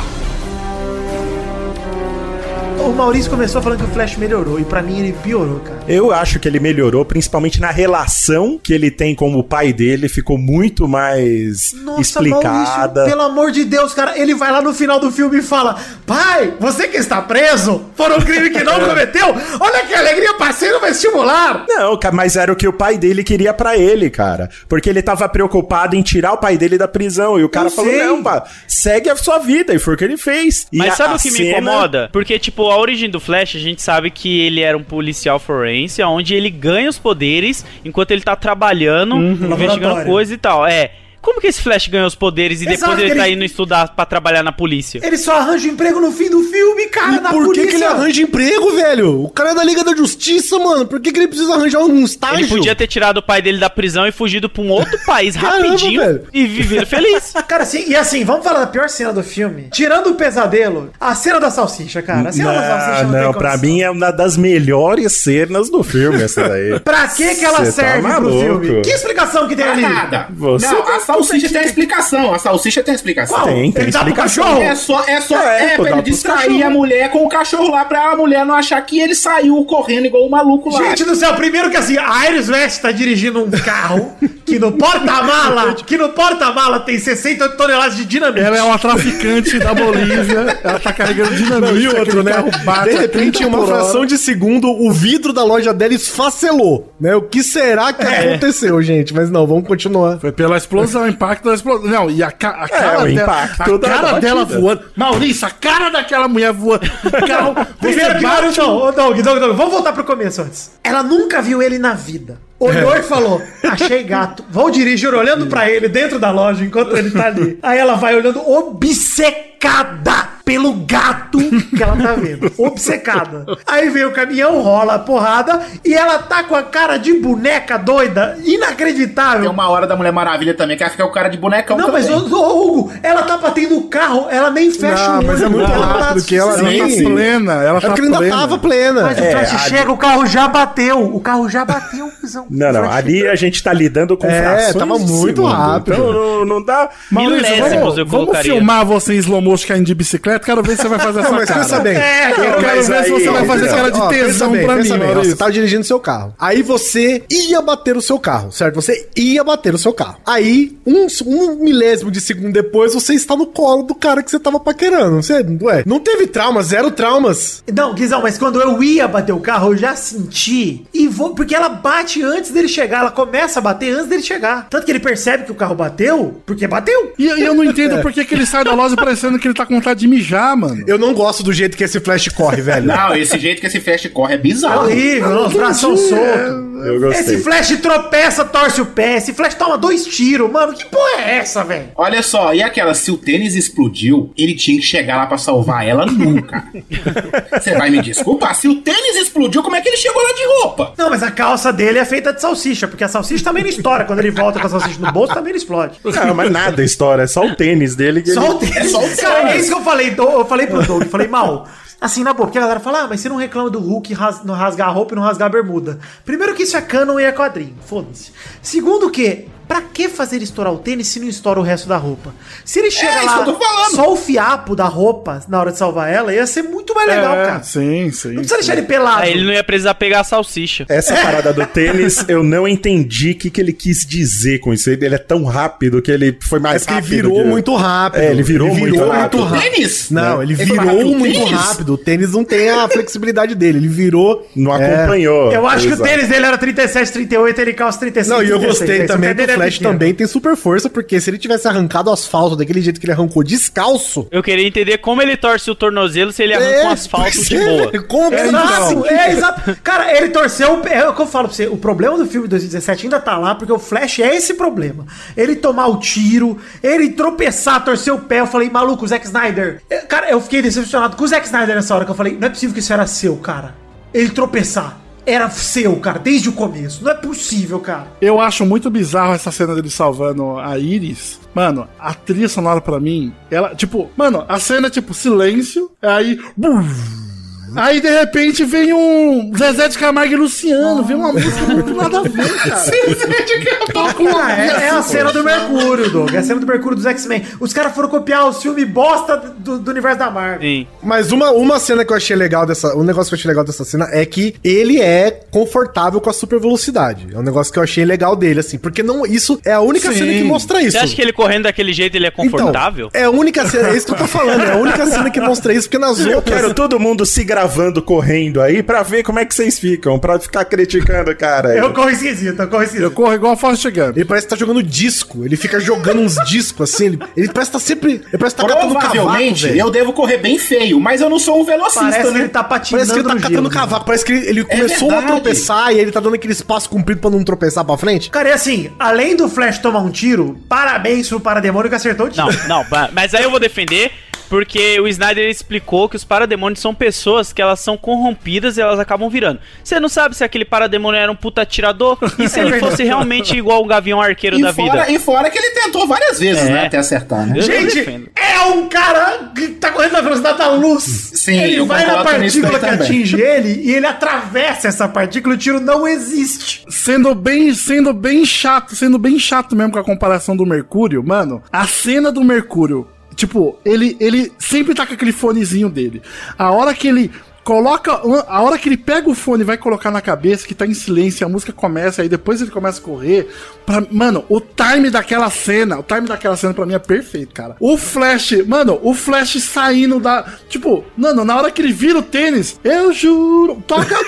O Maurício começou falando que o Flash melhorou, e pra mim ele piorou, cara. Eu acho que ele melhorou, principalmente na relação que ele tem com o pai dele, ficou muito mais explicada. pelo amor de Deus, cara, ele vai lá no final do filme e fala: Pai, você que está preso por um crime que não cometeu, olha que alegria, parceiro vestibular! Não, mas era o que o pai dele queria pra ele, cara. Porque ele tava preocupado em tirar o pai dele da prisão. E o cara Eu falou: sei. não, pá, segue a sua vida. E foi o que ele fez. E Mas a- sabe a o que me cena- incomoda? Porque, tipo, a origem do Flash, a gente sabe que ele era um policial forense, onde ele ganha os poderes enquanto ele tá trabalhando, investigando Laboratório. coisa e tal. É. Como que esse Flash ganhou os poderes e Exato, depois ele ele- tá indo estudar pra trabalhar na polícia? Ele só arranja emprego no fim do filme, cara, E na por que, polícia. que ele arranja emprego, velho? O cara é da Liga da Justiça, mano. Por que, que ele precisa arranjar um estágio? Ele podia ter tirado o pai dele da prisão e fugido pra um outro país Caramba, rapidinho velho. e viver feliz. Cara, assim, e assim, vamos falar da pior cena do filme. Tirando o pesadelo, a cena da salsicha, cara. A cena da salsicha Não, não, não, tem pra mim é uma das melhores cenas do filme, essa daí. Pra que que ela Cê tá serve pro maluco. filme? Que explicação que tem ali? Nada. Você não, a salsicha tem a explicação. A salsicha tem a explicação. Qual? Tem, tem Ele dá pro explicação. cachorro? É só, é só, É, é, pra ele distrair a mulher com o cachorro lá pra a mulher não achar que ele saiu correndo igual o maluco lá. Gente do céu, primeiro que assim, a Iris West tá dirigindo um carro que no porta-mala, que no porta-mala tem 68 toneladas de dinamite. Ela é uma traficante da Bolívia. Ela tá carregando dinamite. E outro, né? bate De repente, 30 em uma fração de segundo, o vidro da loja dela esfacelou, né? O que será que É. aconteceu, gente? Mas não, vamos continuar. Foi pela explosão, o impacto da explosão. Não, e a, ca a cara o dela. impacto A cara dela voando. Maurício, a cara daquela mulher voando. O carro. Primeiro bate- não, Doug, vamos voltar pro começo antes. Ela nunca viu ele na vida. Olhou e falou: Achei gato. Vou dirigir olhando pra ele dentro da loja enquanto ele tá ali. Aí ela vai olhando obcecada pelo gato que ela tá vendo. Obcecada. Aí vem o caminhão, rola a porrada e ela tá com a cara de boneca doida, inacreditável. Tem uma hora da Mulher Maravilha também, que ela fica com o cara de bonecão Não, também. mas ô, Hugo, ela tá batendo o carro, ela nem fecha Não, o mas é olho, muito ela rápido tá- que ela Ela nem- tá plena. Ela É tá ainda plena. tava plena. Mas o É, Flash a- chega, o carro já bateu. O carro já bateu, cuzão. Não, não, ali a gente tá lidando com É, frações tava de muito rápido. Então não, não dá... Milésimos vamos, eu vamos colocaria. filmar você em slow motion caindo de bicicleta? Quero ver se você vai fazer essa Não, mas cara. pensa bem. É, Eu quero mas ver se aí- você vai fazer Pensa- cara de ó, pensa tesão bem, pra pensa mim, bem. Você tava dirigindo seu carro. Aí você ia bater o seu carro, certo? Você ia bater o seu carro. Aí, um, um milésimo de segundo depois, você está no colo do cara que você tava paquerando. Você, ué, não teve trauma, zero traumas. Não, Guizão, mas quando eu ia bater o carro, eu já senti. E vou. Porque ela bate antes dele chegar. Ela começa a bater antes dele chegar. Tanto que ele percebe que o carro bateu, porque bateu. E, e eu não entendo por que, que ele sai da loja parecendo que ele tá com vontade de mijar, mano. Eu não gosto do jeito que esse flash corre, velho. Não, esse jeito que esse Flash corre é É bizarro. horrível, não, os braços são soltos. Eu gostei. Esse Flash tropeça, torce o pé. Esse Flash toma dois tiros. Mano, que porra é essa, velho? Olha só, e aquela, se o tênis explodiu, ele tinha que chegar lá pra salvar ela nunca. Você vai me desculpar, se o tênis explodiu, como é que ele chegou lá de roupa? Não, mas a calça dele é feita de salsicha, porque a salsicha também não estoura. Quando ele volta com a salsicha no bolso, também não explode. Não, mas nada história, é só o tênis dele que Só ele... o tênis. É só o Cara, é isso que eu falei. Doug, Eu falei pro Doug, falei, mal. Assim, na boa, porque a galera fala, ah, mas você não reclama do Hulk ras- não rasgar a roupa e não rasgar a bermuda. Primeiro que isso é canon e é quadrinho, foda-se. Segundo que, pra que fazer estourar o tênis se não estoura o resto da roupa? Se ele chega isso lá, só o fiapo da roupa na hora de salvar ela, ia ser muito mais legal, É, cara. Sim, sim. Não precisa deixar ele pelado. Aí ele não ia precisar pegar a salsicha. Essa parada do tênis, eu não entendi o que, que ele quis dizer com isso. Ele é tão rápido que ele foi mais É porque ele rápido. virou que- muito rápido. É, ele virou muito rápido. Tênis? Não, ele Ele virou rápido muito tênis? rápido. O tênis não tem a flexibilidade dele. Ele virou. Não É. acompanhou. Eu acho que o tênis dele era 37, 38, ele calça 35. Não, e eu 36. gostei Esse também pé que o é Flash pequeno. também tem super força, porque se ele tivesse arrancado o asfalto daquele jeito que ele arrancou descalço. Eu queria entender como ele torce o tornozelo se ele arranca um asfalto de boa. Como É exato, é exato. Cara, ele torceu o pé. É o que eu falo pra você. O problema do filme de 2017 ainda tá lá, porque o Flash é esse problema. Ele tomar o tiro, ele tropeçar, torcer o pé. Eu falei, maluco, o Zack Snyder. É, Cara, eu fiquei decepcionado com o Zack Snyder nessa hora que eu falei, não é possível que isso era seu, cara. Ele tropeçar. Era seu, cara, desde o começo. Não é possível, cara. Eu acho muito bizarro essa cena dele salvando a Iris. Mano, a trilha sonora pra mim, ela, tipo, mano, a cena é tipo silêncio, aí. bum, Aí de repente vem um Zezé de Camargo e Luciano, vem uma música muito nada a ver, cara. Toca uma Ah, é, é a cena do Mercúrio, Doug. É a cena do Mercúrio dos X-Men. Os caras foram copiar os filmes bosta do, do universo da Marvel. Sim. Mas uma, uma cena que eu achei legal dessa. Um negócio que eu achei legal dessa cena é que ele é confortável com a super velocidade. É um negócio que eu achei legal dele, assim. Porque não, isso é a única Sim. cena que mostra isso. Você acha que ele correndo daquele jeito ele é confortável? Então, é a única cena, é isso que eu tô falando, é a única cena que mostra isso, porque nas Eu outras. quero todo mundo se gravando correndo aí pra ver como é que vocês ficam, pra ficar criticando cara. aí. Eu corro esquisito, eu corro Eu esquisito. corro igual a Forrest Gump. Ele parece que tá jogando disco, ele fica jogando uns discos assim, ele, ele parece que tá sempre. Ele parece que tá catando cavaco, velho. eu devo correr bem feio, mas eu não sou um velocista, Parece que né? ele tá patinando Parece que ele tá catando gelo, né? cavaco, parece que ele, ele começou a verdade. tropeçar e ele tá dando aquele espaço comprido pra não tropeçar pra frente. Cara, e assim, além do Flash tomar um tiro, parabéns pro Parademônio que acertou o tiro. Não, não, mas aí eu vou defender, porque o Snyder explicou que os parademônios são pessoas que elas são corrompidas e elas acabam virando. Você não sabe se aquele parademônio era um puta atirador e se ele fosse realmente igual o Gavião Arqueiro E da fora, vida. e fora que ele tentou várias vezes, É. né? Até acertar, né? Eu Gente, é um cara que tá correndo na velocidade da luz. Sim, ele eu vai na partícula que atinge ele e ele atravessa essa partícula e o tiro não existe. Sendo bem, sendo bem chato, sendo bem chato mesmo com a comparação do Mercúrio, mano, a cena do Mercúrio, tipo, ele, ele sempre tá com aquele fonezinho dele. A hora que ele coloca, a hora que ele pega o fone e vai colocar na cabeça, que tá em silêncio, a música começa, aí depois ele começa a correr, pra, mano, o time daquela cena, o time daquela cena pra mim é perfeito, cara. O Flash, mano, o Flash saindo da, tipo, mano, na hora que ele vira o tênis, eu juro, toca,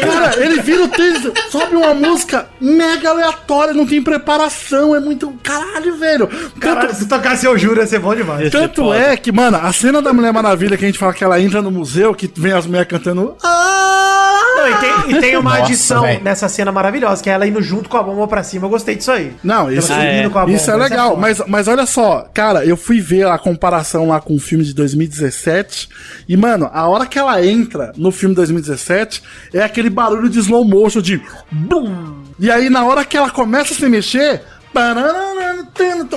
Cara, ele vira o tênis, sobe uma música mega aleatória, não tem preparação, é muito. Caralho, velho. Caralho, se tocasse eu juro, ia ser bom demais. Tanto é que, mano, a cena da Mulher Maravilha que a gente fala que ela entra no museu, que vem as mulheres cantando. "Ah!" Não, e, tem, e tem uma Nossa, adição velho. nessa cena maravilhosa, que é ela indo junto com a bomba pra cima. Eu gostei disso aí. Não, isso, Ela subindo com a isso é bomba, legal, foda. mas, mas olha só, cara, eu fui ver a comparação lá com o filme de 2017 e, mano, a hora que ela entra no filme de 2017 é aquele barulho de slow motion de bum, e aí na hora que ela começa a se mexer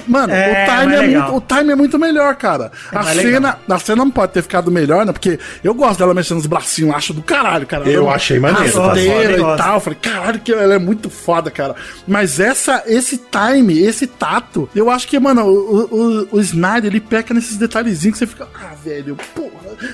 Mano, É, o, time mais é muito, o time é muito melhor, cara. a, mais cena, a cena não pode ter ficado melhor, né? Porque eu gosto dela mexendo nos bracinhos, acho do caralho, cara. Eu Ela- achei maneiro, tá? rasteira Gosto, e tal. Eu falei, caralho, que ela é muito foda, cara. Mas essa, esse time, esse tato, eu acho que, mano, o, o, o Snyder, ele peca nesses detalhezinhos que você fica, ah, velho, porra,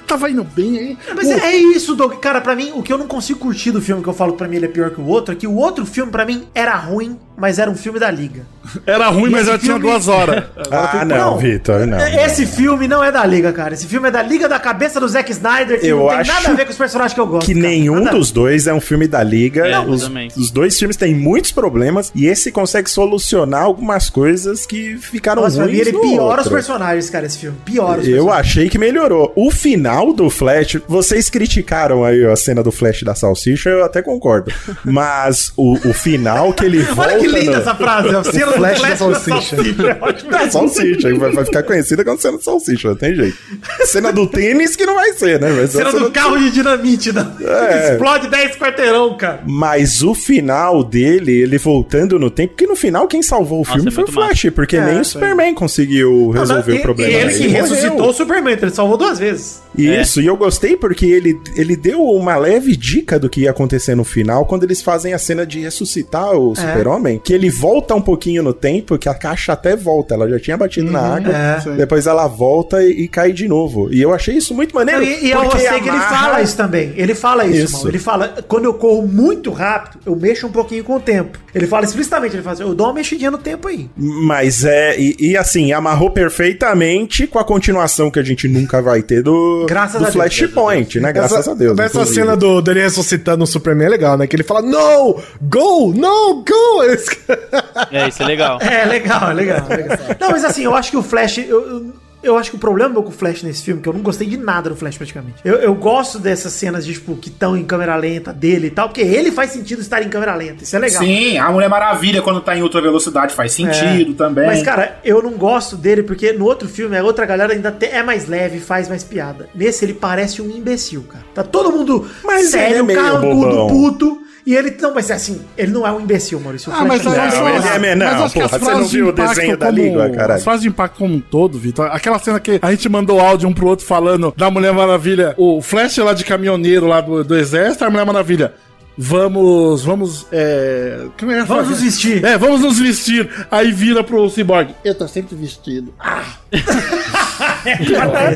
tava indo bem aí. Mas é é isso, Doug. Cara, pra mim, o que eu não consigo curtir do filme, que eu falo pra mim ele é pior que o outro, é que o outro filme, pra mim, era ruim, mas era um filme da Liga. Era ruim, mas esse já tinha filme- duas horas. Ah, não, Não. Vitor, não. Esse filme não é da Liga, cara. Esse filme é da Liga da cabeça do Zack Snyder, que Eu não tem acho nada a ver com os personagens que eu gosto. que cara. nenhum Nada a dos dois é um filme da Liga. É, os, os dois filmes têm muitos problemas e esse consegue solucionar algumas coisas que ficaram Nossa, ruins ele no piora os outro. personagens, cara, esse filme. Piora os Eu achei que melhorou. O final do Flash, vocês criticaram aí a cena do Flash da salsicha, eu até concordo. Mas o, o final que ele volta. Olha que linda no- essa frase. É o cena do Flash Flash da da salsicha. Salsicha. É ótimo. Da salsicha, vai, vai ficar conhecida como cena de salsicha, não tem jeito. Cena do tênis que não vai ser, né? Vai ser a Cena do carro de dinamite. Da... É. Explode 10 quarteirão, cara. Mas o final dele, ele voltando no tempo, porque no final quem salvou o Nossa, filme é foi o muito massa. Flash, porque É, nem o. Superman conseguiu resolver Não, o problema. E ele dele. que morreu. ressuscitou o Superman, então ele salvou duas vezes. Isso, e eu gostei porque ele, ele deu uma leve dica do que ia acontecer no final quando eles fazem a cena de ressuscitar o É. Super-Homem, que ele volta um pouquinho no tempo, que a caixa até volta, ela já tinha batido na água, é. depois ela volta e, e cai de novo. E eu achei isso muito maneiro. Não, e, e eu porque gostei que ele fala isso também. Ele fala isso, Isso. irmão. Ele fala, quando eu corro muito rápido, eu mexo um pouquinho com o tempo. Ele fala explicitamente, ele fala assim, eu dou uma mexidinha no tempo aí. Mas é, e, e assim, amarrou perfeitamente com a continuação que a gente nunca vai ter do, Graças do a Deus. Flashpoint, né? Graças Essa- a Deus. Essa inclusive. cena do, dele ressuscitando o Superman é legal, né? Que ele fala, no, go, no, go. É, isso é legal. É, legal, é legal, é legal. Não, mas assim, eu acho que o Flash. Eu, eu, eu acho que o problema meu com o Flash nesse filme, que eu não gostei de nada do Flash praticamente. Eu, eu gosto dessas cenas de, tipo, que estão em câmera lenta dele e tal, porque ele faz sentido estar em câmera lenta. Isso é legal. Sim, a Mulher Maravilha, quando tá em outra velocidade, faz sentido É. também. Mas, cara, eu não gosto dele porque no outro filme a outra galera ainda te- é mais leve, faz mais piada. Nesse ele parece um imbecil, cara. Tá todo mundo Mas ele é sério, meio carrancudo, bobão. puto. E ele, não, mas assim, ele não é um imbecil, Maurício. O Ah, mas Flash aí é. Não, ele é menor, mas acho que porra, as você não viu de o desenho impacto da como- língua, caralho? As frases de impacto como um todo, Vitor. Aquela cena que a gente mandou áudio um pro outro falando da Mulher Maravilha, o Flash lá de caminhoneiro lá do, do exército, a Mulher Maravilha. Vamos, vamos, é... Como é a Vamos nos vestir. É, vamos nos vestir. Aí vira pro Cyborg. Eu tô sempre vestido. Ah,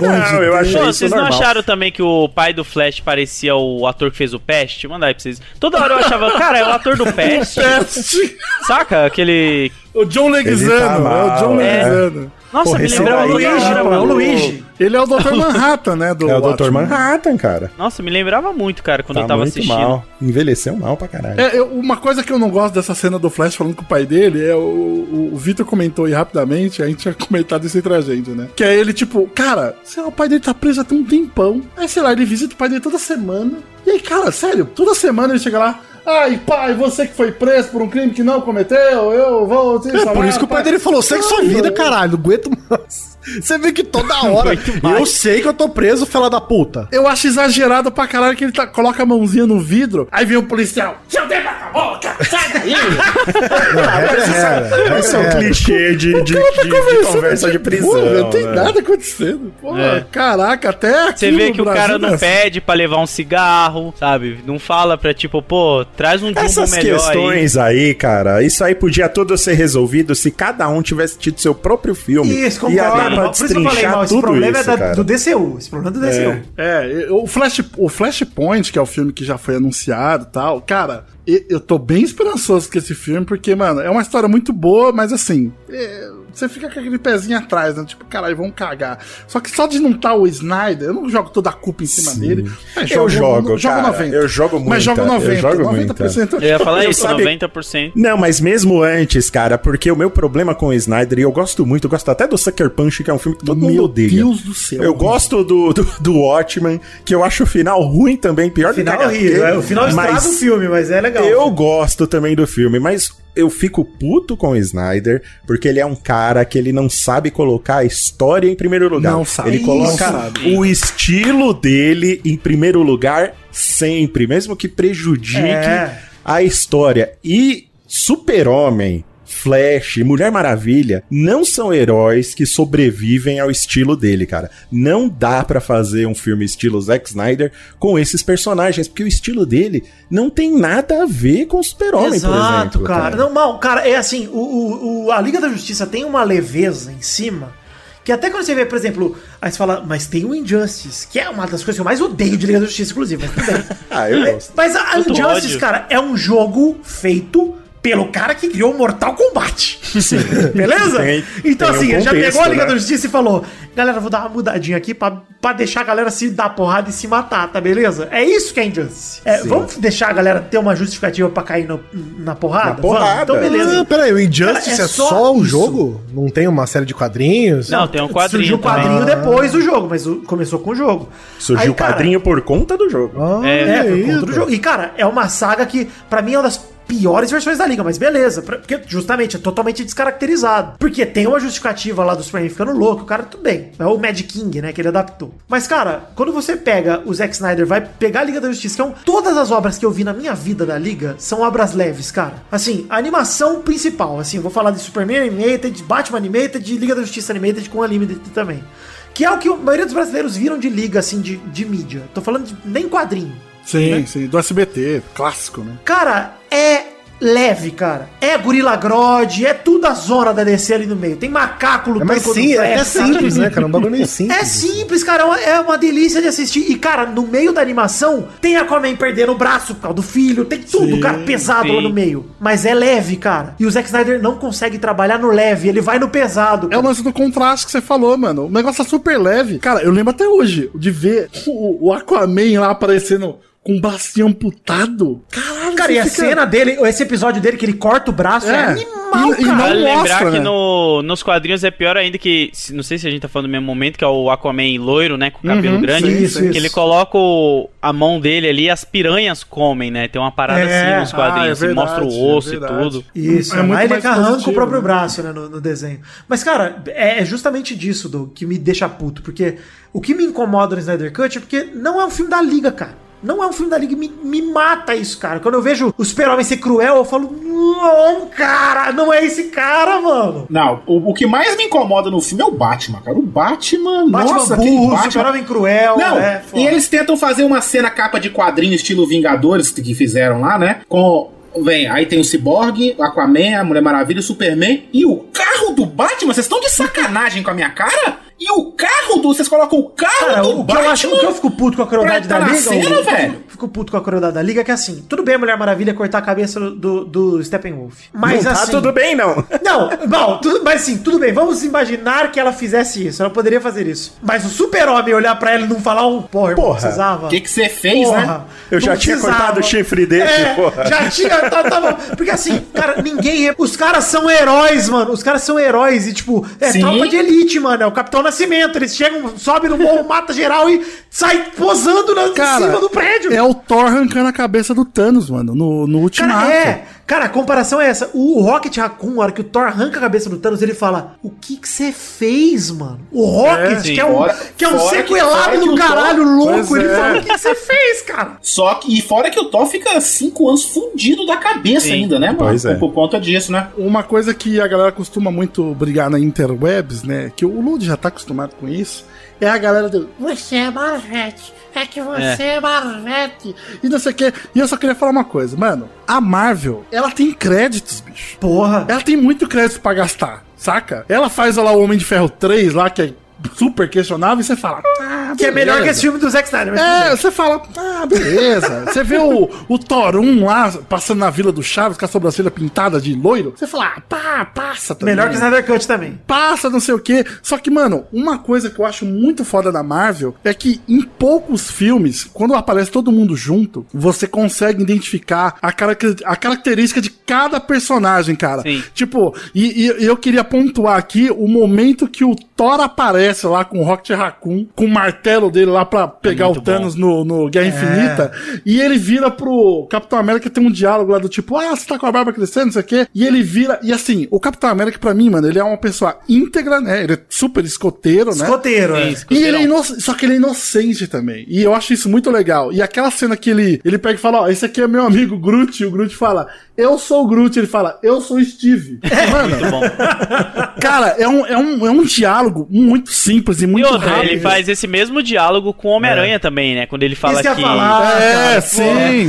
Não, eu achei Pô, isso vocês não normal. acharam também que o pai do Flash parecia o ator que fez o Pest? Manda aí pra vocês. Toda hora eu achava, cara, é o ator do Pest? Peste. Saca? Aquele. O John Leguizano. Tá é o John mal, é. Leguizano. Nossa, Porra, me lembrava daí pra Luigi, pô, é o mano. Luigi. Ele é o Dr. Manhattan, né? Do É o Dr. Manhattan, cara. Nossa, me lembrava muito, cara, quando Tá eu tava muito assistindo. mal. Envelheceu mal pra caralho. É, eu- uma coisa que eu não gosto dessa cena do Flash falando com o pai dele é o, o, o Vitor comentou aí rapidamente, a gente tinha comentado isso entre a gente, né? Que é ele, tipo, cara, sei lá, o pai dele tá preso há tem um tempão. Aí, sei lá, ele visita o pai dele toda semana. E aí, cara, sério, toda semana ele chega lá. Ai, pai, você que foi preso por um crime que não cometeu, eu vou te É por isso que o pai dele falou, segue sua vida, caralho, não aguento mais. Você vê que toda hora, eu sei que eu tô preso, fela da puta. Eu acho exagerado pra caralho que ele tá- coloca a mãozinha no vidro, aí vem o policial. Seu dedo boca, sai daí! Esse é um clichê de, de, de- de conversa de prisão. Pô, não tem né? nada acontecendo. Pô, É. caraca, até aqui Você vê no que o cara não é assim. pede pra levar um cigarro, sabe? Não fala pra tipo, pô, traz um jumbo Essas melhor aí. questões aí. cara, isso aí podia tudo ser resolvido se cada um tivesse tido seu próprio filme. Isso, Ia dar concordo. pra Por isso que eu falei, mal, esse problema isso, é da- do DCU. Esse problema é do DCU. É, o, Flash, o Flashpoint, que é o filme que já foi anunciado e tal, cara, eu tô bem esperançoso com esse filme, porque, mano, é uma história muito boa, mas assim, é, você fica com aquele pezinho atrás, né? Tipo, caralho, vão cagar. Só que só de não estar o Snyder, eu não jogo toda a culpa em cima dele. mas Eu jogo, jogo cara, 90. eu jogo Mas muita, jogo eu 90. jogo 90%. Eu ia falar Eu isso, sabe- 90%. Não, mas mesmo antes, cara, porque o meu problema com o Snyder, e eu gosto muito, eu gosto até do Sucker Punch, que é um filme que todo mundo Meu odeia. Deus do céu. Eu gosto do, do, do Watchmen, que eu acho o final ruim também, pior O final do é que horrível. é, O final estraga mas o filme, mas é legal. Eu gosto também do filme, mas eu fico puto com o Snyder, porque ele é um cara que ele não sabe colocar a história em primeiro lugar. Não sabe. Ele coloca sabe. o estilo dele em primeiro lugar sempre, mesmo que prejudique É. a história. E Super-Homem, Flash, Mulher Maravilha não são heróis que sobrevivem ao estilo dele, cara. Não dá pra fazer um filme estilo Zack Snyder com esses personagens, porque o estilo dele não tem nada a ver com o Super-Homem, por Exato, exemplo. cara. Não, mal, cara, é assim, o, o, o- a Liga da Justiça tem uma leveza em cima, que até quando você vê, por exemplo, aí você fala, mas tem o Injustice, que é uma das coisas que eu mais odeio de Liga da Justiça, inclusive, mas tudo bem. Ah, eu gosto. Mas a Injustice, ódio. cara, é um jogo feito pelo cara que criou o Mortal Kombat. Beleza? Tem- então, tem um assim, ele já contexto, pegou a Liga né? da Justiça e falou: galera, vou dar uma mudadinha aqui pra, pra deixar a galera se dar porrada e se matar, tá beleza? É isso que é Injustice. É, vamos deixar a galera ter uma justificativa pra cair no- na porrada? Na porrada. Vamos? Então, beleza. Ah, peraí, o Injustice Cara, é, é só, só o isso. jogo? Não tem uma série de quadrinhos? Não, tem um quadrinho. Surgiu o quadrinho também. depois do jogo, mas começou com o jogo. Surgiu o cara, quadrinho por conta do jogo. Ah, É, É, por aí, conta do jogo. E, cara, é uma saga que, pra mim, é uma das piores versões da liga, mas beleza. Porque, justamente, é totalmente descaracterizado. Porque tem uma justificativa lá do Superman ficando louco, o cara, tudo bem. É o Mad King, né, que ele adaptou. Mas, cara, quando você pega o Zack Snyder, vai pegar a Liga da Justiça, que é um, todas as obras que eu vi na minha vida da Liga são obras leves, cara. Assim, a animação principal, assim, vou falar de Superman Animated, Batman Animated, Liga da Justiça Animated com Unlimited também. Que é o que a maioria dos brasileiros viram de liga, assim, de, de mídia. Tô falando de nem quadrinho. Sim, sim, do SBT, clássico, né? Cara, é leve, cara. É Gorila Grodd, é tudo a zona da DC ali no meio. Tem macaco É lutando mais contra sim, é cara. simples, né, cara? É um bagulho meio simples. É simples, cara. é uma- É uma delícia de assistir. E, cara, no meio da animação, tem Aquaman perdendo o braço por causa do filho, tem tudo, Sim, cara, pesado sim. lá no meio. Mas é leve, cara. E o Zack Snyder não consegue trabalhar no leve, ele vai no pesado. É cara. o lance do contraste que você falou, mano. O negócio é super leve. Cara, eu lembro até hoje de ver o, o Aquaman lá aparecendo com o bracinho amputado. Caralho, Cara, e a fica- cena dele, esse episódio dele que ele corta o braço, é, É. animal, E- e cara. não Vale lembrar mostra, que né? no, nos quadrinhos é pior ainda que. se- Não sei se a gente tá falando do mesmo momento, que é o Aquaman loiro, né? Com o cabelo Uhum, grande. sim, isso, que isso. ele coloca o- a mão dele ali e as piranhas comem, né? Tem uma parada É. assim nos quadrinhos. Ah, é assim, verdade, mostra o osso é e verdade. tudo. Isso, É é muito ele mais arranca positivo, o próprio né? braço né, no, no desenho. Mas, cara, é, é justamente disso, Doug, que me deixa puto. Porque o que me incomoda no Snyder Cut é porque não é um filme da Liga, cara. Não é um filme da Liga, me, me mata isso, cara. Quando eu vejo o Super-Homem ser cruel, eu falo, não, cara, não é esse cara, mano. Não, o, o que mais me incomoda no filme é o Batman, cara. O Batman, Batman nossa, burro, Batman... Super-Homem cruel, Não, é, foda. e eles tentam fazer uma cena capa de quadrinho estilo Vingadores que fizeram lá, né? Com Vem, aí tem o Cyborg, Aquaman, a Mulher Maravilha, o Superman e o carro do Batman. Vocês estão de sacanagem com a minha cara? E o carro do. Vocês colocam o carro Cara, do o que, eu acho, o que eu fico puto com a crueldade da tá Liga. cena, o- velho? eu Fico puto com a crueldade da Liga, que é assim, tudo bem a Mulher Maravilha cortar a cabeça do, do Steppenwolf. Mas não assim. tá tudo bem, não. Não, não, tudo, mas sim, tudo bem. Vamos imaginar que ela fizesse isso. Ela poderia fazer isso. Mas o super-homem olhar pra ela e não falar um porra, irmão, Porra, precisava. O que que você fez, né? Eu já tinha precisava. cortado o chifre dele, É, porra. Já tinha, tá, tá bom. Porque assim, cara, ninguém. Os caras são heróis, mano. Os caras são heróis e, tipo, é Sim. tropa de elite, mano. É o Capitão Nascimento. Eles chegam, sobem no morro, mata geral e sai posando na, em Cara, cima do prédio. é o Thor arrancando a cabeça do Thanos, mano, no, no Ultimato. Cara, é. Cara, a comparação é essa. O Rocket Raccoon, na hora que o Thor arranca a cabeça do Thanos, ele fala: O que que você fez, mano? O Rocket, sim. que é um, Fora- que é um sequelado do o Thor- caralho louco, ele é. fala: O que você fez, cara? Só que. E fora que o Thor fica cinco anos fundido da cabeça Sim. ainda, né, mano? Pois é. Por, por conta disso, né? Uma coisa que a galera costuma muito brigar na interwebs, né? Que o Lud já tá acostumado com isso. É a galera do. Você é Marvete. É que você é, Marvete. E não sei o quê. E eu só queria falar uma coisa, mano. A Marvel, ela tem créditos, bicho. Porra. Ela tem muito crédito pra gastar, saca? Ela faz lá o Homem de Ferro 3 lá, que é super questionável, e você fala. Ah, Que é melhor que esse filme do Zack Snyder. É, você fala, ah, beleza. Você vê o, o Thor 1 lá, passando na Vila do Chaves, com a sobrancelha pintada de loiro. Você fala, ah, pá, passa também. Melhor que o Snyder Cut também. Passa, não sei o quê. Só que, mano, uma coisa que eu acho muito foda da Marvel é que em poucos filmes, quando aparece todo mundo junto, você consegue identificar a, carac- a característica de cada personagem, cara. Sim. Tipo, e, e eu queria pontuar aqui o momento que o Thor aparece lá com o Rocket Raccoon, com o martelo dele lá pra pegar o muito bom. Thanos no, no Guerra Infinita, e ele vira pro Capitão América, tem um diálogo lá do tipo, ah, você tá com a barba crescendo, não sei o quê, e ele vira, e assim, o Capitão América pra mim, mano, ele é uma pessoa íntegra, né, ele é super escoteiro, né, Escoteiro, é. E ele é ino... Só que ele é inocente também. E eu acho isso muito legal. E aquela cena que ele, ele pega e fala: Ó, esse aqui é meu amigo Groot. E o Groot fala: Eu sou o Groot. Ele fala: Eu sou o Steve. Mano, Muito bom. cara, é um, é, um, é um diálogo muito simples e E muito outra, rápido. ele faz esse mesmo diálogo com o Homem-Aranha também, né? Quando ele fala Isso que falar, É, cara, sim,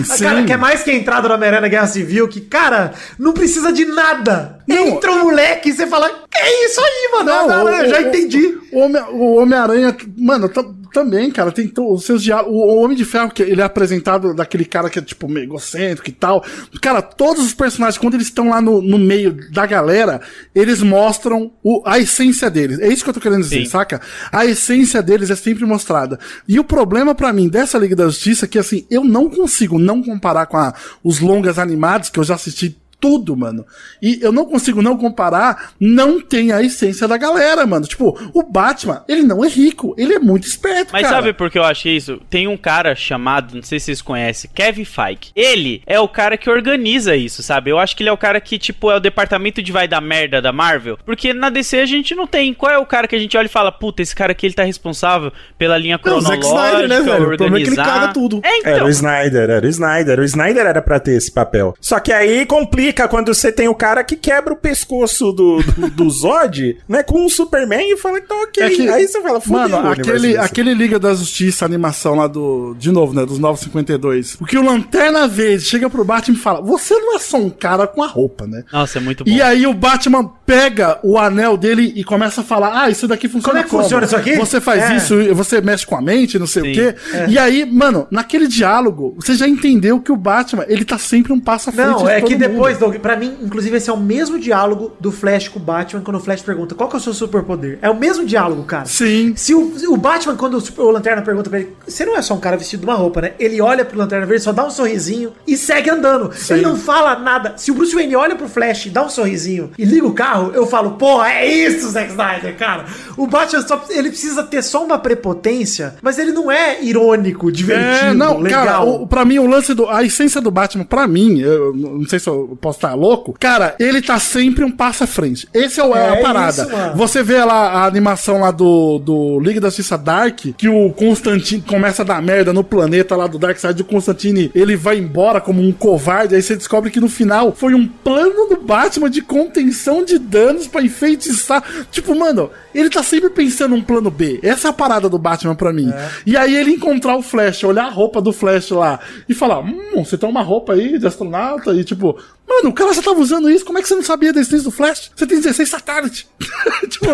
porra. sim. Cara, que é mais que a entrada do Homem-Aranha na Guerra Civil, que, cara, não precisa de nada. Entra um moleque e você fala, é isso aí, mano. Não, Não, não, eu o- já entendi. O Homem- o Homem-Aranha, mano, tam- também, cara, tem os seus diálogos. O Homem de Ferro, que ele é apresentado daquele cara que é, tipo, meio egocêntrico e tal. Cara, todos os personagens, quando eles estão lá no, no meio da galera, eles mostram o- a essência deles. É isso que eu tô querendo dizer, Sim. saca? A essência deles é sempre mostrada. E o problema pra mim dessa Liga da Justiça é que, assim, eu não consigo não comparar com a- os longas animados que eu já assisti tudo, mano. E eu não consigo não comparar, não tem a essência da galera, mano. Tipo, o Batman, ele não é rico, ele é muito esperto, Mas cara. sabe por que eu achei isso? Tem um cara chamado, não sei se vocês conhecem, Kevin Feige. Ele é o cara que organiza isso, sabe? Eu acho que ele é o cara que, tipo, é o departamento de vai da merda da Marvel. Porque na DC a gente não tem. Qual é o cara que a gente olha e fala, puta, esse cara aqui ele tá responsável pela linha Não, o Zack cronológica, Snyder, né, velho? O problema é que ele organizar. caga tudo. É, Era então. o Snyder, era o Snyder. O Snyder era pra ter esse papel. Só que aí complica quando você tem o cara que quebra o pescoço do, do, do Zod, né, com o Superman e fala que tá ok. É que- aí você fala, fudeu Mano, aquele, aquele Liga da Justiça, a animação lá do. De novo, né? Dos 952. O que o Lanterna Verde chega pro Batman e fala: Você não é só um cara com a roupa, né? Nossa, é muito bom. E aí o Batman pega o anel dele e começa a falar: Ah, isso daqui funciona Como é que funciona isso aqui? Você faz É. isso, você mexe com a mente, não sei Sim. o quê. E aí, mano, naquele diálogo, você já entendeu que o Batman, ele tá sempre um passo à frente. Não, de é todo que mundo. depois, Doug, pra mim, inclusive, esse é o mesmo diálogo do Flash com o Batman quando o Flash pergunta qual que é o seu superpoder. É o mesmo diálogo, cara. Sim. Se o, o Batman, quando o, Super- o Lanterna pergunta pra ele, você não é só um cara vestido de uma roupa, né? Ele olha pro Lanterna Verde, só dá um sorrisinho e segue andando. Ele não fala nada. Se o Bruce Wayne olha pro Flash, dá um sorrisinho e liga o carro, eu falo, porra, é isso, Zack Snyder, cara. O Batman só, ele precisa ter só uma prepotência, mas ele não é irônico, divertido, É, não, legal. cara, o, pra mim, o lance do. A essência do Batman, pra mim, eu não sei se eu posso estar louco, cara, ele tá sempre um passo à frente. Esse é, o, é É a parada. isso. Você vê lá a animação lá do, do Liga da Justiça Dark, que o Constantine começa a dar merda no planeta lá do Darkseid, o Constantine ele vai embora como um covarde, aí você descobre que no final foi um plano do Batman de contenção de danos pra enfeitiçar. Tipo, mano, ele tá sempre pensando um plano B. Essa é a parada do Batman pra mim. E aí ele encontrar o Flash, olhar a roupa do Flash lá e falar: Hum, você tem uma roupa aí de astronauta e tipo. Mano, o cara já tava usando isso, como é que você não sabia da existência do Flash? Você tem 16 satélite. tipo,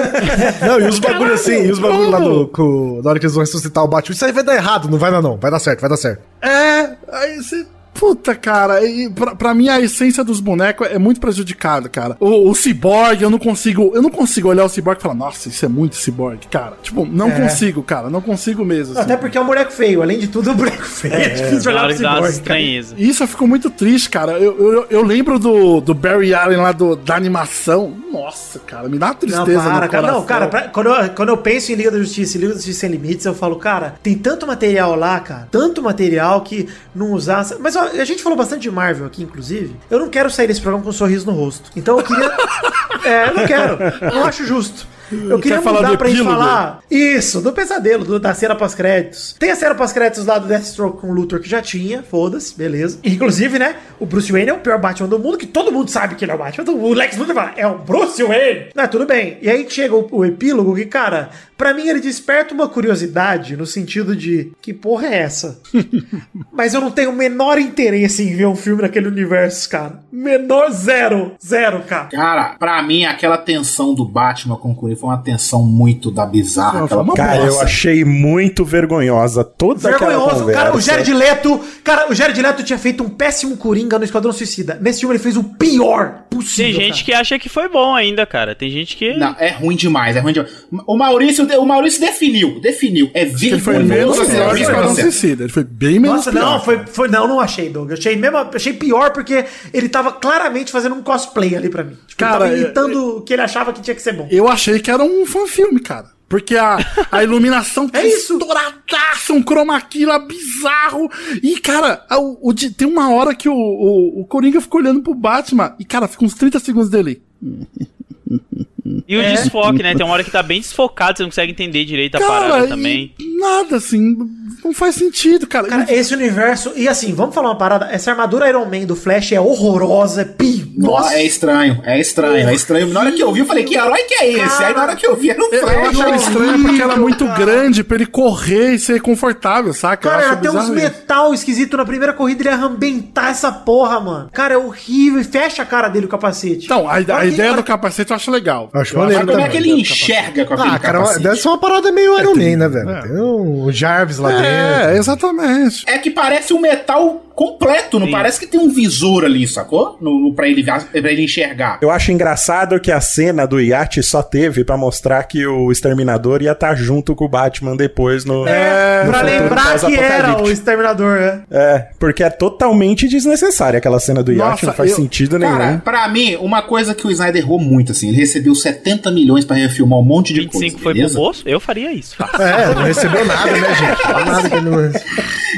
Não, e os bagulho assim, e os bagulho lá do. Com, na hora que eles vão ressuscitar o Batman. Isso aí vai dar errado, não vai dar não. Vai dar certo, vai dar certo. É, aí você. Puta, cara, e pra, pra mim a essência dos bonecos é muito prejudicada, cara. O, o Cyborg, eu não consigo. Eu não consigo olhar o Cyborg e falar, nossa, isso é muito Cyborg, cara. Tipo, não É. consigo, cara. Não consigo mesmo. assim. Até porque é um boneco feio. Além de tudo, é um boneco feio. É, difícil Na olhar umas Cyborg, cara. Isso eu fico muito triste, cara. Eu, eu, eu lembro do, do Barry Allen lá do, da animação. Nossa, cara, me dá uma Não, tristeza para, no cara. coração. Não, cara, pra- quando, eu, quando eu penso em Liga da Justiça e Liga da Justiça Sem Limites, eu falo, cara, tem tanto material lá, cara. Tanto material que não usar. Mas ó, a gente falou bastante de Marvel aqui, inclusive. Eu não quero sair desse programa com um sorriso no rosto. Então eu queria. é, eu não quero. Não acho justo. Eu queria Quer falar mudar do pra gente epílogo? falar isso, do pesadelo, do- da cena pós-créditos. Tem a cena pós-créditos lá do Deathstroke com o Luthor que já tinha, foda-se, beleza. Inclusive, né, o Bruce Wayne é o pior Batman do mundo, que todo mundo sabe que ele é o Batman. O Lex Luthor fala, é o Bruce Wayne. Ah, tudo bem. E aí chega o, o epílogo que, cara, pra mim ele desperta uma curiosidade no sentido de, que porra é essa? Mas eu não tenho o menor interesse em ver um filme naquele universo, cara. Menor zero. Zero, cara. Cara, pra mim, aquela tensão do Batman com o Coringa foi uma tensão muito da bizarra. Não, aquela Cara, eu achei muito vergonhosa toda aquela Vergonhoso. conversa. Cara, o Jared Leto. Cara, o Jared Leto tinha feito um péssimo Coringa no Esquadrão Suicida. Nesse filme ele fez o pior possível. Tem gente que acha que foi bom ainda, cara. Tem gente que. Não, é ruim demais, é ruim demais. O Maurício, o Maurício definiu, definiu. É Ele foi menos pior que o é Esquadrão. Suicida. Ele foi bem menos Nossa, pior. não, foi, foi. Não, não achei, Doug. Eu achei mesmo. Achei pior porque ele tava claramente fazendo um cosplay ali pra mim. Tipo, Cara, ele tava é- imitando o que ele achava que tinha que ser bom. Eu achei que era um fanfilme, cara. Porque a, a iluminação É isso. estouradaça, um chroma key lá bizarro. E, cara, o, o tem uma hora que o, o, o Coringa fica olhando pro Batman e, cara, fica uns 30 segundos dele. E o É. desfoque, né? Tem uma hora que tá bem desfocado, você não consegue entender direito a Cara, parada também. nada, assim. Não faz sentido, cara. Cara, esse universo. E assim, vamos falar uma parada. Essa armadura Iron Man do Flash é horrorosa, é pi. Nossa, é estranho, é estranho, é estranho. Na hora que eu vi, eu falei, que herói que é esse? Aí na hora que eu vi, era um Eu, eu Flash. acho ela estranha porque ela é muito grande pra ele correr e ser confortável, saca? Cara, ela tem uns metal esquisito na primeira corrida, ele ia arrebentar essa porra, mano. Cara, é horrível. E fecha a cara dele o capacete. Então, a, a que- ideia do capacete eu acho legal. Acho Eu maneiro Mas como é que ele enxerga com aquele Ah, cara, capacete? deve ser uma parada meio Iron Man, né, velho? Tem o Jarvis lá É, dentro. exatamente. É que parece um metal completo, não parece que tem um visor ali, sacou? No, no, pra, ele, pra ele enxergar. Eu acho engraçado que a cena do iate só teve pra mostrar que o Exterminador ia estar junto com o Batman depois no. É, no pra lembrar que era o. Exterminador, né? É, porque é totalmente desnecessária aquela cena do iate, Nossa, não faz eu- sentido Cara, nenhum. pra mim, uma coisa que o Snyder errou muito, assim, ele recebeu 70 milhões pra refilmar um monte de 25 coisa, foi pro bolso? Eu faria isso. É, não recebeu nada, né, gente? Nada que ele não...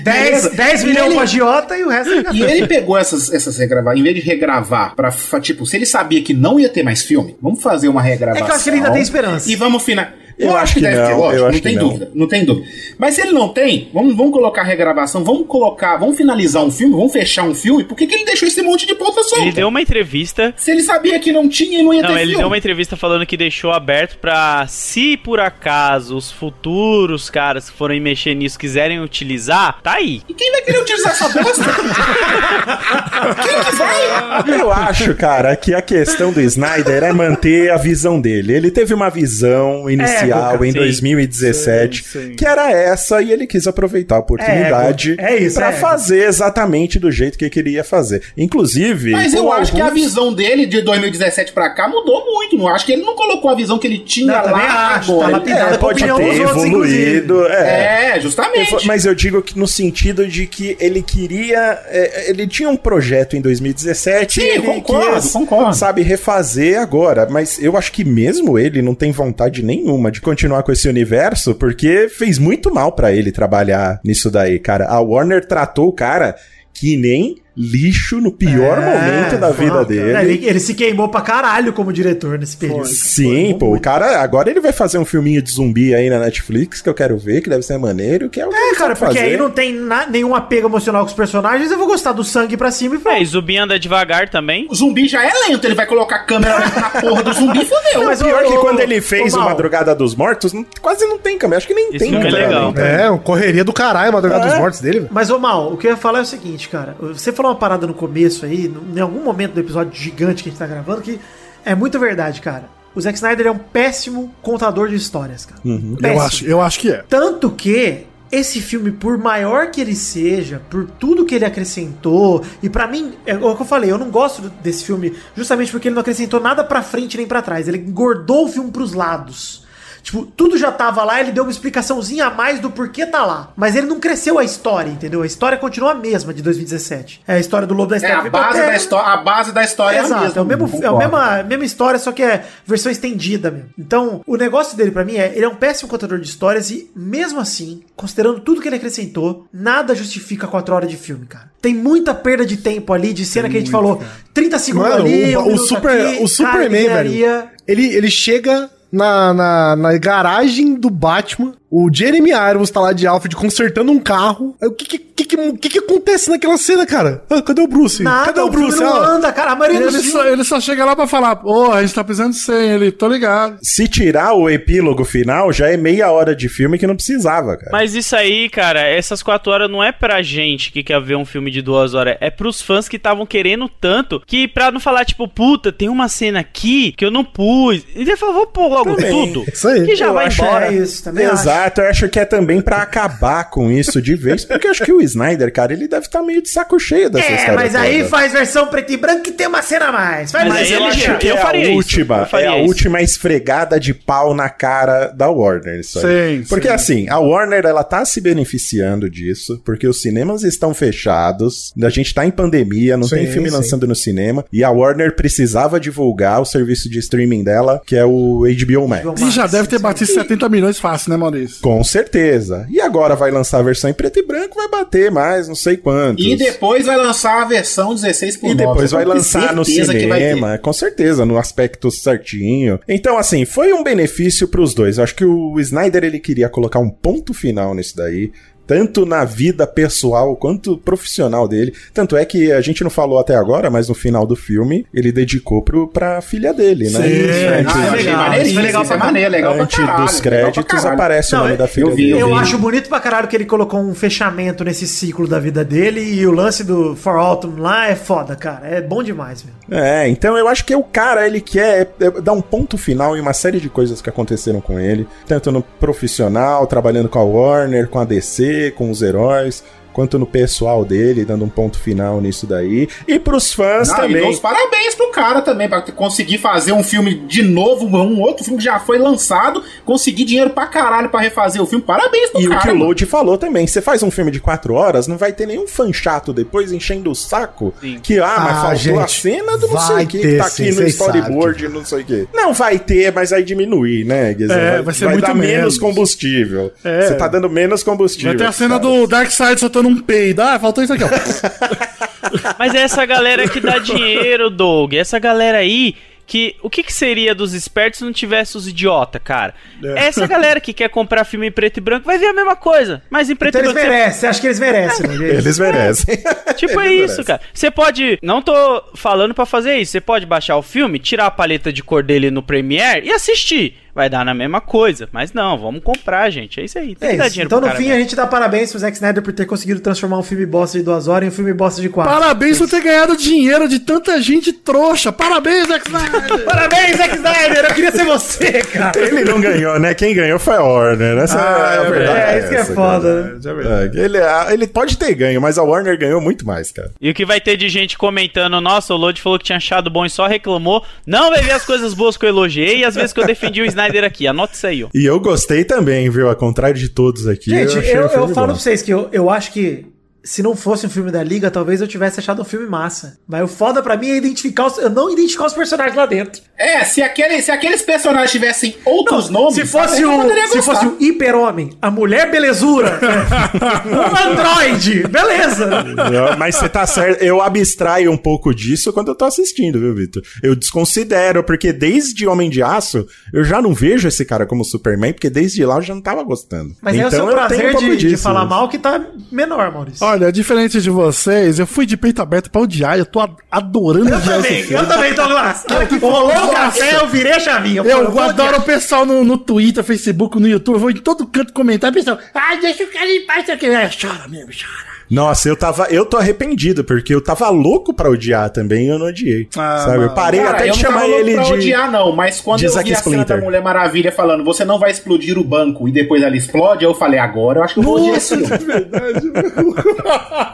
10, 10 E milhões ele- pra Giota e o resto ele E ele pegou essas, essas regravações, em vez de regravar pra, tipo, se ele sabia que não ia ter mais filme, vamos fazer uma regravação. É que eu acho que ele ainda tem esperança. E vamos final. Eu acho que deve não, ter, lógico, eu não tem que não. dúvida, não tem dúvida. Mas se ele não tem, vamos, vamos colocar regravação, vamos colocar, vamos finalizar um filme, vamos fechar um filme, por que, que ele deixou esse monte de ponta solta? Ele deu uma entrevista. Se ele sabia que não tinha e não ia Não, ter ele filme. deu uma entrevista falando que deixou aberto pra se por acaso os futuros caras que forem mexer nisso quiserem utilizar, tá aí. E quem vai querer utilizar essa bosta? quem que vai? Eu acho, cara, que a questão do Snyder é manter a visão dele. Ele teve uma visão inicial Em sim. 2017, Sim, sim. que era essa, e ele quis aproveitar a oportunidade É. É pra é fazer exatamente do jeito que queria fazer. Inclusive, Mas eu acho que a visão dele de 2017 pra cá mudou muito. Não acho que ele não colocou a visão que ele tinha Não, lá acho, agora. tá lapidado. Ele- É, pode ter outros, evoluído. É. É, justamente. Mas eu digo que no sentido de que ele queria. é, ele tinha um projeto em 2017 Sim, e ele concordo, quis, concordo. sabe, refazer agora. Mas eu acho que mesmo ele não tem vontade nenhuma de continuar com esse universo, porque fez muito mal pra ele trabalhar nisso daí, cara. A Warner tratou o cara que nem lixo no pior É, momento da foi, vida dele. Ele, ele se queimou pra caralho como diretor nesse período. Sim, pô, o cara agora ele vai fazer um filminho de zumbi aí na Netflix que eu quero ver, que deve ser maneiro, que é o que É, ele cara, porque fazer. aí não tem na- nenhum apego emocional com os personagens, eu vou gostar do sangue pra cima e É, pronto. e Zumbi anda devagar também. O zumbi já é lento, ele vai colocar a câmera na porra do zumbi, fodeu. Mas, Pior ô, que quando ele fez ô, o Madrugada dos Mortos, não- quase não tem câmera. Acho que nem Esse tem filme é câmera. legal. É, uma correria do caralho, Madrugada É. dos Mortos dele. Mas, ô Mal, o que eu ia falar é o seguinte, cara. Você falou uma parada no começo aí, em algum momento do episódio gigante que a gente tá gravando, que é muito verdade, cara. O Zack Snyder é um péssimo contador de histórias, cara. Uhum. Eu acho, eu acho que é. Tanto que esse filme, por maior que ele seja, por tudo que ele acrescentou, e pra mim, é o que eu falei, eu não gosto desse filme justamente porque ele não acrescentou nada pra frente nem pra trás. Ele engordou o filme pros lados. Tipo, tudo já tava lá, ele deu uma explicaçãozinha a mais do porquê tá lá. Mas ele não cresceu a história, entendeu? A história continua a mesma de 2017. É a história do Lobo da É, Steppe. a base, da histó- a base da história é a Exato, mesma. é, o mesmo, é a mesma, mesma história, só que é versão estendida mesmo. Então, o negócio dele pra mim é, ele é um péssimo contador de histórias e, mesmo assim, considerando tudo que ele acrescentou, nada justifica 4 horas de filme, cara. Tem muita perda de tempo ali, de cena que a gente falou, 30 segundos Mano, ali, o, um o Super, aqui, o Superman, cara, velho. Ele, ele chega na, na, na garagem do Batman. O Jeremy Irons tá lá de Alfred consertando um carro. Aí, O que que, que, que, que acontece naquela cena, cara? Ah, cadê o Bruce? Nada, cadê o Bruce? não Ah, anda, cara. A maioria Ele só, ele só chega lá pra falar, ô, a gente tá precisando de 100, ele, tô ligado. Se tirar o epílogo final, já é meia hora de filme que não precisava, cara. Mas isso aí, cara, essas quatro horas não é pra gente que quer ver um filme de duas horas, é pros fãs que estavam querendo tanto que pra não falar, tipo, puta, tem uma cena aqui que eu não pus. E ele falou, vou pôr logo Também. tudo. Isso aí. Que já Eu vai embora. É isso, também acho. Exato, eu acho que é também pra acabar com isso de vez, porque eu acho que o Snyder, cara, ele deve estar meio de saco cheio dessa É, história. mas aí toda. faz versão preto e branco e tem uma cena a mais. Faz Mas aí a já- mais. que eu é faria a isso, última, eu faria é a isso. última esfregada de pau na cara da Warner, isso aí. Sim, Porque sim. assim, a Warner ela tá se beneficiando disso, porque os cinemas estão fechados, a gente tá em pandemia, não Sim, tem filme sim. lançando no cinema, e a Warner precisava divulgar o serviço de streaming dela, que é o HBO Max. E já deve ter batido 70 milhões fácil, né, Maurício? 2. Com certeza. E agora vai lançar a versão em preto e branco, vai bater mais, não sei quantos. E depois vai lançar a versão 16 por E 9. depois vai lançar no cinema, com certeza, no aspecto certinho. Então, assim, foi um benefício pros dois. Eu acho que o Snyder ele queria colocar um ponto final nisso daí. Tanto na vida pessoal quanto profissional dele. Tanto é que a gente não falou até agora, mas no final do filme ele dedicou pro, pra filha dele, né? Sim, Ah, eu achei maneiríssimo, Isso é legal isso é pra maneiro, legal pra Antes caralho, dos legal pra créditos aparece o Não, nome da filha eu vi, dele. Eu vi. acho bonito pra caralho que ele colocou um fechamento nesse ciclo da vida dele e o lance do For Autumn lá é foda, cara. É bom demais, meu. É, então eu acho que o cara, ele quer é, dar um ponto final em uma série de coisas que aconteceram com ele, tanto no profissional, trabalhando com a Warner, com a DC, com os heróis, quanto no pessoal dele, dando um ponto final nisso daí. E pros fãs Não, e também. dou os parabéns pro cara também, pra conseguir fazer um filme de novo, um outro filme que já foi lançado, conseguir dinheiro pra caralho pra refazer o filme. Parabéns pro E cara. o que o mano. Load falou também, você faz um filme de quatro horas, não vai ter nenhum fã chato depois enchendo o saco que, ah, mas Ah, faltou a gente, cena do não sei vai o que, que tá sim, aqui no storyboard, não sei o que. Não vai ter, mas vai diminuir, né, Guizão? É, vai ser muito dar menos menos. combustível. É. Você tá dando menos combustível. Vai ter a cena cara. do Darkseid soltando um peido. Ah, faltou isso aqui, ó. Mas é essa galera que dá dinheiro, Doug. Essa galera aí que. O que, que seria dos espertos se não tivesse os idiota, cara? É. Essa galera que quer comprar filme em preto e branco vai ver a mesma coisa. Mas em preto Então e eles branco. você- merecem, você acha que eles merecem, né? Eles merecem. Tipo, é Eles isso, merecem. cara. Você pode. Não tô falando pra fazer isso. Você pode baixar o filme, tirar a paleta de cor dele no Premiere e assistir. Vai dar na mesma coisa. Mas não, vamos comprar, gente. É isso aí. Tem É que dar dinheiro Então, pro no cara fim, mesmo. a gente dá parabéns pro Zack Snyder por ter conseguido transformar um filme bosta de duas horas em um filme bosta de quatro. Parabéns por ter ganhado dinheiro de tanta gente trouxa. Parabéns, Zack Snyder. Parabéns, Zack Snyder! Eu queria ser você, cara! Ele não ganhou, né? Quem ganhou foi a Warner. Essa Ah, é a é verdade. é, isso que é essa, foda, cara. É, ele, ele pode ter ganho, mas a Warner ganhou muito mais, cara. E o que vai ter de gente comentando, nossa, o Lodi falou que tinha achado bom e só reclamou. Não vai ver as coisas boas que eu elogiei e as vezes que eu defendi o Snyder aqui. Anota isso aí, ó. E eu gostei também, viu? Ao contrário de todos aqui. Gente, achei eu, eu, filme falo bom. pra vocês que eu, eu acho que se não fosse um filme da Liga, talvez eu tivesse achado um filme massa. Mas o foda pra mim é identificar os, eu não identificar os personagens lá dentro. É, se, aquele, se aqueles personagens tivessem outros nomes. Se fosse o, se fosse o hiper-homem, a mulher belezura, um androide, beleza. Não, Mas você tá certo. Eu abstraio um pouco disso quando eu tô assistindo, viu, Vitor? Eu desconsidero, porque desde Homem de Aço, eu já não vejo esse cara como Superman, porque desde lá eu já não tava gostando. Mas é o seu Então eu tenho prazer um pouco de, de disso. falar mal que tá menor, Maurício. Olha, diferente de vocês, eu fui de peito aberto pra odiar. Eu tô adorando Eu também, eu também, Douglas. Rolou o café, eu virei a chavinha. Eu vou adoro odiar. o pessoal no, no Twitter, Facebook, no YouTube, eu vou em todo canto comentar, pessoal, ah, deixa o cara em paz. É, chora mesmo, chora. Nossa, eu tava. Eu tô arrependido, porque eu tava louco pra odiar também e eu não odiei. Ah, sabe? Eu parei Cara, até de chamar ele pra de. odiar, não, mas quando eu vi a cena da. Mulher Maravilha falando, você não vai explodir o banco e depois ela explode, eu falei, agora eu acho que eu vou odiar esse filme.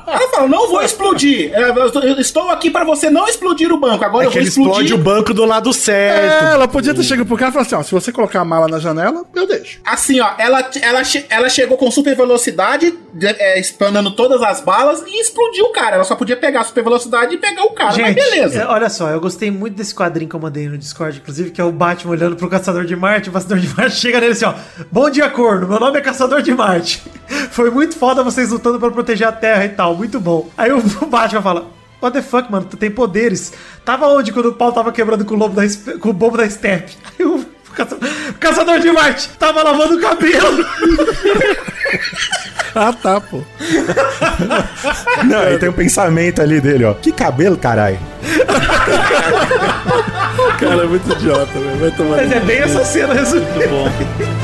Ela falou, não vou explodir. É, Eu estou aqui pra você não explodir o banco. Agora É eu vou ele explodir. explode o banco do lado É, certo. ela podia ter chegado pro cara e falado assim, ó, se você colocar a mala na janela, eu deixo. Assim, ó, ela, ela, ela chegou com super velocidade, de- é, explanando todas as balas e explodiu o cara. Ela só podia pegar a super velocidade e pegar o cara, mas Gente, beleza. é, olha só, eu gostei muito desse quadrinho que eu mandei no Discord, inclusive, que é o Batman olhando pro Caçador de Marte. O Caçador de Marte chega nele assim, ó. Bom dia, corno. Meu nome é Caçador de Marte. Foi muito foda vocês lutando pra proteger a Terra e tal. Muito bom. Aí o Batman fala. What the fuck, mano? Tu tem poderes. Tava onde quando o pau tava quebrando com o, lobo da, com o bobo da Steppe? Aí o caça- o Caçador de Marte tava lavando o cabelo. Ah, tá, pô. Não, aí tem um pensamento ali dele, ó. Que cabelo, caralho. Cara, é muito idiota, velho. Vai tomar. Mas é bem essa cena resumida. Muito bom.